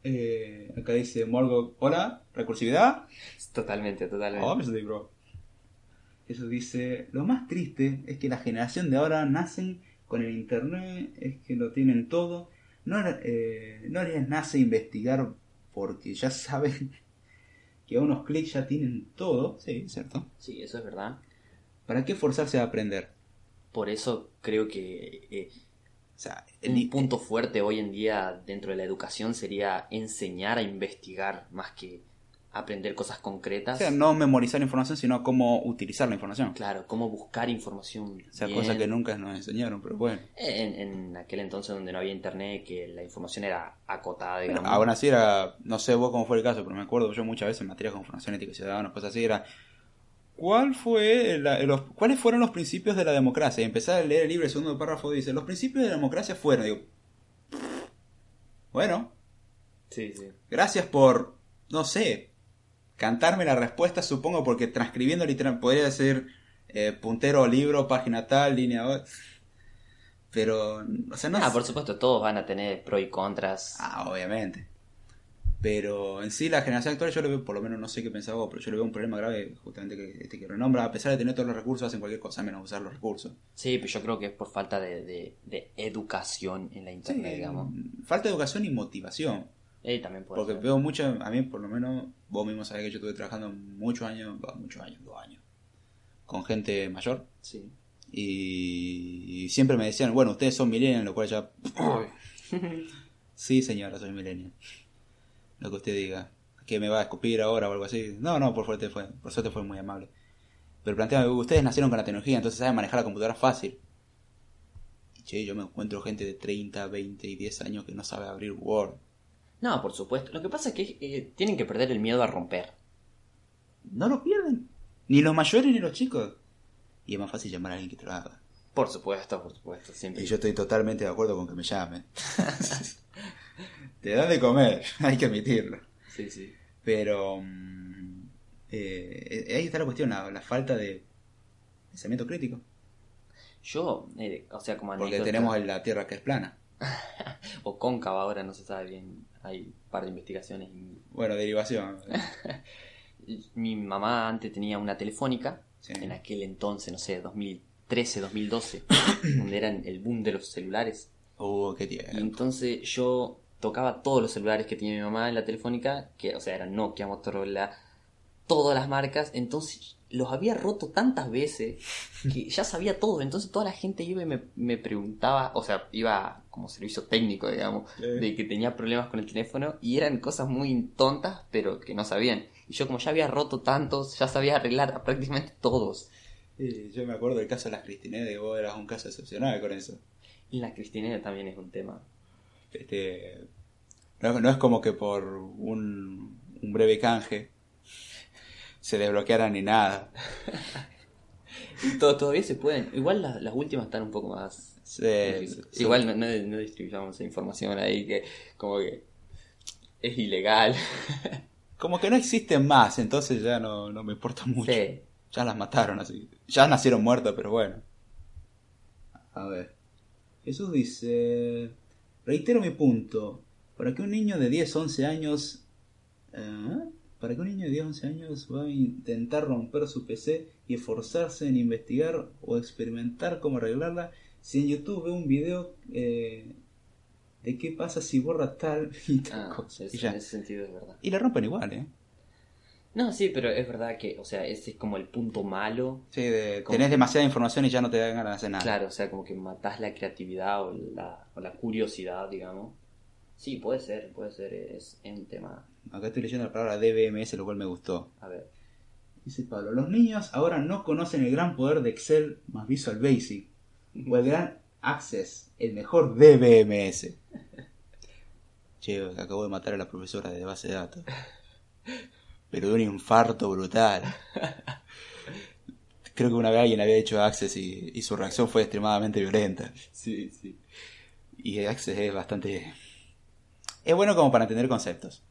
Eh, acá dice Morgo: Hola, recursividad. Totalmente, totalmente. Obviously, bro. Eso dice, lo más triste es que la generación de ahora nacen con el internet, es que lo tienen todo. No, eh, no les nace investigar porque ya saben que a unos clics ya tienen todo. Sí, cierto. Sí, eso es verdad. ¿Para qué forzarse a aprender? Por eso creo que eh, O sea, el, un punto fuerte hoy en día dentro de la educación sería enseñar a investigar más que aprender cosas o concretas. sea, no memorizar información, sino cómo utilizar la información. Claro, cómo buscar información. O sea, bien. cosas que nunca nos enseñaron, pero bueno. En, en aquel entonces donde no había internet, que la información era acotada, Pero digamos. aún así era, no sé vos cómo fue el caso, pero me acuerdo yo muchas veces en materias como formación ética ciudadana, cosas así, era, ¿cuál fue la- los, ¿cuáles fueron los principios de la democracia? Y empezar a leer el libro, el segundo párrafo dice, los principios de la democracia fueron, digo, bueno, Sí, sí. gracias por, no sé, cantarme la respuesta, supongo, porque transcribiendo literal, podría decir eh, puntero, libro, página tal, línea, pero, o sea, no Ah, sé- por supuesto, todos van a tener pros y contras. Ah, obviamente. Pero en sí la generación actual yo le veo, por lo menos no sé qué pensaba vos, pero yo le veo un problema grave justamente que este que renombra, a pesar de tener todos los recursos, hacen cualquier cosa menos usar los recursos. Sí, pero yo creo que es por falta de, de- de educación en la internet, Sí, digamos. Falta de educación y motivación. Eh, también puede Porque ser. veo mucho, a mí por lo menos, vos mismo sabés que yo estuve trabajando muchos años, muchos años, dos años, con gente mayor. Sí. Y, y siempre me decían, bueno, ustedes son millennials, lo cual ya... Sí, señora, soy millennial. Lo que usted diga. ¿Que me va a escupir ahora o algo así? No, no, por suerte fue, por suerte fue muy amable. Pero plantea, ustedes nacieron con la tecnología, entonces saben manejar la computadora fácil. Y che, yo me encuentro gente de 30, 20 y 10 años que no sabe abrir Word. No, por supuesto. Lo que pasa es que eh, tienen que perder el miedo a romper. No lo pierden. Ni los mayores ni los chicos. Y es más fácil llamar a alguien que te lo haga. Por supuesto, por supuesto. Siempre. Y yo estoy totalmente de acuerdo con que me llamen. te dan de comer, hay que admitirlo. Sí, sí. Pero mm, eh, ahí está la cuestión, la, la falta de pensamiento crítico. Yo, eh, o sea, como Porque tenemos la Tierra que es plana. O cóncava ahora, no se sabe bien. Hay un par de investigaciones. y- Bueno, derivación. Mi mamá antes tenía una telefónica. Sí. En aquel entonces, no sé, 2013, 2012. donde eran el boom de los celulares. Uh, qué Y tierno. entonces yo tocaba todos los celulares que tenía mi mamá en la telefónica, que, o sea, eran Nokia, Motorola, todas las marcas. Entonces los había roto tantas veces que ya sabía todo. Entonces toda la gente iba y me, me preguntaba, o sea, iba como servicio técnico, digamos, Sí. de que tenía problemas con el teléfono y eran cosas muy tontas, pero que no sabían. Y yo como ya había roto tantos, ya sabía arreglar a prácticamente todos. Yo me acuerdo del caso de las Cristinedas, que vos eras un caso excepcional con eso. Y la Cristinera también es un tema. Este, no, no es como que por un, un breve canje se desbloqueara ni nada. To- Todavía se pueden. Igual las, las últimas están un poco más se- Igual no, no, no distribuyamos esa información ahí que como que es ilegal. Como que no existen más, entonces ya no, no me importa mucho. Sí. Ya las mataron así. Ya nacieron muertos, pero bueno. A ver. Jesús dice... Reitero mi punto. Para que un niño de 10, 11 años... ¿eh? Para que un niño de 10, 11 años va a intentar romper su PC y esforzarse en investigar o experimentar cómo arreglarla, si en YouTube ve un video eh, de qué pasa si borra tal y tal Ah, cosa. es- Y, ya. en ese sentido es verdad. Y la rompen igual, ¿eh? No, sí, pero es verdad que, o sea, ese es como el punto malo. Sí, de- Como- tenés demasiada información y ya no te dan ganas de hacer nada. Claro, o sea, como que matás la creatividad o la, o la curiosidad, digamos. Sí, puede ser, puede ser, es, es un tema. Acá estoy leyendo la palabra DBMS, lo cual me gustó. A ver. Dice Pablo, los niños ahora no conocen el gran poder de Excel más Visual Basic, o el gran Access, el mejor DBMS. Che, acabo de matar a la profesora de base de datos. Pero de un infarto brutal. Creo que una vez alguien había hecho Access y, y su reacción fue extremadamente violenta. Sí, sí. Y Access es bastante... Es bueno como para entender conceptos.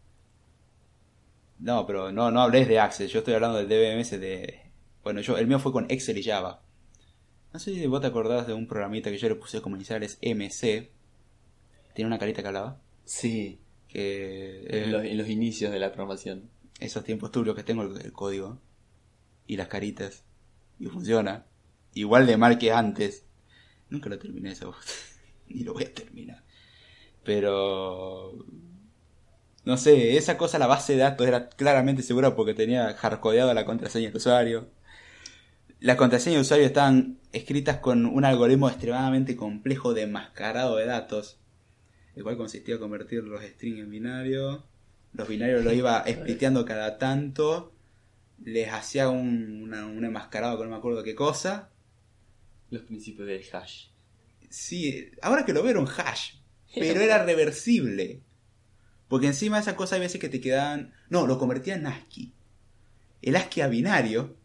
No, pero no, no hables de Access. Yo estoy hablando del DBMS de... Bueno, yo, el mío fue con Excel y Java. No sé si vos te acordás de un programita que yo le puse como iniciales MC. Tiene una carita que hablaba. Sí. Que... En los, en los inicios de la programación. Esos tiempos turbios que tengo el, código. Y las caritas. Y funciona. Igual de mal que antes. Nunca lo terminé eso. Ni lo voy a terminar. Pero... No sé, esa cosa, la base de datos era claramente segura porque tenía hardcodeado la contraseña del usuario. Las contraseñas de usuario estaban escritas con un algoritmo extremadamente complejo de enmascarado de datos, el cual consistía en convertir los strings en binario. Los binarios los iba spliteando cada tanto, les hacía un, una- un enmascarado con no me acuerdo qué cosa. Los principios del hash. Sí, ahora que lo veo era un hash, pero era reversible. Porque encima esa cosa hay veces que te quedaban... No, lo convertía en ASCII. El ASCII a binario.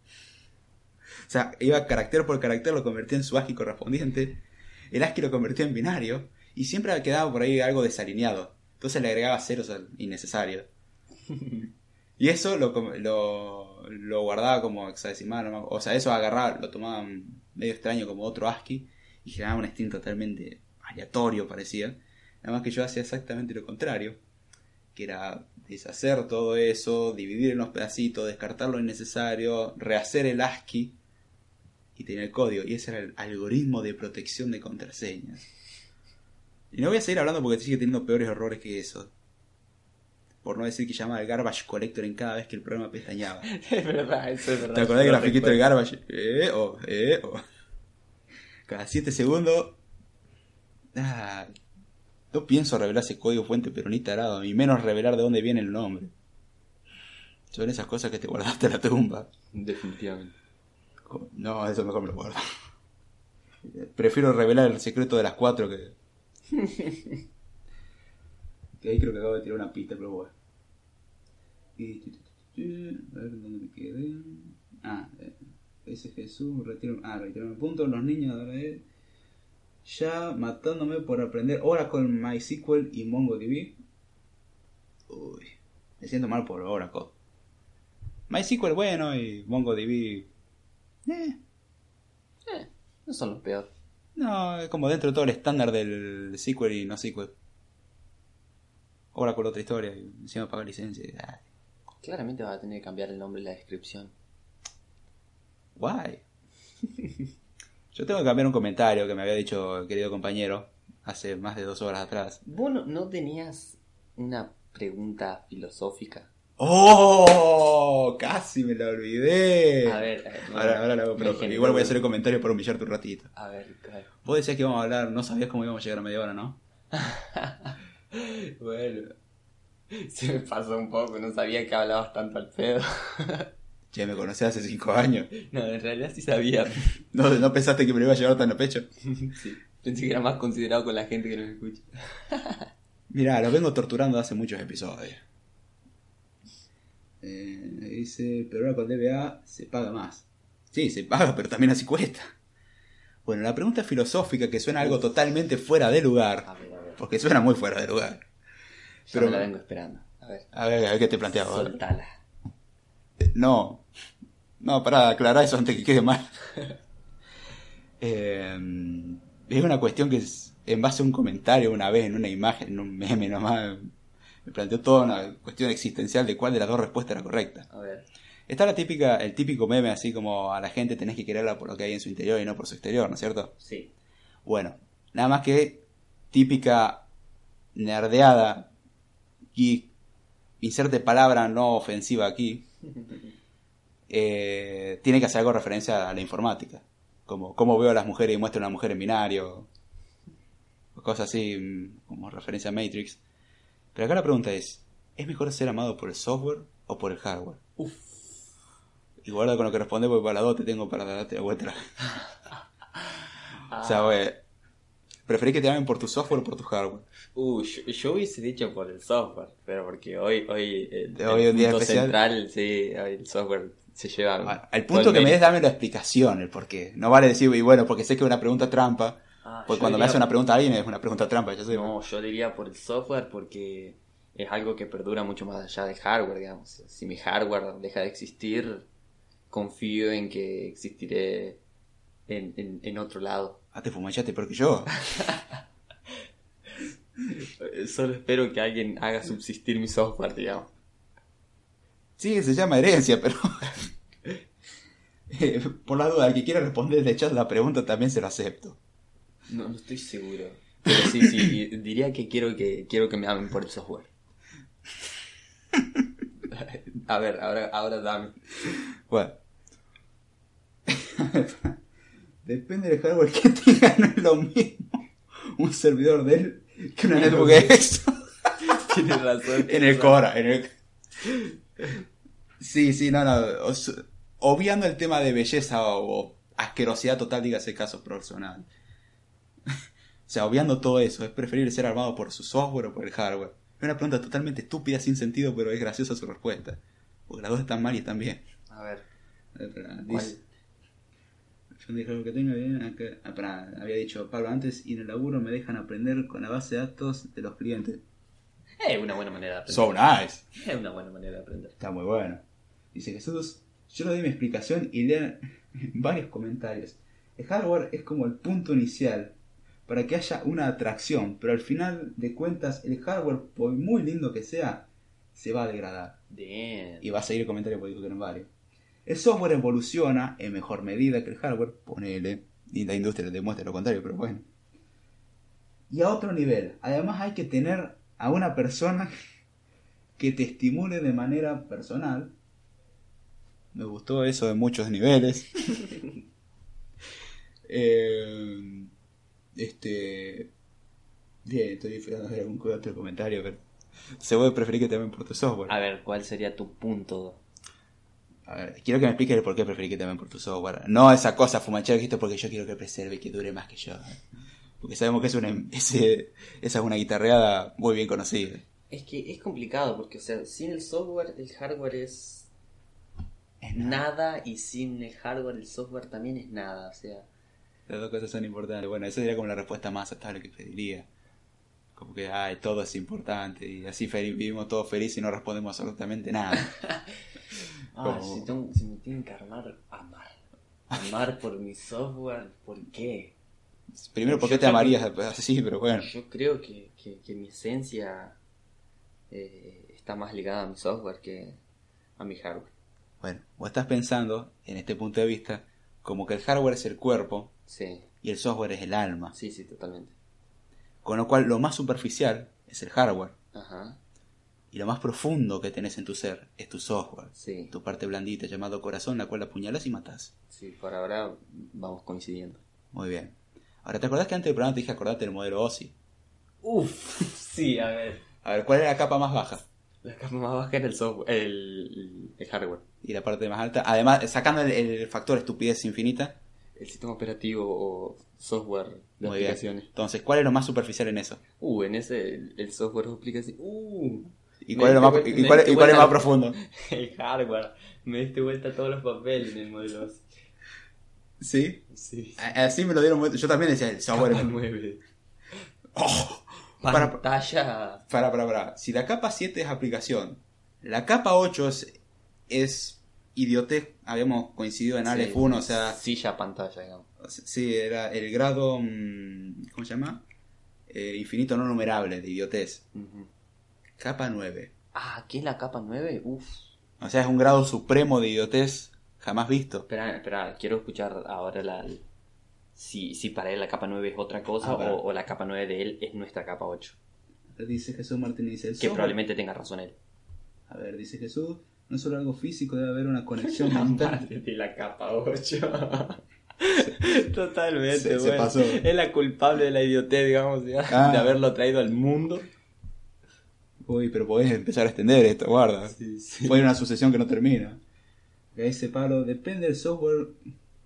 O sea, iba carácter por carácter, lo convertía en su ASCII correspondiente. El ASCII lo convertía en binario. Y siempre quedaba por ahí algo desalineado. Entonces le agregaba ceros al innecesario. Y eso lo, lo, guardaba como hexadecimal. O sea, eso agarraba, lo tomaba medio extraño como otro ASCII y generaba un string totalmente aleatorio, parecía. Nada más que yo hacía exactamente lo contrario, que era deshacer todo eso, dividir en los pedacitos, descartar lo innecesario, rehacer el ASCII y tener el código. Y ese era el algoritmo de protección de contraseñas. Y no voy a seguir hablando porque sigue teniendo peores errores que eso. Por no decir que llamaba el garbage collector en cada vez que el programa pestañaba. Es verdad, eso es verdad. ¿Te acordás del grafiquito del garbage? Eh, oh, eh, oh. Cada 7 segundos. Ah, no pienso revelar ese código fuente peronista arado, y menos revelar de dónde viene el nombre. Son esas cosas que te guardaste en la tumba. Definitivamente. No, eso mejor me lo guardo. Prefiero revelar el secreto de las cuatro que. que ahí creo que acabo de tirar una pista, pero bueno. A ver dónde me quedé. Ah, eh, ese Jesús, retiro. Ah, retiro un punto. Los niños ahora es. Ya matándome por aprender Oracle, MySQL y MongoDB. Uy, me siento mal por Oracle. MySQL bueno y MongoDB. Eh, No son los peores. No, es como dentro de todo el estándar del SQL y no SQL. Oracle otra historia y encima paga licencia. y, ah, Claramente vas a tener que cambiar el nombre en la descripción. Guay. Yo tengo que cambiar un comentario que me había dicho el querido compañero hace más de dos horas atrás. ¿Vos no, no tenías una pregunta filosófica? ¡Oh! Casi me la olvidé. A ver, a ver, ahora, ahora lo hago, pero igual voy a hacer el comentario para humillarte un ratito. A ver, ver. Vos decías que íbamos a hablar, no sabías cómo íbamos a llegar a media hora, ¿no? Bueno, se me pasó un poco, no sabía que hablabas tanto al pedo. Che, me conocés hace cinco años. No, en realidad sí sabía. ¿No, no pensaste que me lo iba a llevar tan a pecho? Sí, pensé que era más considerado con la gente que nos escucha. Mirá, lo vengo torturando hace muchos episodios. Eh, dice, pero ahora con DBA se paga más. Sí, se paga, pero también así cuesta. Bueno, la pregunta filosófica que suena algo totalmente fuera de lugar, A ver, a ver. porque suena muy fuera de lugar. Pero- me la vengo esperando. A ver, A ver, a ver qué te planteaba. soltala. No, no, para aclarar eso antes que quede mal. Eh, es una cuestión que es en base a un comentario una vez, en una imagen, en un meme nomás, me planteó toda una cuestión existencial de cuál de las dos respuestas era correcta. A ver. Está la típica, el típico meme así como a la gente tenés que quererla por lo que hay en su interior y no por su exterior, ¿no es cierto? Sí. Bueno, nada más que típica nerdeada y inserte palabra no ofensiva aquí, eh, tiene que hacer algo referencia a la informática. Como cómo veo a las mujeres y muestro a una mujer en binario. O cosas así, mm, como referencia a Matrix. Pero acá la pregunta es, ¿es mejor ser amado por el software o por el hardware? Uf. Y guarda con lo que responde porque para las dos te tengo para darte la vuelta. O sea, güey, ¿preferís que te amen por tu software o por tu hardware? Uh, yo, yo hubiese dicho por el software, pero porque hoy, hoy, el, hoy el un día punto especial. central, sí, hoy el software se lleva. Todo punto que me des, dame la explicación, el por qué. No vale decir, y bueno, porque sé que es una pregunta trampa. Ah, Porque yo cuando me hace una pregunta a alguien es una pregunta trampa, ya sé. No, yo diría por el software porque es algo que perdura mucho más allá del hardware, digamos. Si mi hardware deja de existir, confío en que existiré en, en, en otro lado. Ah, te fumachaste peor que yo. Solo espero que alguien haga subsistir mi software, digamos. Sí, se llama herencia, pero. Eh, por la duda, el que quiera responder de chat la pregunta también se lo acepto. No, no estoy seguro. Pero sí, sí, diría que quiero que quiero que me amen por el software. A ver, ahora, ahora dame. Bueno. Depende del hardware que tenga, no es lo mismo un servidor de él que una netbook X. Tienes razón. en el Cora, en el... Sí, sí, no, no. obviando el tema de belleza o asquerosidad total, dígase caso personal. O sea, obviando todo eso, es preferible ser armado por su software o por el hardware. Es una pregunta totalmente estúpida, sin sentido, pero es graciosa su respuesta. Porque las dos están mal y están bien. A ver, Dice, ¿cuál? yo dije algo que tenga bien. acá- ah, había dicho Pablo antes, y en el laburo me dejan aprender con la base de datos de los clientes. Es una buena manera de aprender. So nice. Es una buena manera de aprender. Está muy bueno. Dice Jesús, yo le doy mi explicación y lean varios comentarios. El hardware es como el punto inicial para que haya una atracción, pero al final de cuentas el hardware, por muy lindo que sea, se va a degradar. Y va a seguir el comentario porque dijo que eran varios. El software evoluciona en mejor medida que el hardware, ponele, y la industria demuestra lo contrario, pero bueno. Y a otro nivel, además hay que tener a una persona que te estimule de manera personal. Me gustó eso de muchos niveles. Eh, este. Bien, estoy esperando ver algún otro comentario, pero. Se puede preferir que te amen por tu software. A ver, ¿cuál sería tu punto? A ver, quiero que me expliques el por qué preferís que te amen por tu software. No esa cosa fumachera que dijiste porque yo quiero que preserve y que dure más que yo. Porque sabemos que es una, ese- esa es una guitarreada muy bien conocida. Es que es complicado porque, o sea, sin el software, el hardware es Es nada y sin el hardware, el software también es nada. O sea, Las dos cosas son importantes. Bueno, esa sería como la respuesta más aceptable que pediría. Como que, ay, todo es importante y así vivimos todos felices y no respondemos absolutamente nada. ah, Como- si, tengo- si me tienen que armar, amar. Amar por mi software, ¿por qué? Primero, ¿por qué Yo te amarías así? Pero bueno. Yo creo que, que, que mi esencia eh, está más ligada a mi software que a mi hardware. Bueno, vos estás pensando, en este punto de vista, como que el hardware es el cuerpo Sí, y el software es el alma. sí, sí, totalmente. Con lo cual, lo más superficial es el hardware. Ajá, Y lo más profundo que tenés en tu ser es tu software. sí, Tu parte blandita llamado corazón, la cual apuñalas y matás. sí, por ahora vamos coincidiendo. Muy bien. Ahora, ¿te acordás que antes del programa te dije acordate del modelo OSI? Uf, sí, a ver. A ver, ¿cuál era la capa más baja? La capa más baja era el software, el, el hardware. Y la parte más alta. Además, sacando el, el factor estupidez infinita. El sistema operativo o software de Muy bien. aplicaciones. Entonces, ¿cuál es lo más superficial en eso? Uh, en ese, el, el software de aplicaciones. Uh, ¿Y cuál es, lo más, y vuelta- cuál- y cuál es más vuelta- profundo? el hardware. Me diste vuelta todos los papeles en el modelo. ¿Sí? Sí. Así me lo dieron. muy- Yo también decía el software. Capa 9. Oh, para, Pantalla. para, para, para. Si la capa 7 es aplicación, la capa 8 es, es idiotez. Habíamos coincidido en Aleph 1, o sea, Silla pantalla, digamos. sí, era el grado. mm, ¿Cómo se llama? Eh, infinito no numerable de idiotez. Capa 9. Ah, ¿qué es la capa 9? Uf. O sea, es un grado supremo de idiotez jamás visto. Espera, espera, quiero escuchar ahora la. Si, si para él la capa 9 es otra cosa Ah, o, o la capa 9 de él es nuestra capa 8. Dice Jesús Martínez. Que probablemente tenga razón él. A ver, dice Jesús. No es solo algo físico, debe haber una conexión mental. de la capa 8. Totalmente, Se- pasó. Es la culpable de la idiotez, digamos, ya, Ah. de haberlo traído al mundo. Uy, pero podés empezar a extender esto, guarda. Sí, sí. Fue una sucesión que no termina. Dice Pablo, depende del software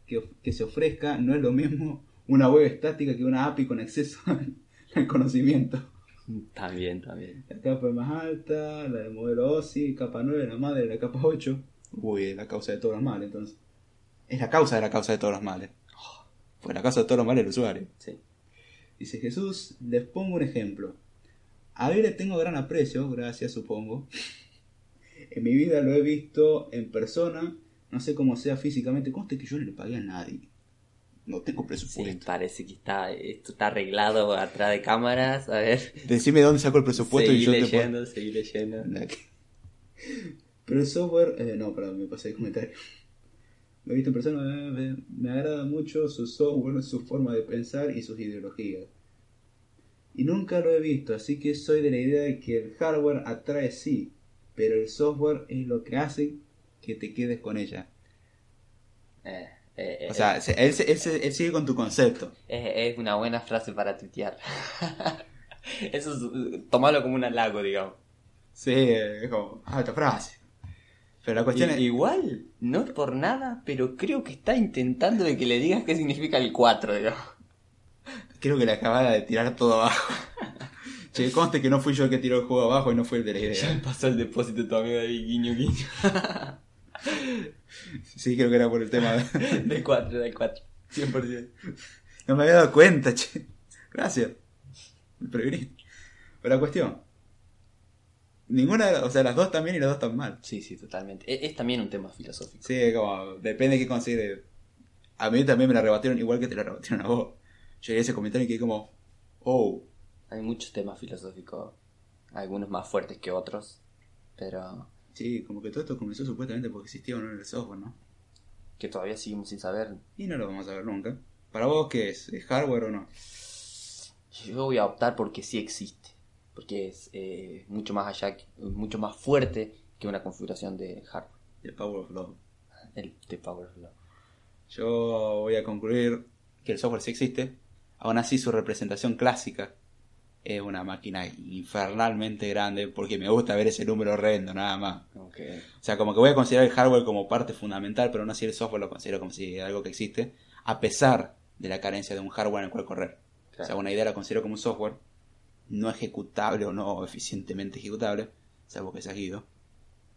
que, que se ofrezca, no es lo mismo una web estática que una API con acceso al conocimiento. También, también. La capa más alta, la del modelo OSI, capa 9, la madre de la capa 8. Uy, es la causa de todos los males, entonces. Es la causa de la causa de todos los males. Pues la causa de todos los males es el usuario. Sí. Dice Jesús, les pongo un ejemplo. A él le tengo gran aprecio, gracias supongo. En mi vida lo he visto en persona, no sé cómo sea físicamente, conste que yo no le pagué a nadie. No tengo Sí, presupuesto. parece que está, esto está arreglado atrás de cámaras. A ver. Decime de dónde saco el presupuesto seguí y yo te puedo- leyendo, seguí leyendo. Pero el software. eh, no, perdón, me pasé el comentario. Lo he visto en persona, me, me agrada mucho su software, su forma de pensar y sus ideologías. Y nunca lo he visto, así que soy de la idea de que el hardware atrae sí, pero el software es lo que hace que te quedes con ella. Eh, eh, O sea, se- él, él se- él sigue con tu concepto. es, es una buena frase para tuitear. Eso es, tomalo como un halago, digamos. Sí, es como, ah, esta frase. Pero la cuestión es. Igual, no por nada, pero creo que está intentando de que le digas qué significa el 4, digamos. Creo que le acababa de tirar todo abajo. che, conste que no fui yo el que tiró el juego abajo y no fue el de la Ya idea. me pasó el depósito de tu amigo David, guiño, guiño. Sí, creo que era por el tema de... Del 4, del 4. 100%. No me había dado cuenta, che. Gracias. Me preveniste. Pero la cuestión. Ninguna, o sea, las dos también y las dos están mal. Sí, sí, totalmente. Es, es también un tema filosófico. Sí, como, depende de qué considere. A mí también me la rebatieron igual que te la rebatieron a vos. Yo leí ese comentario y quedé como, oh, Hay muchos temas filosóficos, algunos más fuertes que otros, pero sí, como que todo esto comenzó supuestamente porque existía o no en el software, ¿no? que todavía seguimos sin saber. Y no lo vamos a ver nunca. ¿Para vos qué es? ¿Es hardware o no? Yo voy a optar porque sí existe, porque es eh, mucho más allá, mucho más fuerte que una configuración de hardware, The Power of Love. el de PowerFlow. Yo voy a concluir que el software sí existe. Aún así, su representación clásica es una máquina infernalmente grande porque me gusta ver ese número horrendo, nada más. Okay. O sea, como que voy a considerar el hardware como parte fundamental, pero aún así el software lo considero como si algo que existe, a pesar de la carencia de un hardware en el cual correr. O sea, una idea la considero como un software no ejecutable o no eficientemente ejecutable, salvo que sea Guido.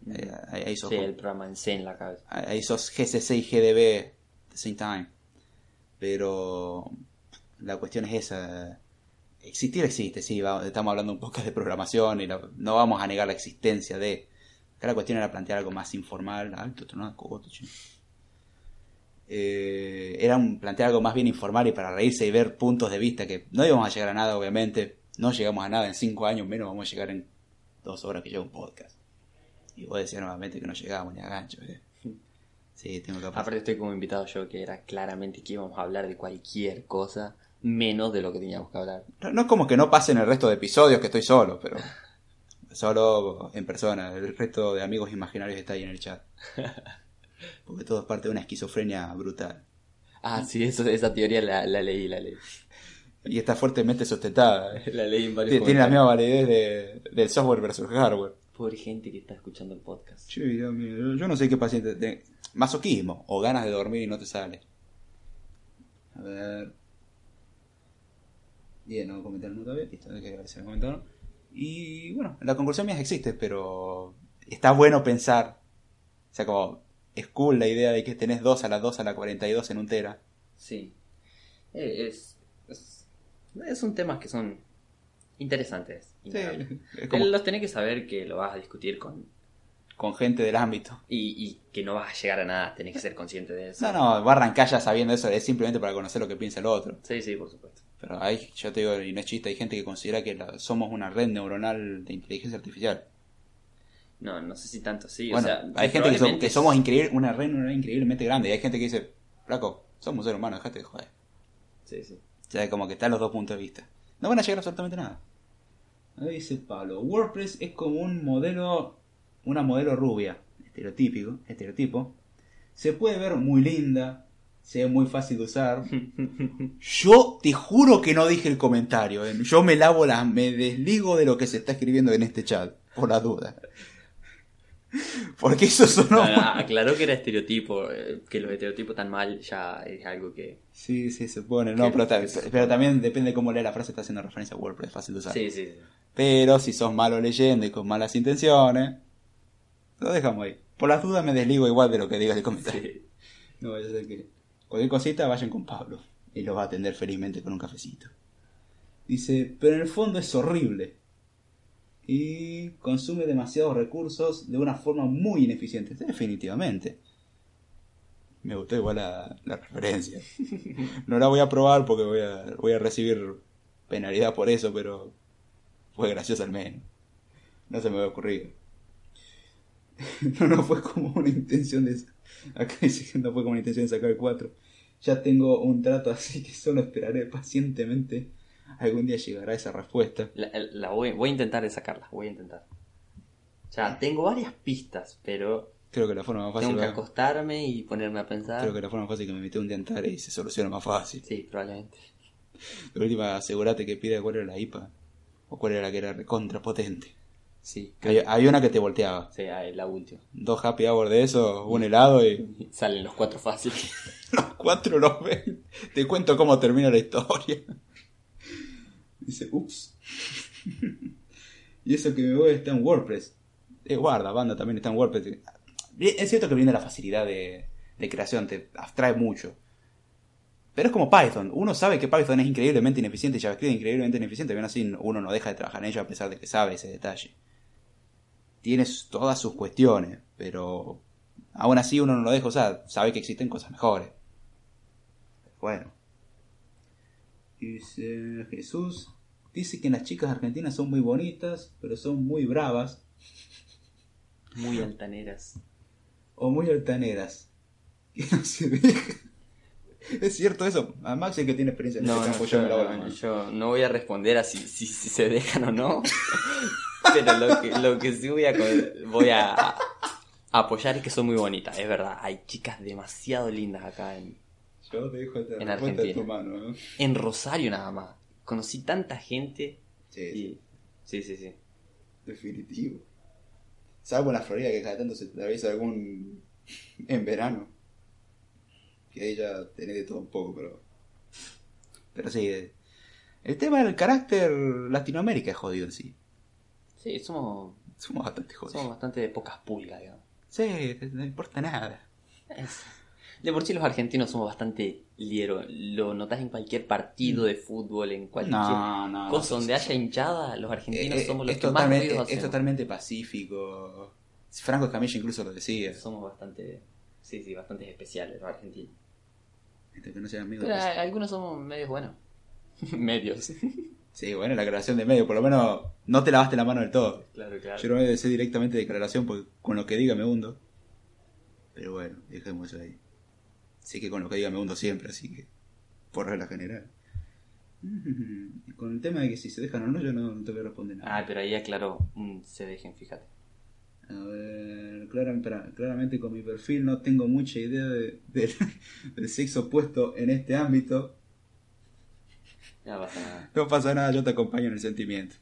Eh, ahí, ahí sos Sí, el programa en C en la cabeza. ahí sos GCC y GDB at the same time. Pero la cuestión es esa. Existir existe, sí, va- estamos hablando un poco de programación y la- no vamos a negar la existencia de... Acá la cuestión era plantear algo más informal. Alto, tronado, cogote, che. Eh, era un, plantear algo más bien informal y para reírse y ver puntos de vista que no íbamos a llegar a nada, obviamente. No llegamos a nada en cinco años, menos vamos a llegar en dos horas que lleva un podcast. Y vos decías nuevamente que no llegábamos ni a gancho. eh. Sí, tengo que Aparte estoy como invitado yo, que era claramente que íbamos a hablar de cualquier cosa, menos de lo que teníamos que hablar. No, no es como que no pasen el resto de episodios que estoy solo, pero solo en persona. El resto de amigos imaginarios está ahí en el chat. Porque todo es parte de una esquizofrenia brutal. Ah, sí, eso, esa teoría la, la leí, la leí. Y está fuertemente sustentada. La leí en varios Tiene la misma validez de- del software versus hardware. Pobre gente que está escuchando el podcast. Che, Dios mío, yo- no sé qué paciente. Masoquismo o ganas de dormir y no te sale. A ver. Bien, no comentaron nunca bien. Listo, que se me comentaron. Y bueno, la conclusión mía existe, pero está bueno pensar. O sea, como es cool la idea de que tenés 2 a la 2 a la 42 en un tera. Sí. Eh, Es, es, es un temas que son interesantes. Sí, como Los tenés que saber que lo vas a discutir con... con gente del ámbito. Y, y que no vas a llegar a nada, tenés que ser consciente de eso. No, no, va a arrancar ya sabiendo eso, es simplemente para conocer lo que piensa el otro. Sí, sí, por supuesto. Pero hay, yo te digo, y no es chiste, hay gente que considera que la- somos una red neuronal de inteligencia artificial. No, no sé si tanto así. Bueno, o sea, hay gente que, so- probablemente que somos increíble, una red neuronal increíblemente grande. Y hay gente que dice, flaco, somos seres humanos, dejate de joder. Sí, sí. O sea, como que están los dos puntos de vista. No van a llegar a absolutamente nada. Ahí dice Pablo, WordPress es como un modelo, una modelo rubia, estereotípico, estereotipo. Se puede ver muy linda, se ve muy fácil de usar. Yo te juro que no dije el comentario. ¿eh? Yo me lavo las, me desligo de lo que se está escribiendo en este chat, por la duda. Porque eso sonó. No, aclaró que era estereotipo, eh, que los estereotipos tan mal ya es algo que... Sí, sí, se pone. No, pero, ta- pero también depende de cómo lee la frase, está haciendo referencia a WordPress, fácil de usar. Sí, sí, sí. Pero si sos malo leyendo y con malas intenciones, lo dejamos ahí. Por las dudas me desligo igual de lo que diga el comentario. Sí. No, yo sé que cualquier cosita vayan con Pablo. Y lo va a atender felizmente con un cafecito. Dice, pero en el fondo es horrible. Y consume demasiados recursos de una forma muy ineficiente. Definitivamente. Me gustó igual la, la referencia. No la voy a probar porque voy a, voy a recibir penalidad por eso, pero fue gracioso al menos. No se me había ocurrido. No, no fue como una intención de... Acá dice que no fue una intención de sacar el 4. Ya tengo un trato así que solo esperaré pacientemente. Algún día llegará esa respuesta. La, la voy, voy a intentar de sacarla, voy a intentar. Ya, tengo varias pistas, pero Creo que la forma más fácil... tengo que va- acostarme y ponerme a pensar. Creo que la forma más fácil que me metí un diantar y se soluciona más fácil. Sí, probablemente. De última, asegúrate que pida cuál era la IPA. O cuál era la que era recontra potente. Sí, había una que te volteaba. sí, ah, la última. Dos happy hour de eso, un helado y Salen los cuatro fáciles. los cuatro los ven. Te cuento cómo termina la historia. Dice, ups. y eso que me voy está en WordPress. Eh, guarda, banda también está en WordPress. Es cierto que viene la facilidad de, de creación, te abstrae mucho. Pero es como Python. Uno sabe que Python es increíblemente ineficiente y JavaScript es increíblemente ineficiente. Bien así, uno no deja de trabajar en ello a pesar de que sabe ese detalle. Tiene todas sus cuestiones, pero aún así uno no lo deja usar. Sabe que existen cosas mejores. Bueno. Dice Jesús. Dice que las chicas argentinas son muy bonitas, pero son muy bravas Muy altaneras. o muy altaneras. Que no se deja. Es cierto eso. A Max es que tiene experiencia en No, este no, campo. yo, yo a no, yo no voy a responder a si, si, si se dejan o no. Pero lo que, lo que sí voy a, co- voy a, a apoyar es que son muy bonitas. Es verdad, hay chicas demasiado lindas acá en, Yo te dejo esta En Argentina. tu mano. ¿no? en Rosario nada más. Conocí tanta gente. Sí, Y, sí, sí, sí. definitivo. Salvo en la Florida que cada tanto se atraviesa algún en verano. Que ahí ya tenés de todo un poco, pero. Pero sí. eh, El tema del carácter Latinoamérica es jodido en sí. Sí, somos, Somos bastante jodidos. somos bastante de pocas pulgas, digamos. Sí, no importa nada. Es- De por sí los argentinos somos bastante liero. Lo notas en cualquier partido de fútbol, en cualquier No, no. no, cosa donde haya hinchada, los argentinos Eh, eh, somos los que más ruidos es totalmente pacífico. Franco Escamilla incluso lo decía. Somos bastante, sí, sí, bastante especiales los argentinos. Este, que no sean amigos. Pero a- algunos somos medios buenos. medios. Sí, bueno, la aclaración de medio, por lo menos no te lavaste la mano del todo. claro, claro. Yo no voy a decir directamente declaración porque con lo que diga me hundo. Pero bueno, dejemos eso ahí. Sí que con lo que diga me hundo siempre, así que por regla general. Con el tema de que si se dejan o no, yo no, no te voy a responder nada. Ah, pero ahí aclaró, mm, se dejen, fíjate. A ver, claramente, claramente con mi perfil no tengo mucha idea de- del sexo opuesto en este ámbito. No pasa nada. No pasa nada, yo te acompaño en el sentimiento.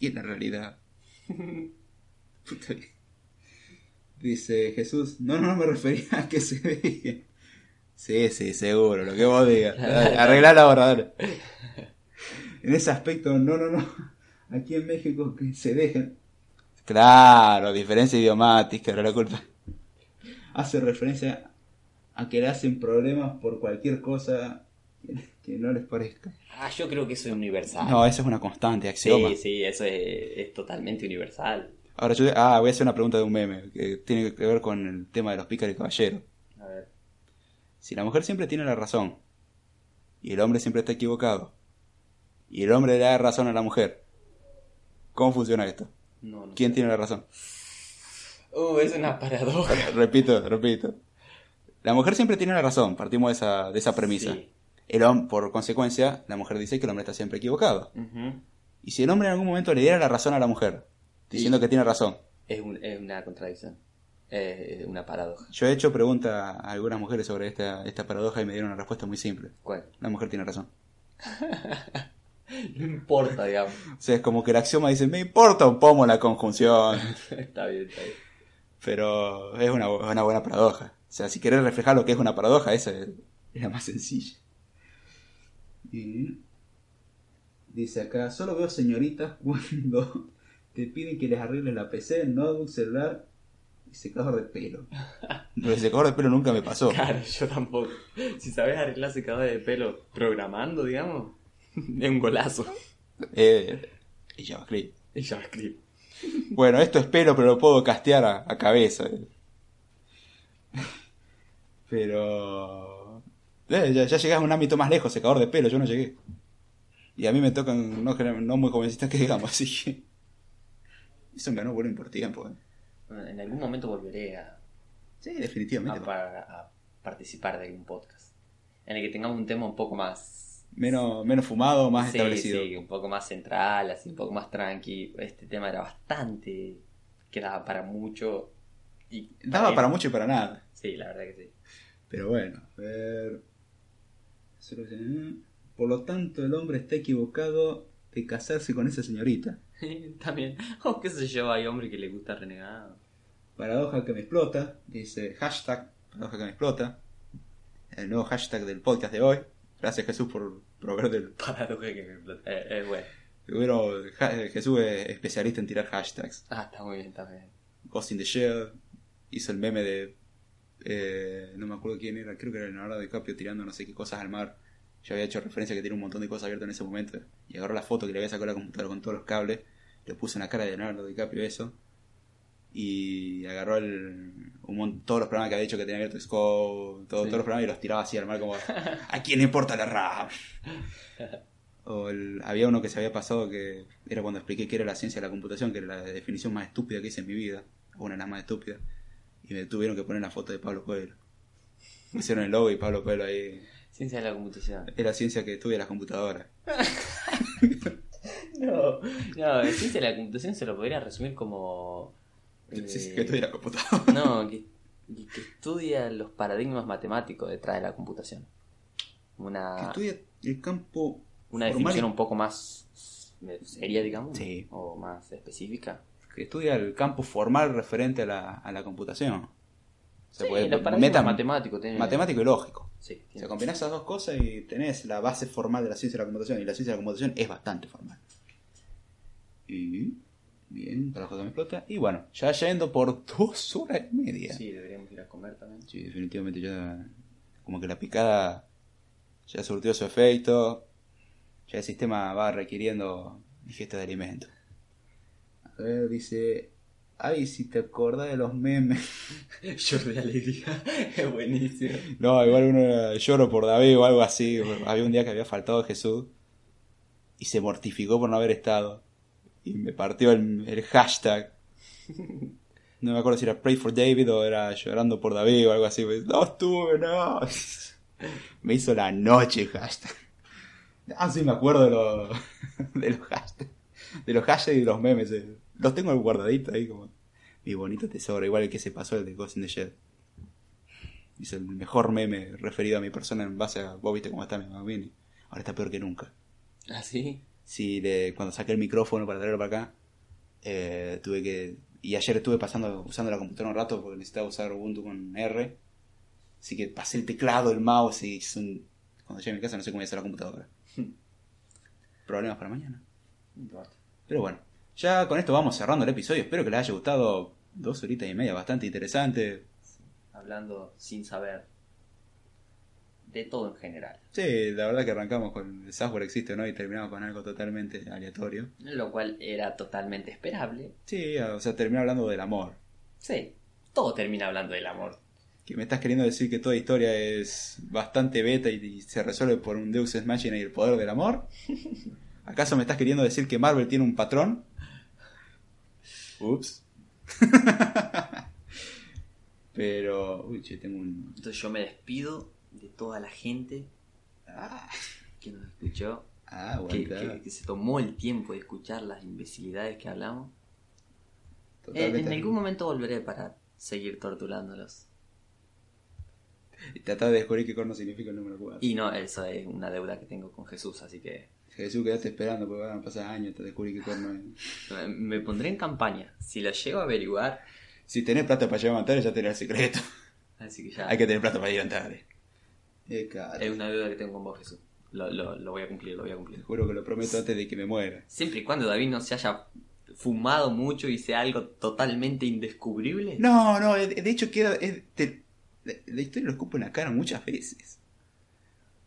Y en la realidad. Puta Dice Jesús, no, no, no me refería a que se dejen. Sí, sí, seguro, lo que vos digas. Arreglar ahora, dale. En ese aspecto, no, no, no. Aquí en México que se dejen. Claro, diferencia idiomática, era la culpa. Hace referencia a que le hacen problemas por cualquier cosa que no les parezca. Ah, yo creo que eso es universal. No, eso es una constante, axioma. sí, sí, eso es, es totalmente universal. Ahora yo ah, voy a hacer una pregunta de un meme que tiene que ver con el tema de los pícaros y caballeros. A ver. Si la mujer siempre tiene la razón y el hombre siempre está equivocado y el hombre le da razón a la mujer, ¿cómo funciona esto? No, no ¿Quién sé. tiene la razón? Uh, es una paradoja. repito, repito. La mujer siempre tiene la razón, partimos de esa, de esa premisa. Sí. El hombre, por consecuencia, la mujer dice que el hombre está siempre equivocado. Ujú. Y si el hombre en algún momento le diera la razón a la mujer, diciendo Sí. que tiene razón, es, un- es una contradicción. Es una paradoja. yo he hecho preguntas a algunas mujeres sobre esta, esta paradoja y me dieron una respuesta muy simple. ¿Cuál? La mujer tiene razón. No importa, digamos. O sea, es como que el axioma dice, me importa un pomo la conjunción. está bien, está bien. Pero es una, una buena paradoja. O sea, si querés reflejar lo que es una paradoja, esa es, es la más sencilla. Y dice acá, solo veo señoritas cuando te piden que les arregles la PC, el notebook, celular, secador de pelo. Pero el secador de pelo nunca me pasó. Claro, yo tampoco. Si sabes arreglar secadores de pelo programando, digamos, es un golazo. Eh, y JavaScript. En JavaScript. Bueno, esto es pelo, pero lo puedo castear a, a cabeza. Pero... eh, ya, ya llegás a un ámbito más lejos, secador de pelo, yo no llegué. Y a mí me tocan no, no muy jovencitas que digamos, así que... Eso me ganó bueno por tiempo. eh. En algún momento volveré a, Sí, definitivamente. a pa- a participar de algún podcast. En el que tengamos un tema un poco más. Menos, menos fumado, más sí, establecido. sí, un poco más central, así, un poco más tranqui. Este tema era bastante. que daba para mucho. Y Daba mí- para mucho y para nada. Sí, la verdad que sí. Pero bueno, a ver. Por lo tanto, el hombre está equivocado de casarse con esa señorita. También. O qué sé yo, hay hombre que le gusta renegado. Paradoja que me explota, dice hashtag paradoja que me explota. El nuevo hashtag del podcast de hoy. Gracias Jesús por proveer del... Paradoja que me explota. Eh, Es bueno. Bueno, ja- Jesús es especialista en tirar hashtags. Ah, está muy bien, está bien. Ghost in the Shell hizo el meme de... eh, no me acuerdo quién era, creo que era Leonardo DiCaprio tirando no sé qué cosas al mar. Yo había hecho referencia que tiene un montón de cosas abiertas en ese momento. Y agarró la foto que le había sacado a la computadora con todos los cables. Le puso una cara de Leonardo DiCaprio eso. Y agarró el, un todos los programas que había dicho que tenía abierto Scope, todo- Sí. todos los programas y los tiraba así al mar como... ¿A quién le importa la RAM? O el- había uno que se había pasado que era cuando expliqué qué era la ciencia de la computación, que era la definición más estúpida que hice en mi vida, una de las más estúpidas, y me tuvieron que poner la foto de Pablo Coelho. Hicieron el logo y Pablo Coelho ahí. Ciencia de la computación. Es la ciencia que estudia las computadoras. No, no, ciencia de la computación se lo podría resumir como. Eh, sí, que estudia la computadora. No, que, que estudia los paradigmas matemáticos detrás de la computación. Que Una, estudia el campo una formal definición un poco más seria, digamos, Sí. o más específica. Que estudia el campo formal referente a la, a la computación. Se Sí, puede- meta- matemáticos tienen- matemático y lógico. Sí, O sea, tiene- combinás esas dos cosas y tenés la base formal de la ciencia de la computación. Y la ciencia de la computación es bastante formal. Y. Bien, para que me explota. Y bueno, ya yendo por dos horas y media. sí, deberíamos ir a comer también. Sí, definitivamente ya. Como que la picada ya surtió su efecto. Ya el sistema va requiriendo digesta de alimentos. Dice. Ay, si te acordás de los memes. Lloro de alegría, es buenísimo. No, igual uno era, lloro por David o algo así. Había un día que había faltado Jesús y se mortificó por no haber estado. Y me partió el, el hashtag. No me acuerdo si era Pray for David o era llorando por David o algo así. No estuve, no. Me hizo la noche el hashtag. Ah, sí, me acuerdo de, los de los hashtags. De los hashtags y de los memes. eh. Los tengo guardaditos ahí como mi bonito tesoro. Igual el que se pasó el de Ghost in the Shell. Hizo el mejor meme referido a mi persona en base a vos viste cómo está mi mamá Vini. Ahora está peor que nunca. ¿Ah, sí? Sí, le- cuando saqué el micrófono para traerlo para acá, eh, tuve que... Y ayer estuve pasando usando la computadora un rato porque necesitaba usar Ubuntu con R. Así que pasé el teclado, el mouse y un... Cuando llegue a mi casa no sé cómo voy a hacer la computadora. Problemas para mañana. Pero bueno, ya con esto vamos cerrando el episodio. Espero que les haya gustado dos horitas y media, bastante interesante. Hablando sin saber de todo en general. Sí, la verdad que arrancamos con el software existe, ¿no? Y terminamos con algo totalmente aleatorio. Lo cual era totalmente esperable. Sí, o sea, terminé hablando del amor. Sí, todo termina hablando del amor. Que me estás queriendo decir que toda historia es bastante beta y, y se resuelve por un Deus Ex Machina y el poder del amor. ¿Acaso me estás queriendo decir que Marvel tiene un patrón? Ups. Pero, uy, che, tengo un... Entonces yo me despido de toda la gente Ah, que nos escuchó, ah que, que- que se tomó el tiempo de escuchar las imbecilidades que hablamos. Eh, Totalmente. en algún momento volveré para seguir torturándolos. Y tratar de descubrir qué corno significa el número 4. Y no, eso es una deuda que tengo con Jesús, así que Jesús, quedaste esperando porque van a pasar años hasta descubrir qué corno es. me pondré en campaña. Si lo llego a averiguar, Si tenés plata para llevar a Antares, ya tenés el secreto. así que ya Hay que tener plata para ir a Antares. Eh, caro. es una deuda que tengo con vos, Jesús. Lo, lo- lo voy a cumplir, lo voy a Te cumplir. juro que lo prometo antes de que me muera. Siempre y cuando David no se haya fumado mucho y sea algo totalmente indescubrible? No, no, de de hecho queda. es- te- la, la historia lo escupo en la cara muchas veces.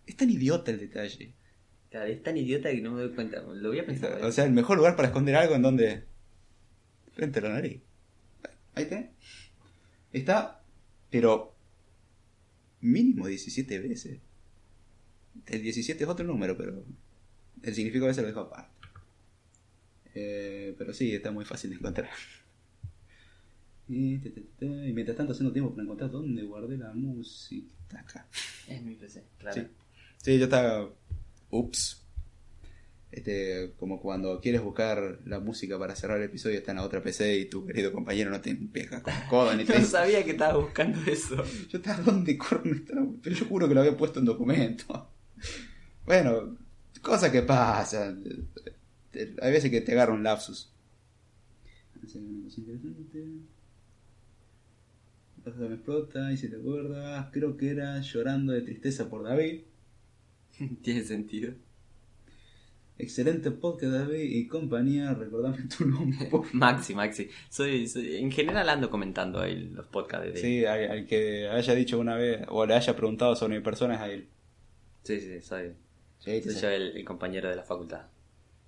Es tan idiota el detalle. Claro, es tan idiota que no me doy cuenta. Lo voy a pensar. O sea, el mejor lugar para esconder algo en donde. Frente a la nariz. Ahí está. Está, pero. Mínimo 17 veces. El 17 es otro número, pero. El significado a veces lo dejo aparte. Eh, pero sí, está muy fácil de encontrar. Y, mientras tanto, haciendo tiempo para encontrar dónde guardé la música. Acá. Es mi PC, claro. Sí. Sí, yo estaba. Ups. Este, como cuando quieres buscar la música para cerrar el episodio, está en la otra PC y tu querido compañero no te pega con codo ni te No sabía que estaba buscando eso. Yo estaba donde corno estaba, pero yo juro que lo había puesto en documento. Bueno, cosas que pasan. Hay veces que te agarra un lapsus. Me explota y si te acuerdas, creo que era llorando de tristeza por David. Tiene sentido. Excelente podcast, David y compañía. Recordame tu nombre. por. Maxi, Maxi. Soy, soy- en general ando comentando ahí los podcasts de Sí, al, al que haya dicho una vez o le haya preguntado sobre mi persona es a él. sí, sí, soy, Sí, soy yo el, el compañero de la facultad.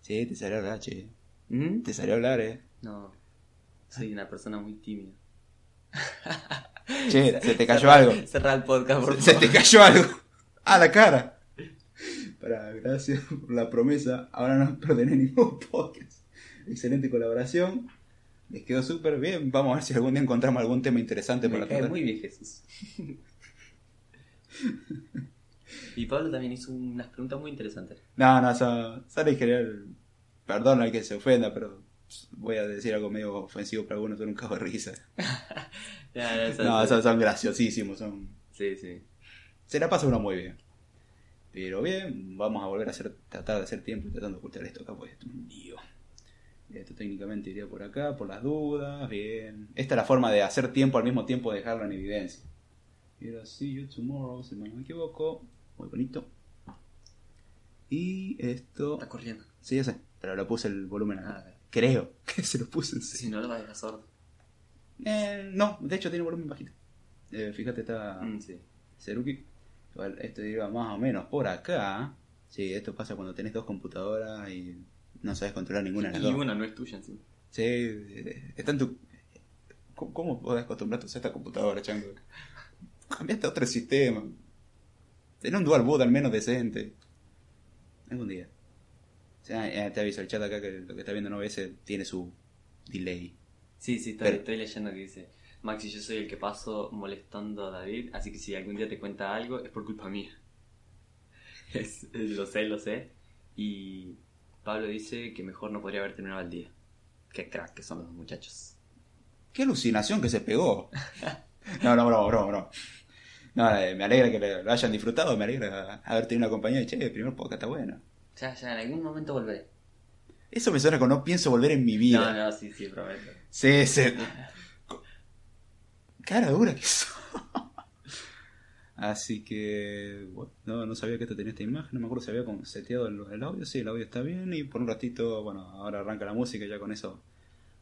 sí, te salió a hablar, che. ¿Mm? Te salió a hablar, eh. No, soy una persona muy tímida. Che, se te cayó algo. Cerra el podcast, por Se favor. te cayó algo. A la cara. Para, gracias por la promesa. Ahora no perderé ningún podcast. Excelente colaboración. Les quedó súper bien. Vamos a ver si algún día encontramos algún tema interesante Me para cae tratar. muy bien Jesús. y Pablo también hizo unas preguntas muy interesantes. No, no, son, son en general. Perdón al que se ofenda, pero voy a decir algo medio ofensivo para algunos, son un cago de risa. No, ya. son, son graciosísimos, son... Sí, sí. Se la pasa uno muy bien. Pero bien, vamos a volver a hacer, tratar de hacer tiempo tratando de ocultar esto acá, pues esto es un lío. Esto técnicamente iría por acá, por las dudas, bien. Esta es la forma de hacer tiempo al mismo tiempo de dejarlo en evidencia. Era see you tomorrow, si no me equivoco. Muy bonito. Y esto... Está corriendo. Sí, ya sé, pero le puse el volumen acá. Ah. Creo que se lo puse en Si serio. no lo vas a dejar sordo. Eh, no, de hecho tiene volumen bajito. Eh, fíjate, está... Mm, sí. Seruki. Igual, esto iba más o menos por acá. Sí, esto pasa cuando tenés dos computadoras y no sabes controlar ninguna de las Y dos. una no es tuya encima. Sí, eh, está en tu... ¿Cómo, podés acostumbrarte a usar esta computadora, chango? Cambiaste a otro sistema. Ten un dual boot al menos decente. Algún día. O sea, eh, te aviso el chat acá que lo que está viendo no ese tiene su delay. Sí, sí, estoy, Pero- estoy leyendo que dice, Maxi, yo soy el que paso molestando a David, así que si algún día te cuenta algo es por culpa mía. Es- lo sé, lo sé. Y Pablo dice que mejor no podría haber terminado el día. Qué crack que son los dos muchachos. ¡Qué alucinación que se pegó! No, no, no, no, no. No, eh, me alegra que lo hayan disfrutado, me alegra haber tenido una compañía y che, el primer podcast está bueno. Ya, ya, en algún momento volveré. Eso me suena como no pienso volver en mi vida. No, no, sí, sí, prometo. Sí, sí. Cara dura que eso. Así que, bueno, no, no sabía que esto tenía esta imagen, no me acuerdo si había seteado el, el audio, sí, el audio está bien y por un ratito, bueno, ahora arranca la música y ya con eso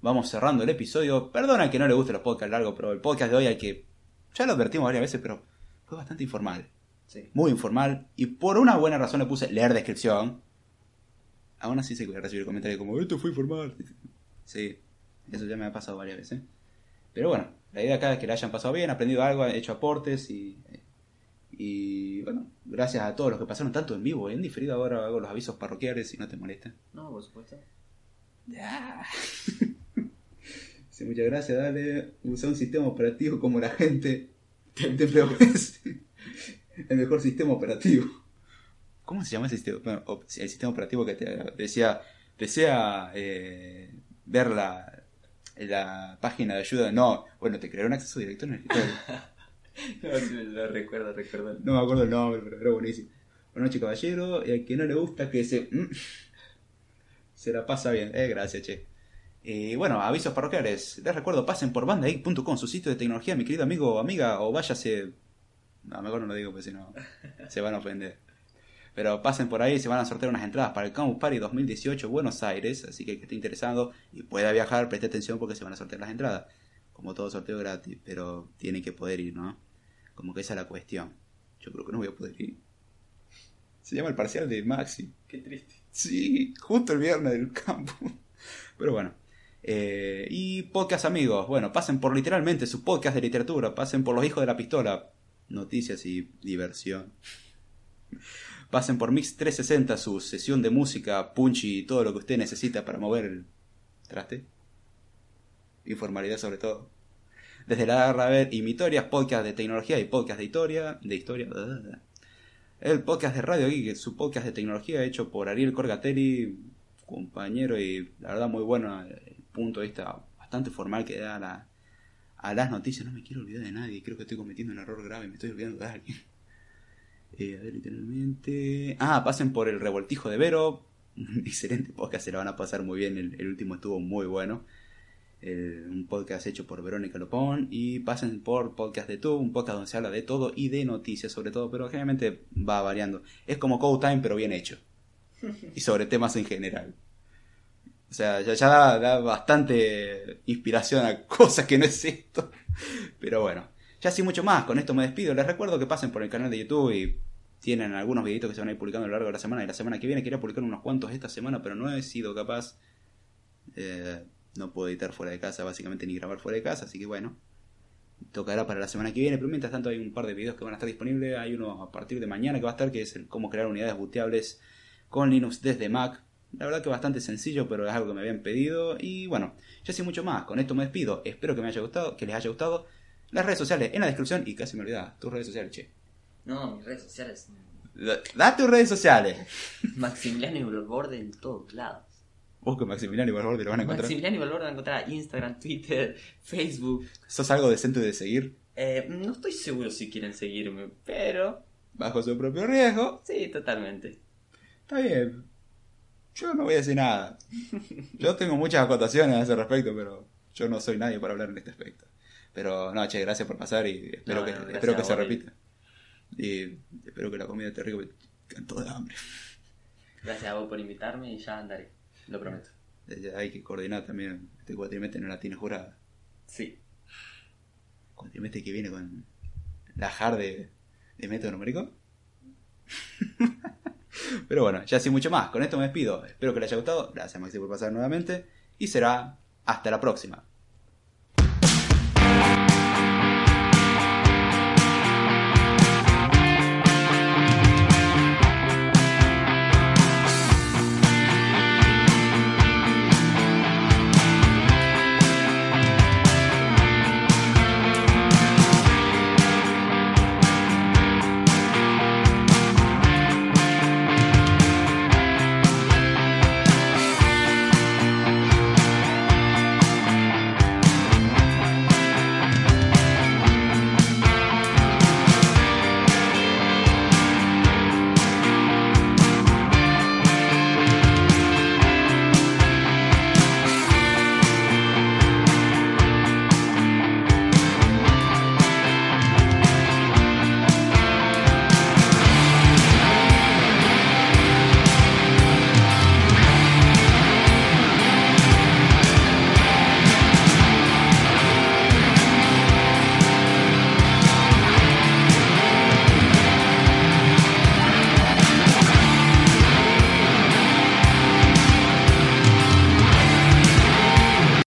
vamos cerrando el episodio. Perdona que no le guste los podcasts largos, pero el podcast de hoy hay que, ya lo advertimos varias veces, pero fue bastante informal, Sí. muy informal y por una buena razón le puse leer descripción. Aún así se puede recibir comentarios como, esto fue informal. Sí, eso ya me ha pasado varias veces. Pero bueno, la idea acá es que le hayan pasado bien, aprendido algo, hecho aportes y, y bueno, gracias a todos los que pasaron tanto en vivo. En diferido ahora hago los avisos parroquiales si no te molesta. No, por supuesto. Sí, muchas gracias, dale. Usa un sistema operativo como la gente te. El mejor sistema operativo. ¿Cómo se llama ese sistema? Bueno, el sistema operativo que te decía, desea eh, ver la, la página de ayuda. No, bueno, te creará un acceso directo en el escritorio. No, sí, lo recuerdo, recuerdo. No me acuerdo el nombre, pero era buenísimo. Buenas noches, caballero. Y al que no le gusta que se. mm, se la pasa bien. Eh, gracias, che. Y bueno, avisos parroquiales. Les recuerdo, pasen por bandageek.com, su sitio de tecnología, mi querido amigo o amiga, o váyase. No, mejor no lo digo, porque si no se van a ofender. Pero pasen por ahí, se van a sortear unas entradas para el Campus Party 2018 Buenos Aires. Así que el que esté interesado y pueda viajar, preste atención porque se van a sortear las entradas. Como todo sorteo gratis, pero tiene que poder ir, ¿no? Como que esa es la cuestión. Yo creo que no voy a poder ir. Se llama el parcial de Maxi. Qué triste. Sí, justo el viernes del campo. Pero bueno. Eh, y podcast amigos. Bueno, pasen por literalmente su podcast de literatura. Pasen por Los Hijos de la Pistola. Noticias y diversión. Pasen por Mix 360, su sesión de música, punchy y todo lo que usted necesita para mover el traste. Informalidad sobre todo. Desde la ver y Mitorias, podcast de tecnología y podcast de historia. De historia. El podcast de Radio Geek, su podcast de tecnología hecho por Ariel Corgatelli, compañero y la verdad muy bueno el punto de vista bastante formal que da a, la, a las noticias. No me quiero olvidar de nadie, creo que estoy cometiendo un error grave, me estoy olvidando de alguien. Eh, a ver, literalmente. Ah, pasen por el revoltijo de Vero. Un excelente podcast, se la van a pasar muy bien. El, último estuvo muy bueno. un podcast hecho por Verónica Lopón. Y pasen por Podcast de Tú, un podcast donde se habla de todo y de noticias sobre todo, pero generalmente va variando. Es como Code Time, pero bien hecho. Y sobre temas en general. O sea, ya, ya da, bastante inspiración a cosas que no es esto. Pero bueno, ya sin mucho más, con esto me despido. Les recuerdo que pasen por el canal de YouTube y tienen algunos videitos que se van a ir publicando a lo largo de la semana. Y la semana que viene quería publicar unos cuantos esta semana, pero no he sido capaz. Eh, no puedo editar fuera de casa, básicamente, ni grabar fuera de casa, así que bueno. Tocará para la semana que viene, pero mientras tanto hay un par de videos que van a estar disponibles. Hay uno a partir de mañana que va a estar, que es el cómo crear unidades booteables con Linux desde Mac. La verdad que bastante sencillo, pero es algo que me habían pedido. Y bueno, ya sin mucho más. Con esto me despido. Espero que me haya gustado, que les haya gustado. Las redes sociales en la descripción y casi me olvidaba. Tus redes sociales, che. No, mis redes sociales. Da tus redes sociales. Maximiliano y Valborde en todos lados. Busca Maximiliano y Valborde lo van a encontrar. Maximiliano y Valborde van a encontrar Instagram, Twitter, Facebook. ¿Sos algo decente de seguir? Eh, no estoy seguro si quieren seguirme, pero. Bajo su propio riesgo. Sí, totalmente. Está bien. Yo no voy a decir nada. Yo tengo muchas acotaciones a ese respecto, pero yo no soy nadie para hablar en este aspecto. Pero no, che, gracias por pasar y espero que, espero que se repita. Y espero que la comida esté rica, canto de hambre. Gracias a vos por invitarme y ya andaré, lo prometo. hay que coordinar también. Este cuatrimestre no la tiene jurada. Sí. Cuatrimestre que viene con la hard de, de método numérico. Pero bueno, ya sin mucho más. Con esto me despido. Espero que les haya gustado. Gracias Maxi por pasar nuevamente. Y será hasta la próxima.